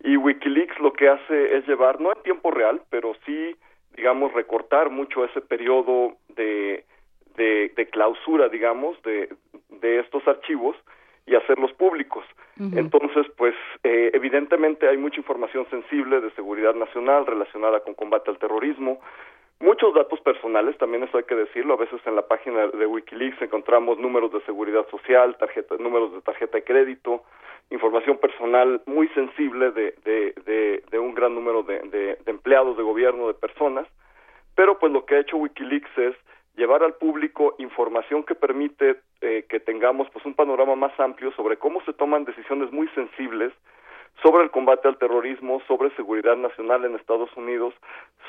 Y Wikileaks lo que hace es llevar, no en tiempo real, pero sí, digamos, recortar mucho ese periodo de, de, de clausura, digamos, de, de estos archivos y hacerlos públicos. Entonces, pues, eh, evidentemente hay mucha información sensible de seguridad nacional relacionada con combate al terrorismo, Muchos datos personales, también eso hay que decirlo, a veces en la página de Wikileaks encontramos números de seguridad social, tarjeta, números de tarjeta de crédito, información personal muy sensible de, de, de, un gran número de, de, empleados de gobierno, de personas, pero pues lo que ha hecho Wikileaks es llevar al público información que permite eh, que tengamos pues un panorama más amplio sobre cómo se toman decisiones muy sensibles sobre el combate al terrorismo, sobre seguridad nacional en Estados Unidos,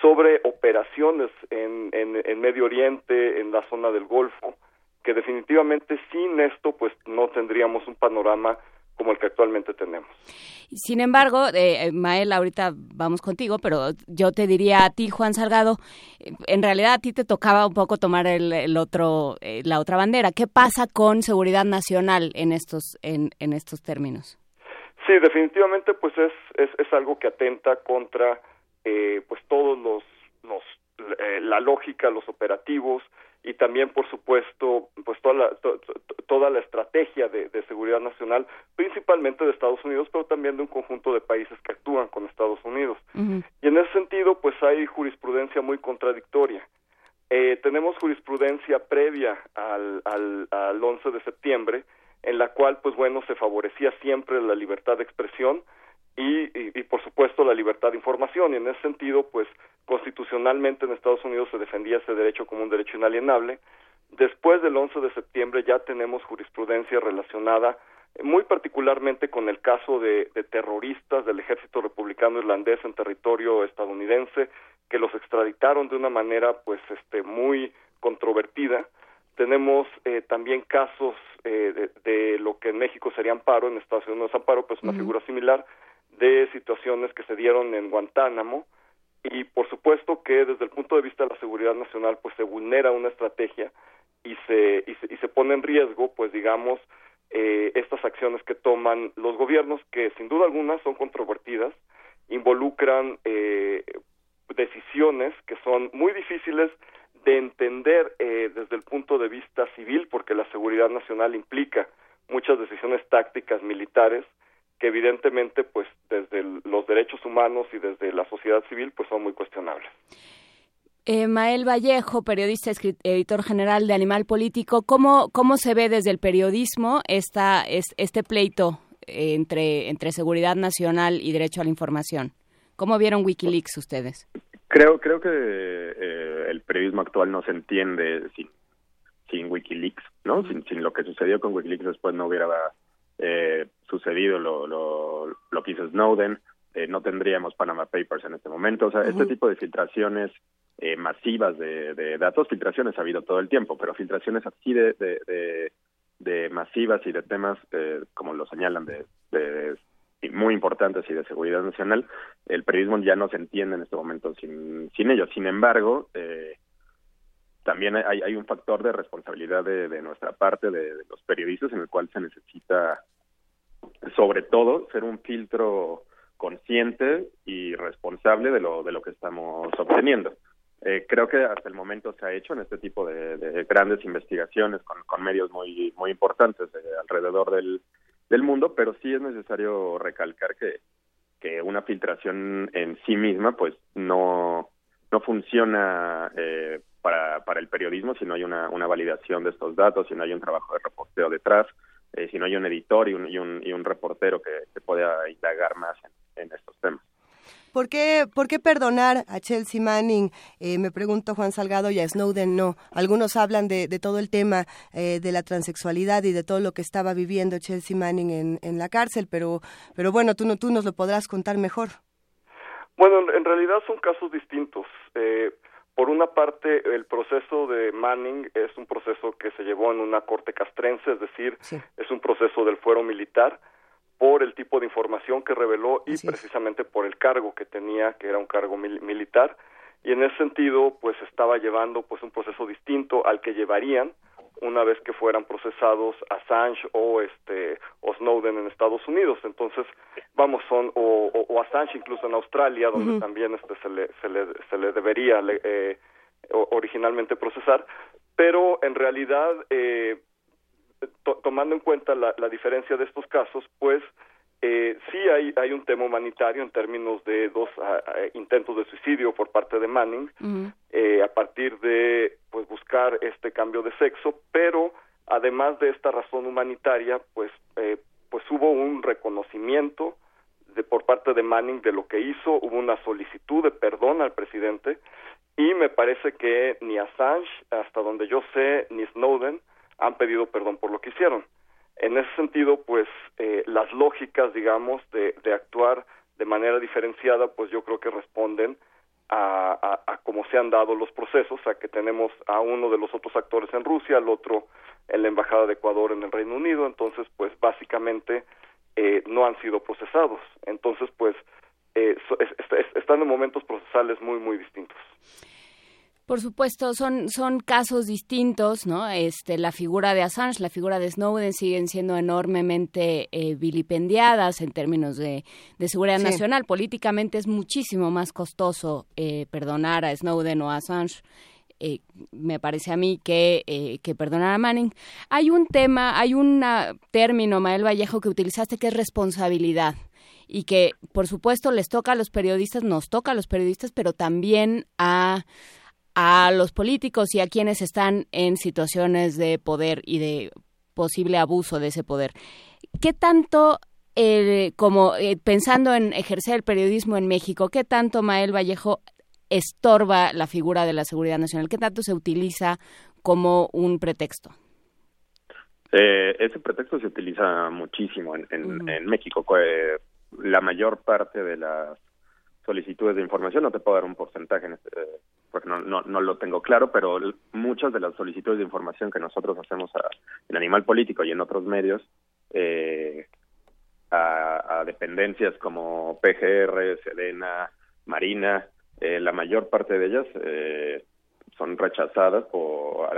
sobre operaciones en, en, Medio Oriente, en la zona del Golfo, que definitivamente sin esto pues no tendríamos un panorama como el que actualmente tenemos. Sin embargo, eh, eh, Mael, ahorita vamos contigo, pero yo te diría a ti, Juan Salgado, eh, en realidad a ti te tocaba un poco tomar el, otro, la otra bandera. ¿Qué pasa con seguridad nacional en estos, en, en estos términos? Sí, definitivamente, pues es, es, es algo que atenta contra eh, pues todos los, los eh, la lógica, los operativos y también, por supuesto, pues toda la, toda la estrategia de, de, seguridad nacional, principalmente de Estados Unidos, pero también de un conjunto de países que actúan con Estados Unidos. Y en ese sentido, pues hay jurisprudencia muy contradictoria. Eh, tenemos jurisprudencia previa al, al, al 11 de septiembre, en la cual, pues bueno, se favorecía siempre la libertad de expresión y, y, por supuesto, la libertad de información. Y en ese sentido, pues constitucionalmente en Estados Unidos se defendía ese derecho como un derecho inalienable. Después del 11 de septiembre ya tenemos jurisprudencia relacionada muy particularmente con el caso de, de, terroristas del ejército republicano irlandés en territorio estadounidense que los extraditaron de una manera pues este muy controvertida tenemos eh, también casos eh, de, lo que en México sería amparo, en Estados Unidos amparo, pues una figura similar, de situaciones que se dieron en Guantánamo. Y por supuesto que desde el punto de vista de la seguridad nacional pues se vulnera una estrategia y se, y se, y se pone en riesgo pues digamos eh, estas acciones que toman los gobiernos que sin duda alguna son controvertidas, involucran eh, decisiones que son muy difíciles de entender eh, desde el punto de vista civil, porque la seguridad nacional implica muchas decisiones tácticas militares que evidentemente pues desde los derechos humanos y desde la sociedad civil pues son muy cuestionables. Eh, Mael Vallejo, periodista, editor general de Animal Político, ¿cómo, cómo se ve desde el periodismo esta, este pleito entre, entre seguridad nacional y derecho a la información? ¿Cómo vieron Wikileaks ustedes? Creo, creo que eh, el periodismo actual no se entiende sin, sin Wikileaks, ¿no? Sin, sin lo que sucedió con Wikileaks después no hubiera eh, sucedido lo, lo, lo que hizo Snowden, eh, no tendríamos Panama Papers en este momento. O sea, este tipo de filtraciones eh, masivas de, datos, filtraciones ha habido todo el tiempo, pero filtraciones así de, de, masivas y de temas, eh, como lo señalan, de, muy importantes y de seguridad nacional, el periodismo ya no se entiende en este momento sin, ellos. Sin embargo, eh, también hay, hay un factor de responsabilidad de, nuestra parte, de, los periodistas, en el cual se necesita, sobre todo, ser un filtro consciente y responsable de lo, de lo que estamos obteniendo. Eh, creo que hasta el momento se ha hecho en este tipo de, grandes investigaciones con, con, medios muy muy importantes alrededor del, del mundo, pero sí es necesario recalcar que, que una filtración en sí misma pues no, no funciona eh, para, para el periodismo si no hay una, una validación de estos datos, si no hay un trabajo de reporteo detrás, eh, si no hay un editor y un, y un, y un reportero que, que pueda indagar más en estos temas. ¿Por qué, ¿Por qué perdonar a Chelsea Manning? Eh, me pregunto Juan Salgado y a Snowden no. Algunos hablan de, de todo el tema eh, de la transexualidad y de todo lo que estaba viviendo Chelsea Manning en, en la cárcel, pero, pero bueno, tú, no, tú nos lo podrás contar mejor. Bueno, en realidad son casos distintos. Eh, por una parte, el proceso de Manning es un proceso que se llevó en una corte castrense, es decir, es un proceso del fuero militar por el tipo de información que reveló y precisamente por el cargo que tenía, que era un cargo militar, y en ese sentido, pues estaba llevando pues un proceso distinto al que llevarían una vez que fueran procesados Assange o este o Snowden en Estados Unidos. Entonces, vamos son o, o, Assange incluso en Australia, donde también este se le se le se le debería eh, originalmente procesar, pero en realidad eh, tomando en cuenta la, diferencia de estos casos, pues eh, sí hay, hay un tema humanitario en términos de dos ah, ah, intentos de suicidio por parte de Manning eh, a partir de pues buscar este cambio de sexo, pero además de esta razón humanitaria, pues eh, pues hubo un reconocimiento de por parte de Manning de lo que hizo, hubo una solicitud de perdón al presidente y me parece que ni Assange, hasta donde yo sé, ni Snowden han pedido perdón por lo que hicieron. En ese sentido, pues eh, las lógicas, digamos, de, de, actuar de manera diferenciada, pues yo creo que responden a, a, cómo se han dado los procesos, a que tenemos a uno de los otros actores en Rusia, al otro en la Embajada de Ecuador en el Reino Unido, entonces, pues básicamente eh, no han sido procesados. Entonces, pues eh, están en momentos procesales muy, muy distintos. Por supuesto, son, son casos distintos, ¿no? Este, la figura de Assange, la figura de Snowden siguen siendo enormemente eh, vilipendiadas en términos de, seguridad nacional. Políticamente es muchísimo más costoso eh, perdonar a Snowden o a Assange. Eh, me parece a mí que, que perdonar a Manning. Hay un tema, hay un término, Mael Vallejo, que utilizaste que es responsabilidad y que, por supuesto, les toca a los periodistas, nos toca a los periodistas, pero también a a los políticos y a quienes están en situaciones de poder y de posible abuso de ese poder. ¿Qué tanto, eh, como eh, pensando en ejercer el periodismo en México, qué tanto Mael Vallejo estorba la figura de la seguridad nacional? ¿Qué tanto se utiliza como un pretexto? Eh, ese pretexto se utiliza muchísimo en, en México. La mayor parte de las solicitudes de información, no te puedo dar un porcentaje este, porque no, no, no, lo tengo claro, pero muchas de las solicitudes de información que nosotros hacemos en Animal Político y en otros medios eh, a, dependencias como PGR, Sedena, Marina, eh, la mayor parte de ellas eh, son rechazadas por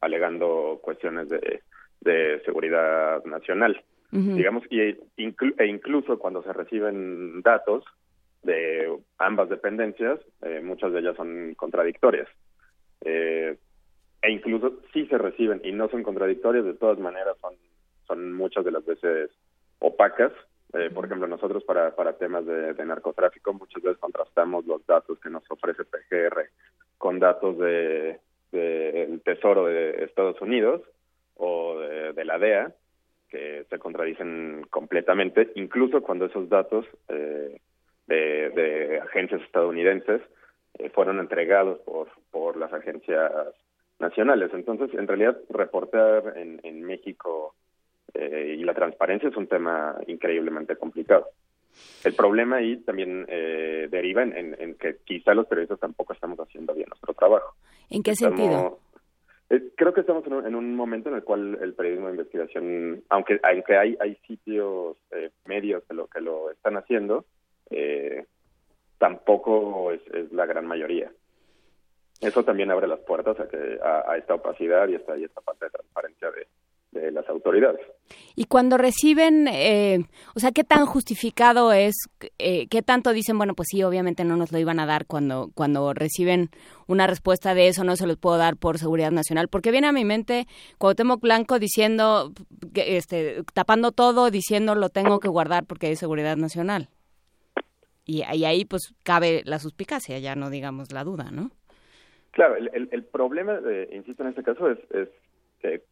alegando cuestiones de, de seguridad nacional. Digamos, y, e incluso cuando se reciben datos, de ambas dependencias, eh, muchas de ellas son contradictorias. Eh, e incluso si se reciben y no son contradictorias, de todas maneras son, son muchas de las veces opacas. Eh, por ejemplo, nosotros para, para temas de, narcotráfico muchas veces contrastamos los datos que nos ofrece PGR con datos de del Tesoro de Estados Unidos o de, la DEA que se contradicen completamente, incluso cuando esos datos eh, de, agencias estadounidenses eh, fueron entregados por, por las agencias nacionales. Entonces, en realidad, reportar en, en México eh, y la transparencia es un tema increíblemente complicado. El problema ahí también eh, deriva en, que quizá los periodistas tampoco estamos haciendo bien nuestro trabajo. ¿En qué sentido? Eh, creo que estamos en un, momento en el cual el periodismo de investigación, aunque aunque hay hay sitios eh, medios que lo que lo están haciendo, tampoco es, la gran mayoría. Eso también abre las puertas a que a, esta opacidad y esta y esta falta de transparencia de, las autoridades. Y cuando reciben, eh, o sea, ¿qué tan justificado es, eh, qué tanto dicen, bueno, pues sí, obviamente no nos lo iban a dar cuando, cuando reciben una respuesta de eso, no se los puedo dar por seguridad nacional? Porque viene a mi mente Cuauhtémoc Blanco diciendo, este, tapando todo, diciendo lo tengo que guardar porque es seguridad nacional. Y, ahí pues cabe la suspicacia, ya no digamos la duda, ¿no? Claro, el, el, problema, insisto en este caso, es, es que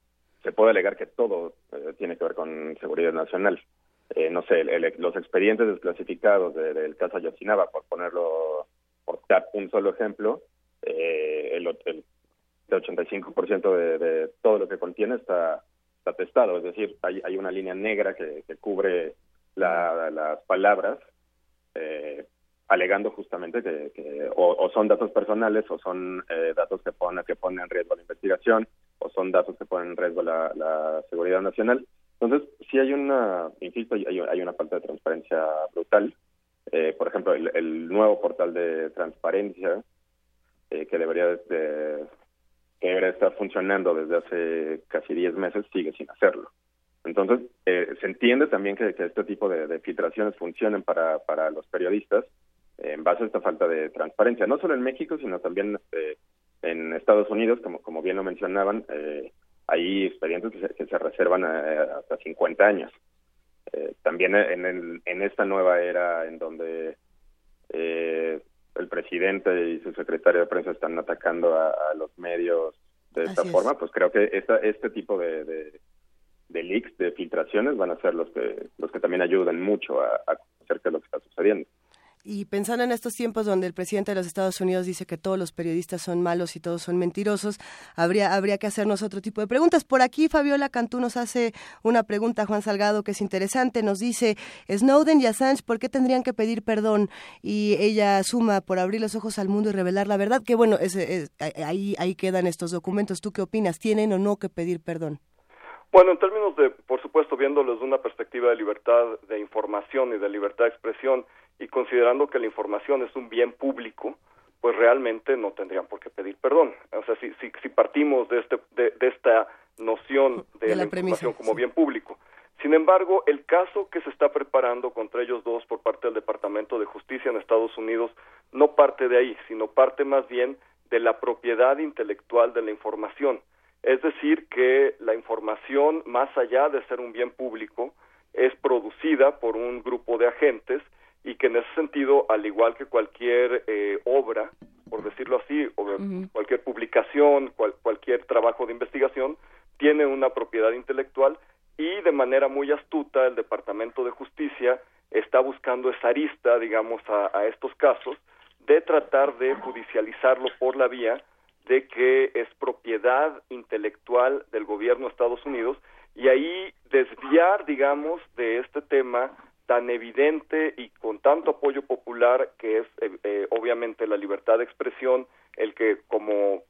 se puede alegar que todo eh, tiene que ver con seguridad nacional. Eh, no sé, los expedientes desclasificados del caso Ayotzinapa, por ponerlo, por dar un solo ejemplo, eh, el, el, 85% de, de todo lo que contiene está, está testado, es decir, hay, hay una línea negra que, que cubre las palabras, eh, alegando justamente que, o, son datos personales o son datos que ponen, que ponen en riesgo la investigación o son datos que ponen en riesgo la, seguridad nacional. Entonces, sí hay una, insisto, hay, hay una falta de transparencia brutal. Eh, por ejemplo, el, nuevo portal de transparencia eh, que debería de, que debería estar funcionando desde hace casi 10 meses sigue sin hacerlo. Entonces, eh, se entiende también que, este tipo de, filtraciones funcionen para, para los periodistas en base a esta falta de transparencia, no solo en México, sino también en Estados Unidos, como, como bien lo mencionaban, eh, hay expedientes que se, reservan eh, hasta 50 años. Eh, también en, en esta nueva era en donde eh, el presidente y su secretario de prensa están atacando a, los medios de esta forma, pues creo que esta, este tipo de, de, leaks, de filtraciones, van a ser los que, los que también ayudan mucho a, conocer qué es lo que está sucediendo. Y pensando en estos tiempos donde el presidente de los Estados Unidos dice que todos los periodistas son malos y todos son mentirosos, habría, habría que hacernos otro tipo de preguntas. Por aquí Fabiola Cantú nos hace una pregunta Juan Salgado que es interesante. Nos dice, Snowden y Assange, ¿por qué tendrían que pedir perdón? Y ella suma por abrir los ojos al mundo y revelar la verdad. Que bueno, ahí, ahí quedan estos documentos. ¿Tú qué opinas? ¿Tienen o no que pedir perdón? Bueno, en términos de, por supuesto, viéndolo desde una perspectiva de libertad de información y de libertad de expresión, y considerando que la información es un bien público, pues realmente no tendrían por qué pedir perdón. O sea, si, si, si partimos de, este, de, esta noción de, la, información como bien público. Sin embargo, el caso que se está preparando contra ellos dos por parte del Departamento de Justicia en Estados Unidos no parte de ahí, sino parte más bien de la propiedad intelectual de la información. Es decir, que la información, más allá de ser un bien público, es producida por un grupo de agentes y que en ese sentido, al igual que cualquier eh, obra, por decirlo así, o cualquier publicación, cualquier trabajo de investigación, tiene una propiedad intelectual y de manera muy astuta el Departamento de Justicia está buscando esa arista, digamos, a, estos casos de tratar de judicializarlo por la vía de que es propiedad intelectual del gobierno de Estados Unidos y ahí desviar, digamos, de este tema tan evidente y con tanto apoyo popular que es eh, eh, obviamente la libertad de expresión, el que como,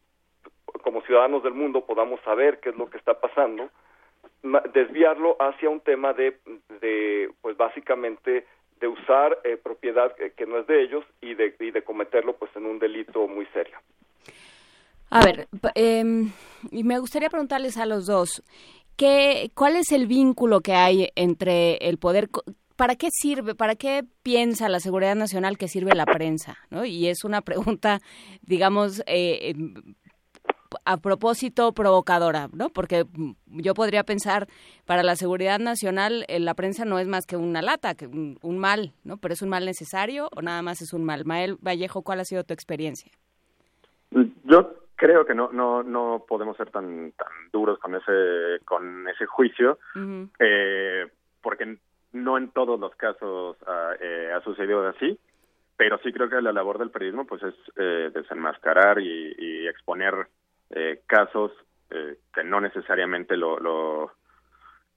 como ciudadanos del mundo podamos saber qué es lo que está pasando, desviarlo hacia un tema de, de pues básicamente de usar eh, propiedad que, no es de ellos y de, y de cometerlo pues en un delito muy serio. A ver, y me gustaría preguntarles a los dos, ¿qué, ¿cuál es el vínculo que hay entre el poder ¿para qué sirve, para qué piensa la seguridad nacional que sirve la prensa? ¿no? Y es una pregunta, digamos, eh, em, a propósito provocadora, ¿no? Porque yo podría pensar, para la seguridad nacional, eh, la prensa no es más que una lata, que un, un, mal, ¿no? Pero es un mal necesario o nada más es un mal. Mael Vallejo, ¿cuál ha sido tu experiencia? Yo creo que no no no podemos ser tan tan duros con ese con ese juicio eh, porque no en todos los casos ha, eh, ha sucedido así pero sí creo que la labor del periodismo pues es eh, desenmascarar y, y exponer eh, casos eh, que no necesariamente lo, lo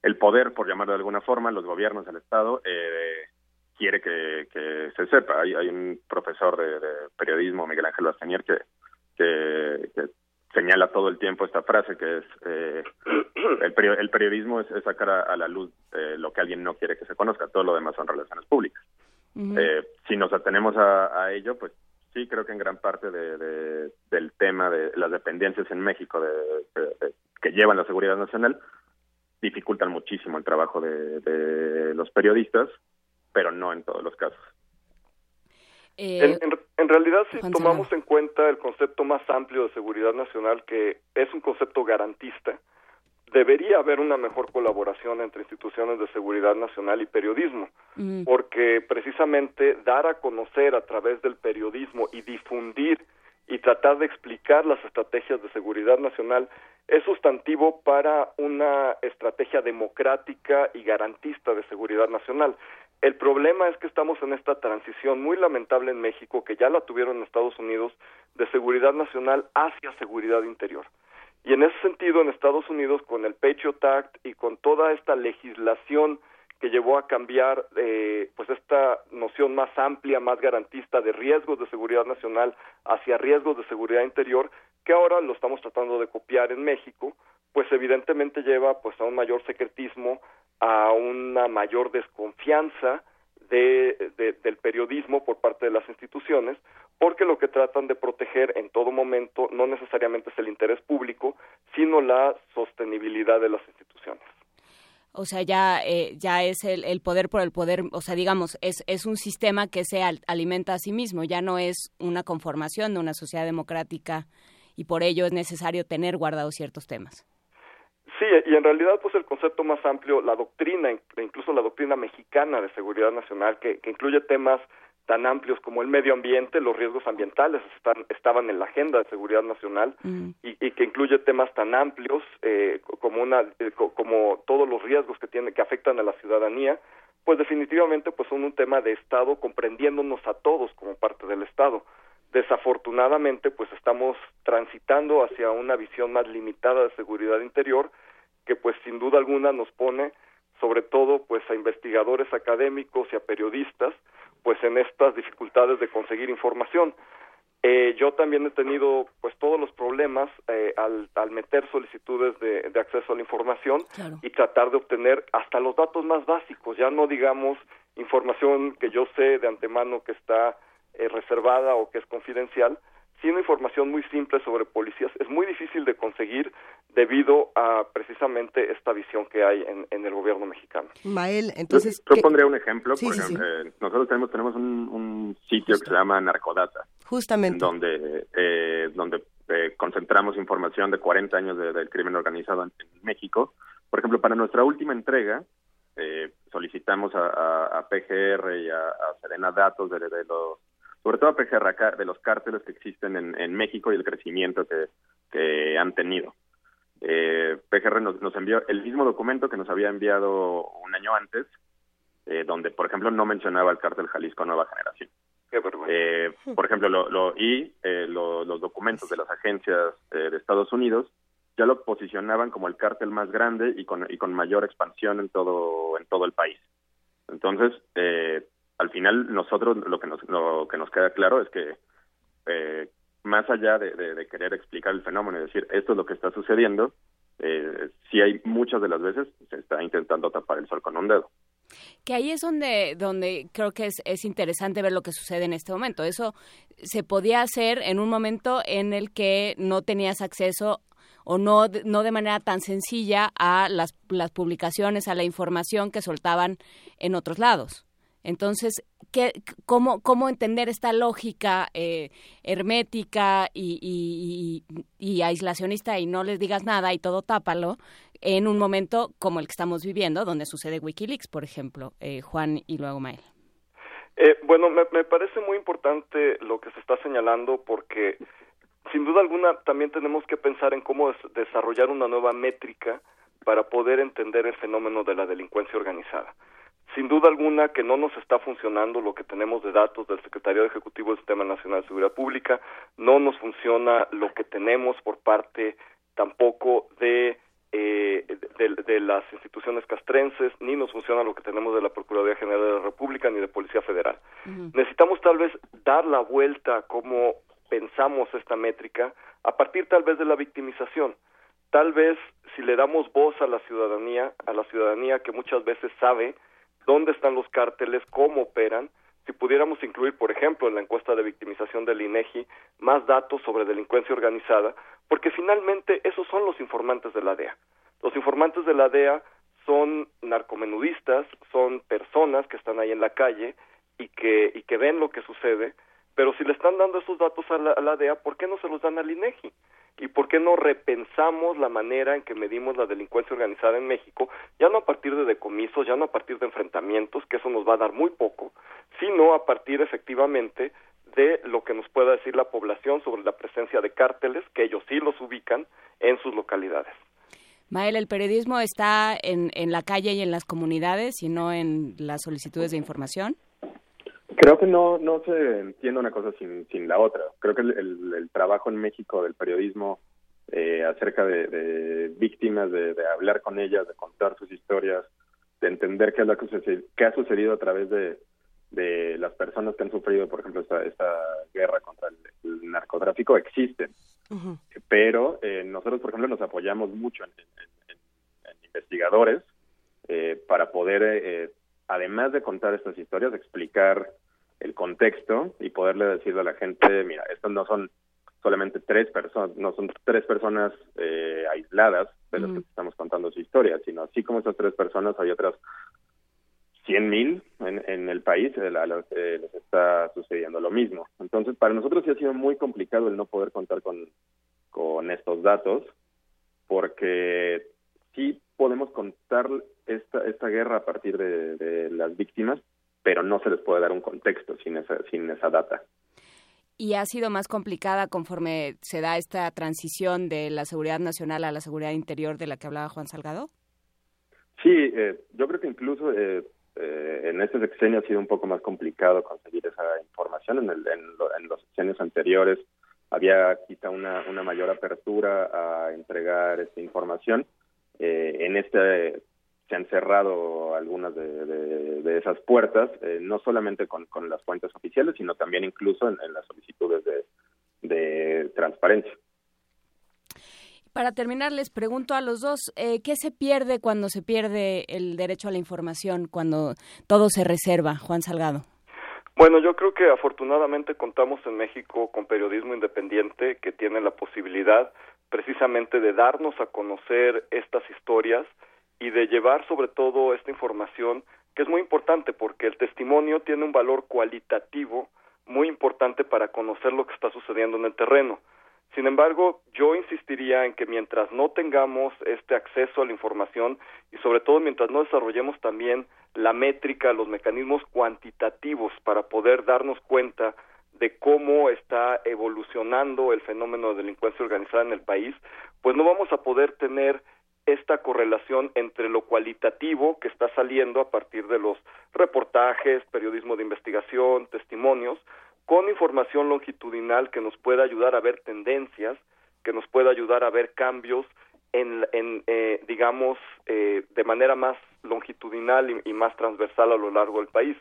el poder por llamarlo de alguna forma los gobiernos el estado eh, quiere que, que se sepa. Hay, hay un profesor de, de periodismo Miguel Ángel Bastanier que que, que señala todo el tiempo esta frase que es eh, el, peri- el periodismo es, es sacar a, a la luz eh, lo que alguien no quiere que se conozca, todo lo demás son relaciones públicas. Eh, si nos atenemos a, a ello, pues sí creo que en gran parte de, de- del tema de las dependencias en México de, de- de- que llevan la seguridad nacional dificultan muchísimo el trabajo de, de los periodistas, pero no en todos los casos. Eh, En, en- en realidad, si Juan tomamos en cuenta el concepto más amplio de seguridad nacional, que es un concepto garantista, debería haber una mejor colaboración entre instituciones de seguridad nacional y periodismo, porque precisamente dar a conocer a través del periodismo y difundir y tratar de explicar las estrategias de seguridad nacional es sustantivo para una estrategia democrática y garantista de seguridad nacional. El problema es que estamos en esta transición muy lamentable en México, que ya la tuvieron en Estados Unidos, de seguridad nacional hacia seguridad interior. Y en ese sentido, en Estados Unidos, con el Patriot Act y con toda esta legislación que llevó a cambiar eh, pues esta noción más amplia, más garantista de riesgos de seguridad nacional hacia riesgos de seguridad interior, que ahora lo estamos tratando de copiar en México, pues evidentemente lleva pues a un mayor secretismo, a una mayor desconfianza de, de- del periodismo por parte de las instituciones, porque lo que tratan de proteger en todo momento no necesariamente es el interés público, sino la sostenibilidad de las instituciones. O sea, ya, eh, ya es el, poder por el poder, o sea, digamos, es, es un sistema que se al- alimenta a sí mismo, ya no es una conformación de una sociedad democrática y por ello es necesario tener guardados ciertos temas. Sí, y en realidad pues el concepto más amplio, la doctrina, incluso la doctrina mexicana de seguridad nacional, que, que incluye temas tan amplios como el medio ambiente, los riesgos ambientales están, estaban en la agenda de seguridad nacional y, y que incluye temas tan amplios eh, co- como una eh, co- como todos los riesgos que tiene que afectan a la ciudadanía, pues definitivamente pues son un tema de Estado comprendiéndonos a todos como parte del Estado. Desafortunadamente pues estamos transitando hacia una visión más limitada de seguridad interior que pues sin duda alguna nos pone sobre todo pues a investigadores académicos y a periodistas pues en estas dificultades de conseguir información. Eh, yo también he tenido pues todos los problemas eh, al, al meter solicitudes de, de acceso a la información y tratar de obtener hasta los datos más básicos, ya no digamos información que yo sé de antemano que está eh, reservada o que es confidencial, sino información muy simple sobre policías. Es muy difícil de conseguir debido a precisamente esta visión que hay en, en el gobierno mexicano. Mael, entonces... Yo ¿qué- pondría un ejemplo, Sí, por sí, sí. ejemplo, eh, nosotros tenemos tenemos un, un sitio que se llama Narcodata, Justamente. donde eh, donde eh, concentramos información de 40 años de- del crimen organizado en, en México. Por ejemplo, para nuestra última entrega eh, solicitamos a, a- a PGR y a, a Serena datos de, de los sobre todo a PGR acá, de los cárteles que existen en, en México y el crecimiento que, que han tenido. Eh, PGR nos, nos envió el mismo documento que nos había enviado un año antes, eh, donde, por ejemplo, no mencionaba el cártel Jalisco Nueva Generación. Qué. Eh, por ejemplo, lo, lo- y eh, lo- los documentos de las agencias eh, de Estados Unidos ya lo posicionaban como el cártel más grande y con, y con mayor expansión en todo en todo el país. Entonces, eh, al final nosotros lo que nos lo que nos queda claro es que eh, más allá de, querer explicar el fenómeno y decir esto es lo que está sucediendo, eh, sí hay muchas de las veces se está intentando tapar el sol con un dedo. Que ahí es donde, donde creo que es, es interesante ver lo que sucede en este momento. Eso se podía hacer en un momento en el que no tenías acceso o no, no de manera tan sencilla a las, las publicaciones, a la información que soltaban en otros lados. Entonces, ¿qué, cómo, ¿cómo entender esta lógica eh, hermética y, y- y- y aislacionista y no les digas nada y todo tápalo en un momento como el que estamos viviendo, donde sucede Wikileaks, por ejemplo, eh, Juan y luego Mael? Eh, bueno, me parece muy importante lo que se está señalando porque sin duda alguna también tenemos que pensar en cómo desarrollar una nueva métrica para poder entender el fenómeno de la delincuencia organizada. Sin duda alguna que no nos está funcionando lo que tenemos de datos del Secretario Ejecutivo del Sistema Nacional de Seguridad Pública, no nos funciona lo que tenemos por parte tampoco de, eh, de, las instituciones castrenses, ni nos funciona lo que tenemos de la Procuraduría General de la República ni de Policía Federal. Necesitamos tal vez dar la vuelta a cómo pensamos esta métrica a partir tal vez de la victimización. Tal vez si le damos voz a la ciudadanía, a la ciudadanía que muchas veces sabe dónde están los cárteles, cómo operan, si pudiéramos incluir, por ejemplo, en la encuesta de victimización del INEGI más datos sobre delincuencia organizada, porque finalmente esos son los informantes de la DEA. Los informantes de la DEA son narcomenudistas, son personas que están ahí en la calle y que, y que ven lo que sucede, pero si le están dando esos datos a la, a la DEA, ¿por qué no se los dan al INEGI? y por qué no repensamos la manera en que medimos la delincuencia organizada en México, ya no a partir de decomisos, ya no a partir de enfrentamientos, que eso nos va a dar muy poco, sino a partir efectivamente de lo que nos pueda decir la población sobre la presencia de cárteles, que ellos sí los ubican en sus localidades. Mael, ¿el periodismo está en, en la calle y en las comunidades y no en las solicitudes de información? Creo que no, no se entiende una cosa sin, sin la otra. Creo que el, el, trabajo en México del periodismo eh, acerca de, víctimas, de, hablar con ellas, de contar sus historias, de entender qué es lo que, qué ha sucedido a través de, de las personas que han sufrido, por ejemplo, esta, esta guerra contra el, narcotráfico, existen. Pero eh, nosotros, por ejemplo, nos apoyamos mucho en, investigadores eh, para poder, eh, además de contar estas historias, explicar el contexto y poderle decirle a la gente, mira, estas no son solamente tres personas, no son tres personas eh, aisladas de las que estamos contando su historia, sino así como esas tres personas hay otras cien mil en, en el país a los que les está sucediendo lo mismo. Entonces, para nosotros sí ha sido muy complicado el no poder contar con, con estos datos, porque sí podemos contar esta, esta guerra a partir de, de las víctimas, pero no se les puede dar un contexto sin esa, sin esa data. ¿Y ha sido más complicada conforme se da esta transición de la seguridad nacional a la seguridad interior de la que hablaba Juan Salgado? Sí, eh, yo creo que incluso eh, eh, en este sexenio ha sido un poco más complicado conseguir esa información. En, el, en, los sexenios anteriores había quizá una, una mayor apertura a entregar esta información. En este se han cerrado algunas de, esas puertas, eh, no solamente con, las fuentes oficiales, sino también incluso en, las solicitudes de, transparencia. Para terminar, les pregunto a los dos, eh, ¿qué se pierde cuando se pierde el derecho a la información, cuando todo se reserva? Juan Salgado. Bueno, yo creo que afortunadamente contamos en México con periodismo independiente que tiene la posibilidad precisamente de darnos a conocer estas historias, y de llevar sobre todo esta información que es muy importante porque el testimonio tiene un valor cualitativo muy importante para conocer lo que está sucediendo en el terreno. Sin embargo, yo insistiría en que mientras no tengamos este acceso a la información y sobre todo mientras no desarrollemos también la métrica, los mecanismos cuantitativos para poder darnos cuenta de cómo está evolucionando el fenómeno de delincuencia organizada en el país, pues no vamos a poder tener esta correlación entre lo cualitativo que está saliendo a partir de los reportajes, periodismo de investigación, testimonios, con información longitudinal que nos pueda ayudar a ver tendencias, que nos pueda ayudar a ver cambios en, en eh, digamos, eh, de manera más longitudinal y, y más transversal a lo largo del país.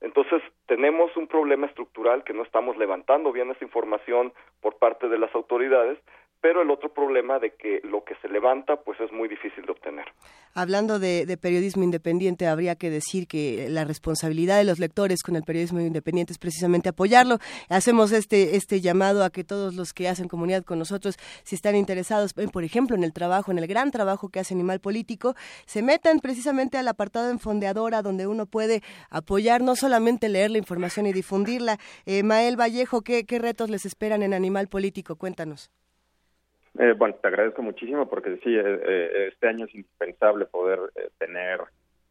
Entonces, tenemos un problema estructural que no estamos levantando bien esa información por parte de las autoridades, pero el otro problema de que lo que se levanta pues es muy difícil de obtener. Hablando de, periodismo independiente, habría que decir que la responsabilidad de los lectores con el periodismo independiente es precisamente apoyarlo. Hacemos este, este llamado a que todos los que hacen comunidad con nosotros, si están interesados, por ejemplo, en el trabajo, en el gran trabajo que hace Animal Político, se metan precisamente al apartado en Fondeadora, donde uno puede apoyar, no solamente leer la información y difundirla. Eh, Mael Vallejo, ¿qué, ¿qué retos les esperan en Animal Político? Cuéntanos. Eh, bueno, te agradezco muchísimo porque sí, eh, eh, este año es indispensable poder tener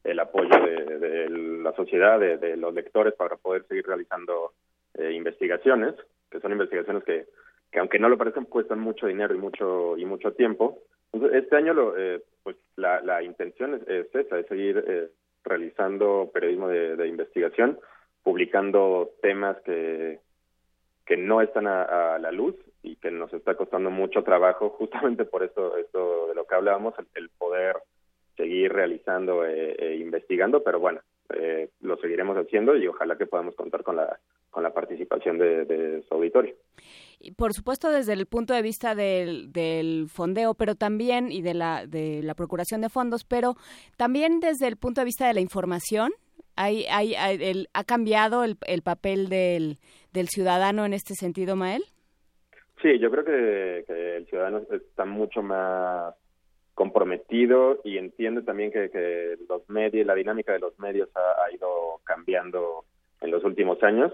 el apoyo de, la sociedad, de, los lectores para poder seguir realizando investigaciones, que son investigaciones que que aunque no lo parezcan cuestan mucho dinero y mucho y mucho tiempo. Entonces, este año lo, eh, pues la, la intención es, es esa, es seguir eh, realizando periodismo de, de investigación, publicando temas que que no están a, a, la luz y que nos está costando mucho trabajo justamente por esto esto de lo que hablábamos el, el poder seguir realizando e, e investigando pero bueno eh, lo seguiremos haciendo y ojalá que podamos contar con la con la participación de, de su auditorio y por supuesto desde el punto de vista del, del fondeo pero también y de la de la procuración de fondos pero también desde el punto de vista de la información hay, hay, hay el, ha cambiado el, el papel del del ciudadano en este sentido, Mael? Sí, yo creo que, el ciudadano está mucho más comprometido y entiende también que, que los medios, la dinámica de los medios ha, ido cambiando en los últimos años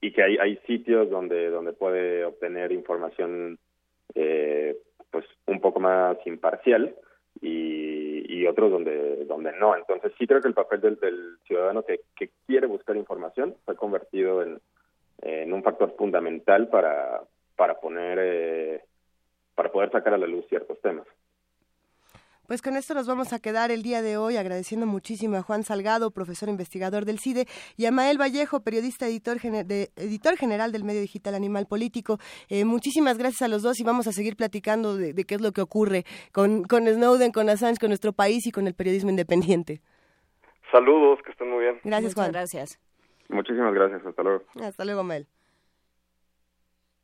y que hay, hay sitios donde donde puede obtener información eh, pues un poco más imparcial y, y otros donde donde no. Entonces sí creo que el papel del, del ciudadano que, que quiere buscar información se ha convertido en, en un factor fundamental para para poner eh, para poder sacar a la luz ciertos temas pues con esto nos vamos a quedar el día de hoy agradeciendo muchísimo a Juan Salgado, profesor investigador del CIDE, y a Mael Vallejo, periodista editor, de, editor general del medio digital Animal Político. Eh, muchísimas gracias a los dos y vamos a seguir platicando de, de, qué es lo que ocurre con, con Snowden, con Assange, con nuestro país y con el periodismo independiente. Saludos, que estén muy bien. Gracias, Juan. Gracias. Muchísimas gracias, hasta luego. Hasta luego, Mael.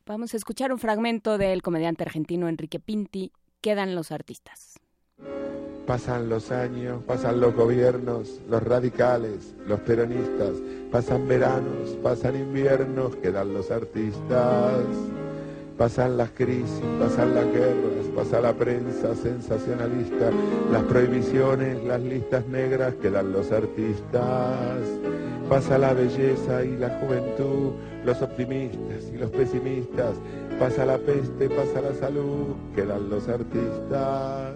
Vamos a escuchar un fragmento del comediante argentino Enrique Pinti, Quedan los artistas. Pasan los años, pasan los gobiernos, los radicales, los peronistas, pasan veranos, pasan inviernos, quedan los artistas. Pasan las crisis, pasan las guerras, pasa la prensa sensacionalista, las prohibiciones, las listas negras, quedan los artistas. Pasa la belleza y la juventud, los optimistas y los pesimistas, pasa la peste, pasa la salud, quedan los artistas.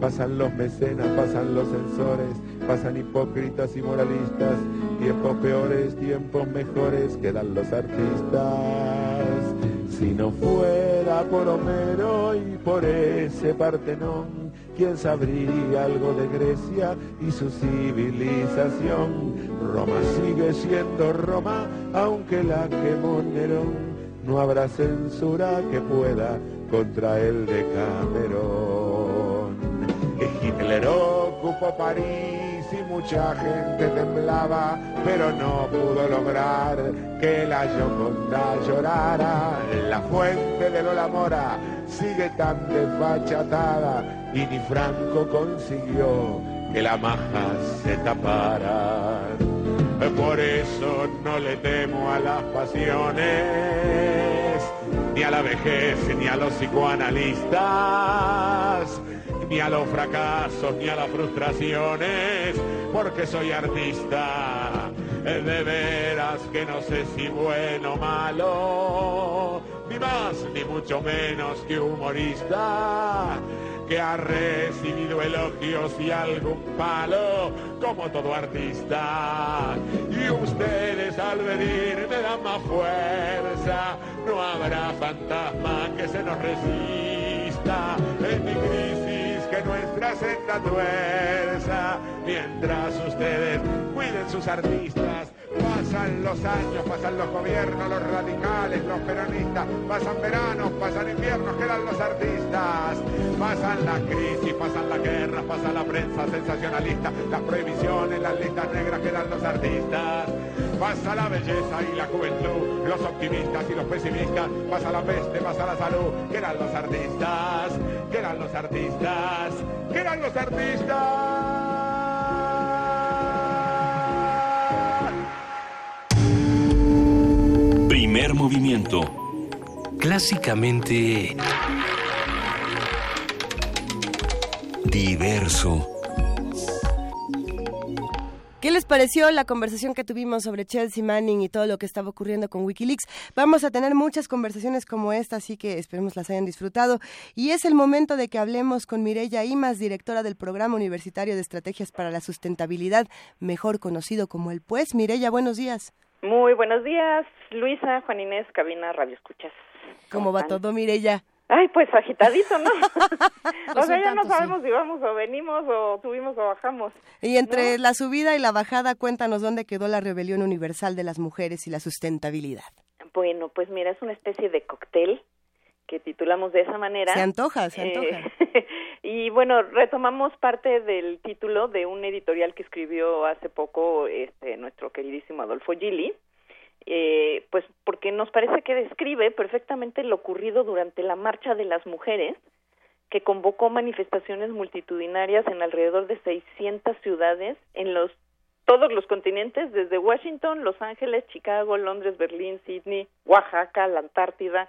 Pasan los mecenas, pasan los censores, pasan hipócritas y moralistas, tiempos peores, tiempos mejores, quedan los artistas. Si no fuera por Homero y por ese Partenón, ¿quién sabría algo de Grecia y su civilización? Roma sigue siendo Roma, aunque la quemó Nerón. No habrá censura que pueda contra el de Camerón. Hitler ocupó París mucha gente temblaba, pero no pudo lograr que la Gioconda llorara. La fuente de Lola Mora sigue tan desfachatada y ni Franco consiguió que la maja se tapara. Por eso no le temo a las pasiones, ni a la vejez, ni a los psicoanalistas ni a los fracasos, ni a las frustraciones, porque soy artista. De veras que no sé si bueno o malo, ni más ni mucho menos que humorista que ha recibido elogios y algún palo, como todo artista. Y ustedes al venir me dan más fuerza, no habrá fantasma que se nos resista en mi crisis nuestra senda tuerza, mientras ustedes cuiden sus artistas. Pasan los años, pasan los gobiernos, los radicales, los peronistas, pasan veranos, pasan inviernos, quedan los artistas. Pasan la crisis, pasan la guerra, pasa la prensa sensacionalista, las prohibiciones, las listas negras, quedan los artistas. Pasa la belleza y la juventud, los optimistas y los pesimistas, pasa la peste, pasa la salud, quedan los artistas, quedan los artistas, quedan los artistas. Primer movimiento. Clásicamente... Diverso. ¿Qué les pareció la conversación que tuvimos sobre Chelsea Manning y todo lo que estaba ocurriendo con Wikileaks? Vamos a tener muchas conversaciones como esta, así que esperemos las hayan disfrutado. Y es el momento de que hablemos con Mireya Imas, directora del Programa Universitario de Estrategias para la Sustentabilidad, mejor conocido como el PUES. Mireya, buenos días. Muy buenos días, Luisa, Juan Inés, cabina Radio Escuchas. ¿Cómo va todo, Mireya? Ay, pues agitadito, ¿no? O sea, ya no sí. sabemos si vamos o venimos o subimos o bajamos. Y entre la subida y la bajada, cuéntanos dónde quedó la rebelión universal de las mujeres y la sustentabilidad. Bueno, pues mira, es una especie de cóctel que titulamos de esa manera. Se antoja, se antoja. Eh, y bueno, retomamos parte del título de un editorial que escribió hace poco este, nuestro queridísimo Adolfo Gili, eh, pues porque nos parece que describe perfectamente lo ocurrido durante la Marcha de las Mujeres, que convocó manifestaciones multitudinarias en alrededor de 600 ciudades en los todos los continentes, desde Washington, Los Ángeles, Chicago, Londres, Berlín, Sydney, Oaxaca, la Antártida,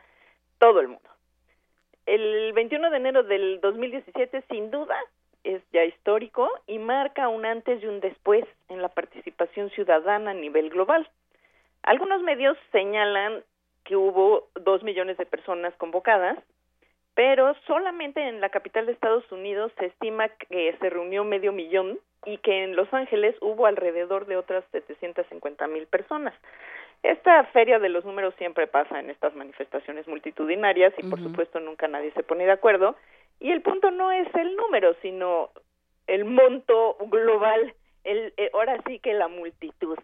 todo el mundo. El 21 de enero del 2017, sin duda, es ya histórico y marca un antes y un después en la participación ciudadana a nivel global. Algunos medios señalan que hubo dos millones de personas convocadas, pero solamente en la capital de Estados Unidos se estima que se reunió medio millón y que en Los Ángeles hubo alrededor de otras 750 mil personas. Esta feria de los números siempre pasa en estas manifestaciones multitudinarias y por supuesto nunca nadie se pone de acuerdo y el punto no es el número sino el monto global, el, eh, ahora sí que la multitud.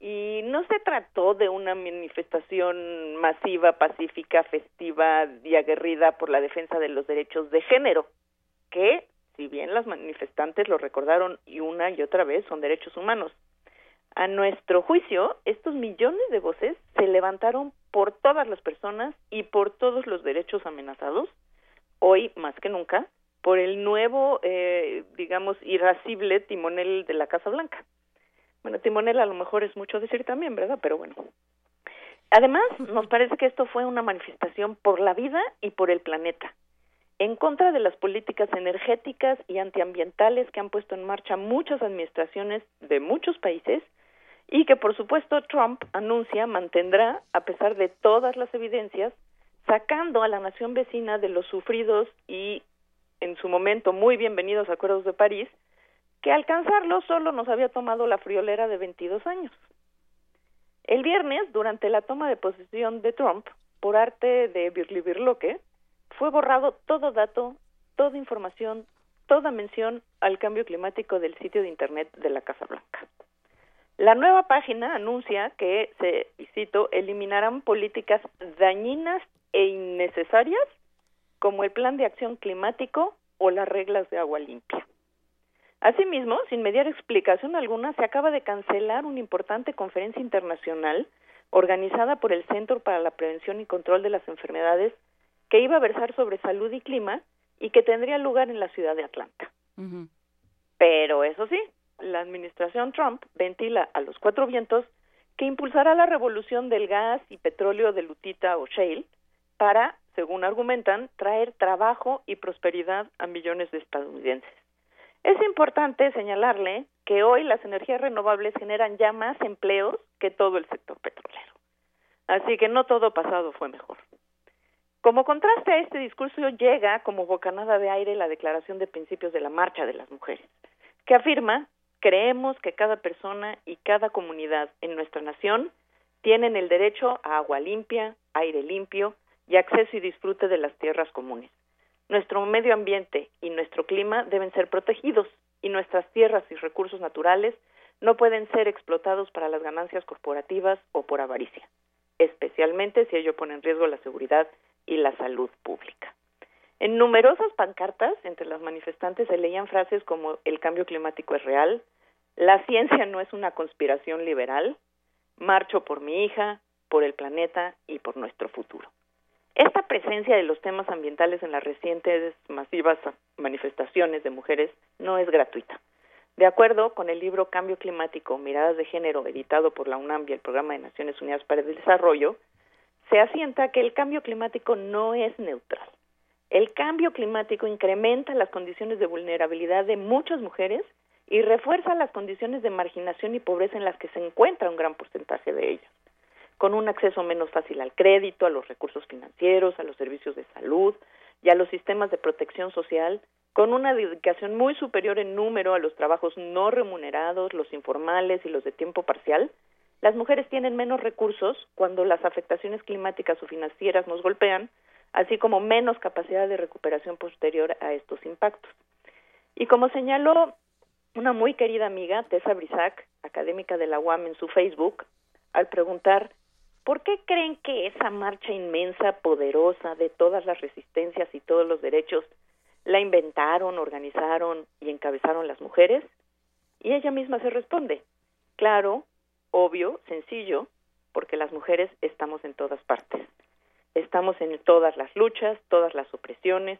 Y no se trató de una manifestación masiva, pacífica, festiva y aguerrida por la defensa de los derechos de género, que, si bien las manifestantes lo recordaron y una y otra vez, son derechos humanos. A nuestro juicio, estos millones de voces se levantaron por todas las personas y por todos los derechos amenazados, hoy más que nunca, por el nuevo, eh, digamos, irascible timonel de la Casa Blanca. Bueno, timonel a lo mejor es mucho decir también, ¿verdad? Pero bueno. Además, nos parece que esto fue una manifestación por la vida y por el planeta, en contra de las políticas energéticas y antiambientales que han puesto en marcha muchas administraciones de muchos países y que, por supuesto, Trump anuncia mantendrá a pesar de todas las evidencias, sacando a la nación vecina de los sufridos y, en su momento, muy bienvenidos acuerdos de París, que alcanzarlo solo nos había tomado la friolera de 22 años. El viernes, durante la toma de posesión de Trump, por arte de Birli Birloque, fue borrado todo dato, toda información, toda mención al cambio climático del sitio de Internet de la Casa Blanca. La nueva página anuncia que, se, y cito, eliminarán políticas dañinas e innecesarias como el plan de acción climático o las reglas de agua limpia. Asimismo, sin mediar explicación alguna, se acaba de cancelar una importante conferencia internacional organizada por el Centro para la Prevención y Control de las Enfermedades que iba a versar sobre salud y clima y que tendría lugar en la ciudad de Atlanta. Pero eso sí, la administración Trump ventila a los cuatro vientos que impulsará la revolución del gas y petróleo de lutita o shale para, según argumentan, traer trabajo y prosperidad a millones de estadounidenses. Es importante señalarle que hoy las energías renovables generan ya más empleos que todo el sector petrolero. Así que no todo pasado fue mejor. Como contraste a este discurso llega como bocanada de aire la Declaración de Principios de la Marcha de las Mujeres, que afirma creemos que cada persona y cada comunidad en nuestra nación tienen el derecho a agua limpia, aire limpio y acceso y disfrute de las tierras comunes. Nuestro medio ambiente y nuestro clima deben ser protegidos y nuestras tierras y recursos naturales no pueden ser explotados para las ganancias corporativas o por avaricia, especialmente si ello pone en riesgo la seguridad y la salud pública. En numerosas pancartas entre las manifestantes se leían frases como el cambio climático es real, la ciencia no es una conspiración liberal, marcho por mi hija, por el planeta y por nuestro futuro. Esta presencia de los temas ambientales en las recientes masivas manifestaciones de mujeres no es gratuita. De acuerdo con el libro Cambio Climático, Miradas de Género, editado por la UNAM y el Programa de Naciones Unidas para el Desarrollo, se asienta que el cambio climático no es neutral. El cambio climático incrementa las condiciones de vulnerabilidad de muchas mujeres y refuerza las condiciones de marginación y pobreza en las que se encuentra un gran porcentaje de ellas, con un acceso menos fácil al crédito, a los recursos financieros, a los servicios de salud y a los sistemas de protección social, con una dedicación muy superior en número a los trabajos no remunerados, los informales y los de tiempo parcial, Las mujeres tienen menos recursos cuando las afectaciones climáticas o financieras nos golpean, así como menos capacidad de recuperación posterior a estos impactos. Y como señaló una muy querida amiga, Tessa Brisac, académica de la UAM en su Facebook, al preguntar ¿por qué creen que esa marcha inmensa, poderosa, de todas las resistencias y todos los derechos, la inventaron, organizaron y encabezaron las mujeres? Y ella misma se responde, claro, obvio, sencillo, porque las mujeres estamos en todas partes. Estamos en todas las luchas, todas las opresiones.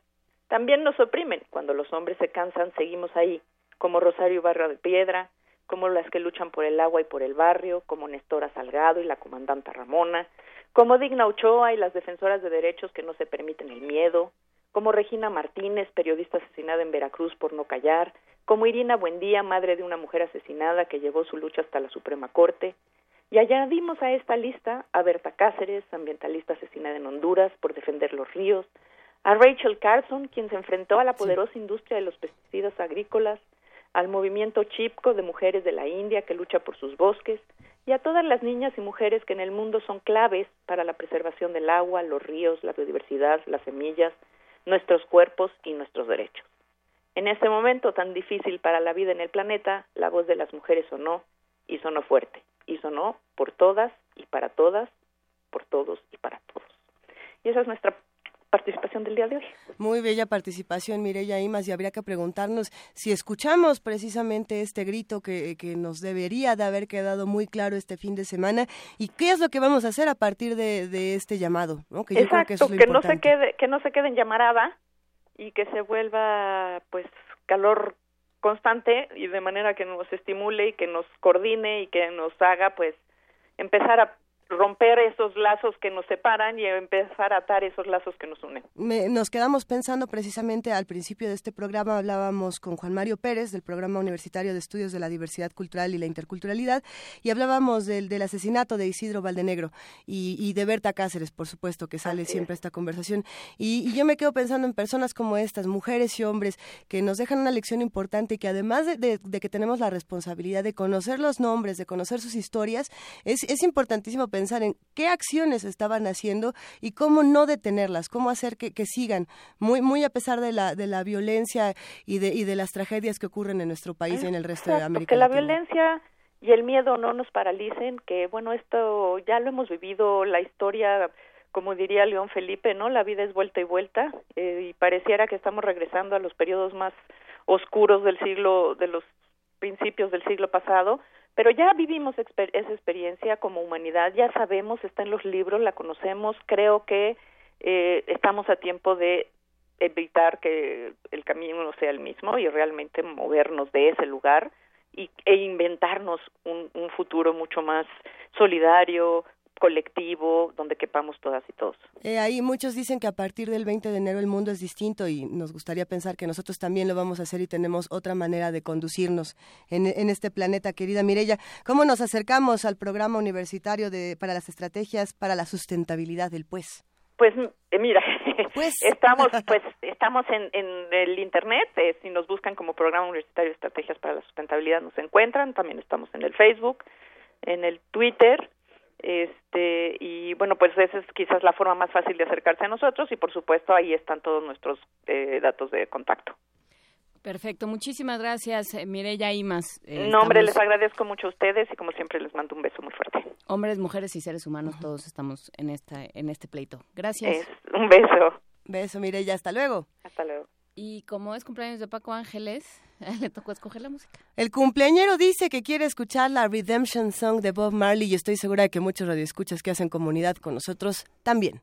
También nos oprimen. Cuando los hombres se cansan, seguimos ahí, como Rosario Barra de Piedra, como las que luchan por el agua y por el barrio, como Nestora Salgado y la comandanta Ramona, como Digna Ochoa y las defensoras de derechos que no se permiten el miedo, como Regina Martínez, periodista asesinada en Veracruz por no callar, como Irina Buendía, madre de una mujer asesinada que llevó su lucha hasta la Suprema Corte, y añadimos a esta lista a Berta Cáceres, ambientalista asesinada en Honduras por defender los ríos, a Rachel Carson, quien se enfrentó a la poderosa industria de los pesticidas agrícolas, al movimiento Chipko de mujeres de la India que lucha por sus bosques, y a todas las niñas y mujeres que en el mundo son claves para la preservación del agua, los ríos, la biodiversidad, las semillas, nuestros cuerpos y nuestros derechos. En este momento tan difícil para la vida en el planeta, la voz de las mujeres sonó y sonó fuerte, y sonó por todas y para todas, por todos y para todos. Y esa es nuestra participación del día de hoy. Muy bella participación, Mireya Imas, y habría que preguntarnos si escuchamos precisamente este grito que, que, nos debería de haber quedado muy claro este fin de semana y qué es lo que vamos a hacer a partir de, de este llamado, ¿no? Que yo creo que, eso es lo que no se quede que no se quede en llamarada y que se vuelva pues calor constante y de manera que nos estimule y que nos coordine y que nos haga pues empezar a romper esos lazos que nos separan y empezar a atar esos lazos que nos unen. nos quedamos pensando precisamente al principio de este programa, hablábamos con Juan Mario Pérez del Programa Universitario de Estudios de la Diversidad Cultural y la Interculturalidad y hablábamos del, del asesinato de Isidro Valdenegro y, y, de Berta Cáceres, por supuesto, que sale siempre esta conversación. Y, y, yo me quedo pensando en personas como estas, mujeres y hombres, que nos dejan una lección importante y que además de, de, de que tenemos la responsabilidad de conocer los nombres, de conocer sus historias, es, es importantísimo pensar pensar en qué acciones estaban haciendo y cómo no detenerlas, cómo hacer que, que sigan, muy, muy a pesar de la, de la violencia y de, y de las tragedias que ocurren en nuestro país y en el resto de América Que la Latina. violencia y el miedo no nos paralicen, que bueno, esto ya lo hemos vivido, la historia como diría León Felipe, ¿no? La vida es vuelta y vuelta eh, y pareciera que estamos regresando a los periodos más oscuros del siglo, de los principios del siglo pasado, pero ya vivimos esa experiencia como humanidad, ya sabemos, está en los libros, la conocemos, creo que eh, estamos a tiempo de evitar que el camino no sea el mismo y realmente movernos de ese lugar y, e inventarnos un futuro mucho más solidario, colectivo donde quepamos todas y todos. Eh, ahí muchos dicen que a partir del 20 de enero el mundo es distinto y nos gustaría pensar que nosotros también lo vamos a hacer y tenemos otra manera de conducirnos en, en este planeta, querida Mirella. ¿Cómo nos acercamos al programa universitario de, para las estrategias para la sustentabilidad del pues? Pues eh, mira, pues. estamos pues estamos en, en el internet, eh, si nos buscan como programa universitario de estrategias para la sustentabilidad nos encuentran, también estamos en el Facebook, en el Twitter, este y bueno pues esa es quizás la forma más fácil de acercarse a nosotros y por supuesto ahí están todos nuestros eh, datos de contacto Perfecto, muchísimas gracias Mireya Imas. Eh, no, hombre, les agradezco mucho a ustedes y como siempre les mando un beso muy fuerte. Hombres, mujeres y seres humanos, uh -huh. todos estamos en esta en este pleito. Gracias. Es, un beso. Beso, Mireya, hasta luego. Hasta luego. Y como es cumpleaños de Paco Ángeles, le tocó escoger la música. El cumpleañero dice que quiere escuchar la Redemption Song de Bob Marley y estoy segura de que muchos radioescuchas que hacen comunidad con nosotros también.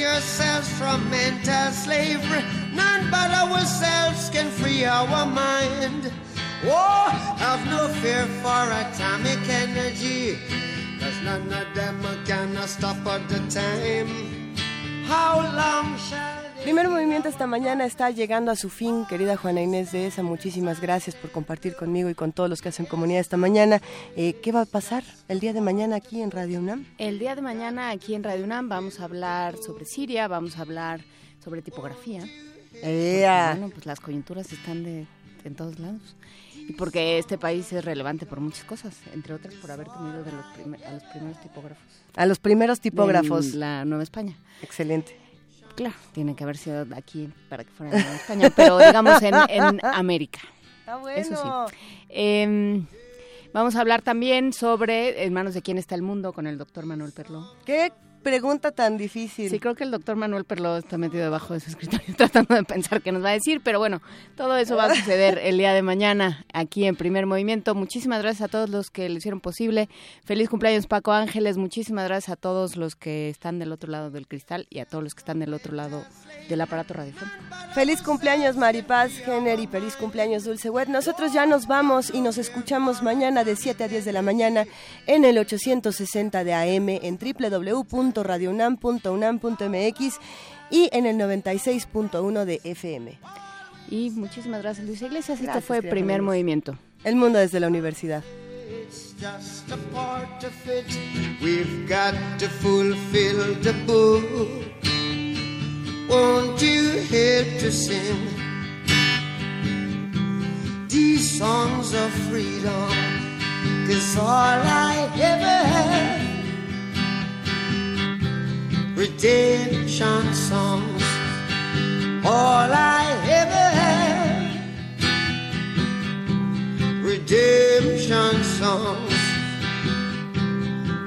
Yourselves from mental slavery. None but ourselves can free our mind. Oh, have no fear for atomic energy. Cause none of them gonna stop at the time. How long shall Primer movimiento esta mañana está llegando a su fin, querida Juana Inés de esa. Muchísimas gracias por compartir conmigo y con todos los que hacen comunidad esta mañana. Eh, ¿Qué va a pasar el día de mañana aquí en Radio UNAM? El día de mañana aquí en Radio UNAM vamos a hablar sobre Siria, vamos a hablar sobre tipografía. ¡Ea! Bueno, pues las coyunturas están de, en todos lados. Y porque este país es relevante por muchas cosas, entre otras por haber tenido de los primer- a los primeros tipógrafos. A los primeros tipógrafos. La Nueva España. Excelente. Claro, tiene que haber sido aquí para que fuera en España, pero digamos en, en América. Está bueno. Eso sí. Em, vamos a hablar también sobre En manos de quién está el mundo con el doctor Manuel Perló. ¿Qué pregunta tan difícil? Sí, creo que el doctor Manuel Perló está metido debajo de su escritorio tratando de pensar qué nos va a decir, pero bueno, todo eso va a suceder el día de mañana aquí en Primer Movimiento. Muchísimas gracias a todos los que lo hicieron posible. Feliz cumpleaños Paco Ángeles. Muchísimas gracias a todos los que están del otro lado del cristal y a todos los que están del otro lado del aparato radiofónico. Feliz cumpleaños Maripaz Jenner y feliz cumpleaños Dulce Wet. Nosotros ya nos vamos y nos escuchamos mañana de 7 a 10 de la mañana en el 860 de AM en www.radiounam.unam.mx y en el 96.1 de FM. Y muchísimas gracias Luisa Iglesias. Esto Gracias, fue querida Primer. Movimiento. El mundo desde la universidad. It's just a part of it. We've got to fulfill the book. Won't you help to sing these songs of freedom? Cause all I ever had redemption songs. All I ever had redemption songs.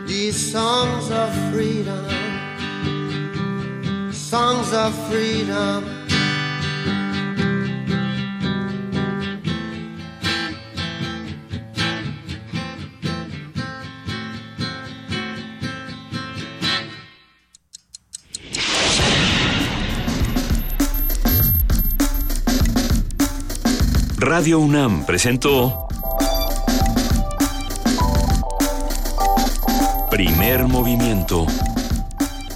These songs of freedom, songs of freedom. Radio UNAM presentó Primer Movimiento.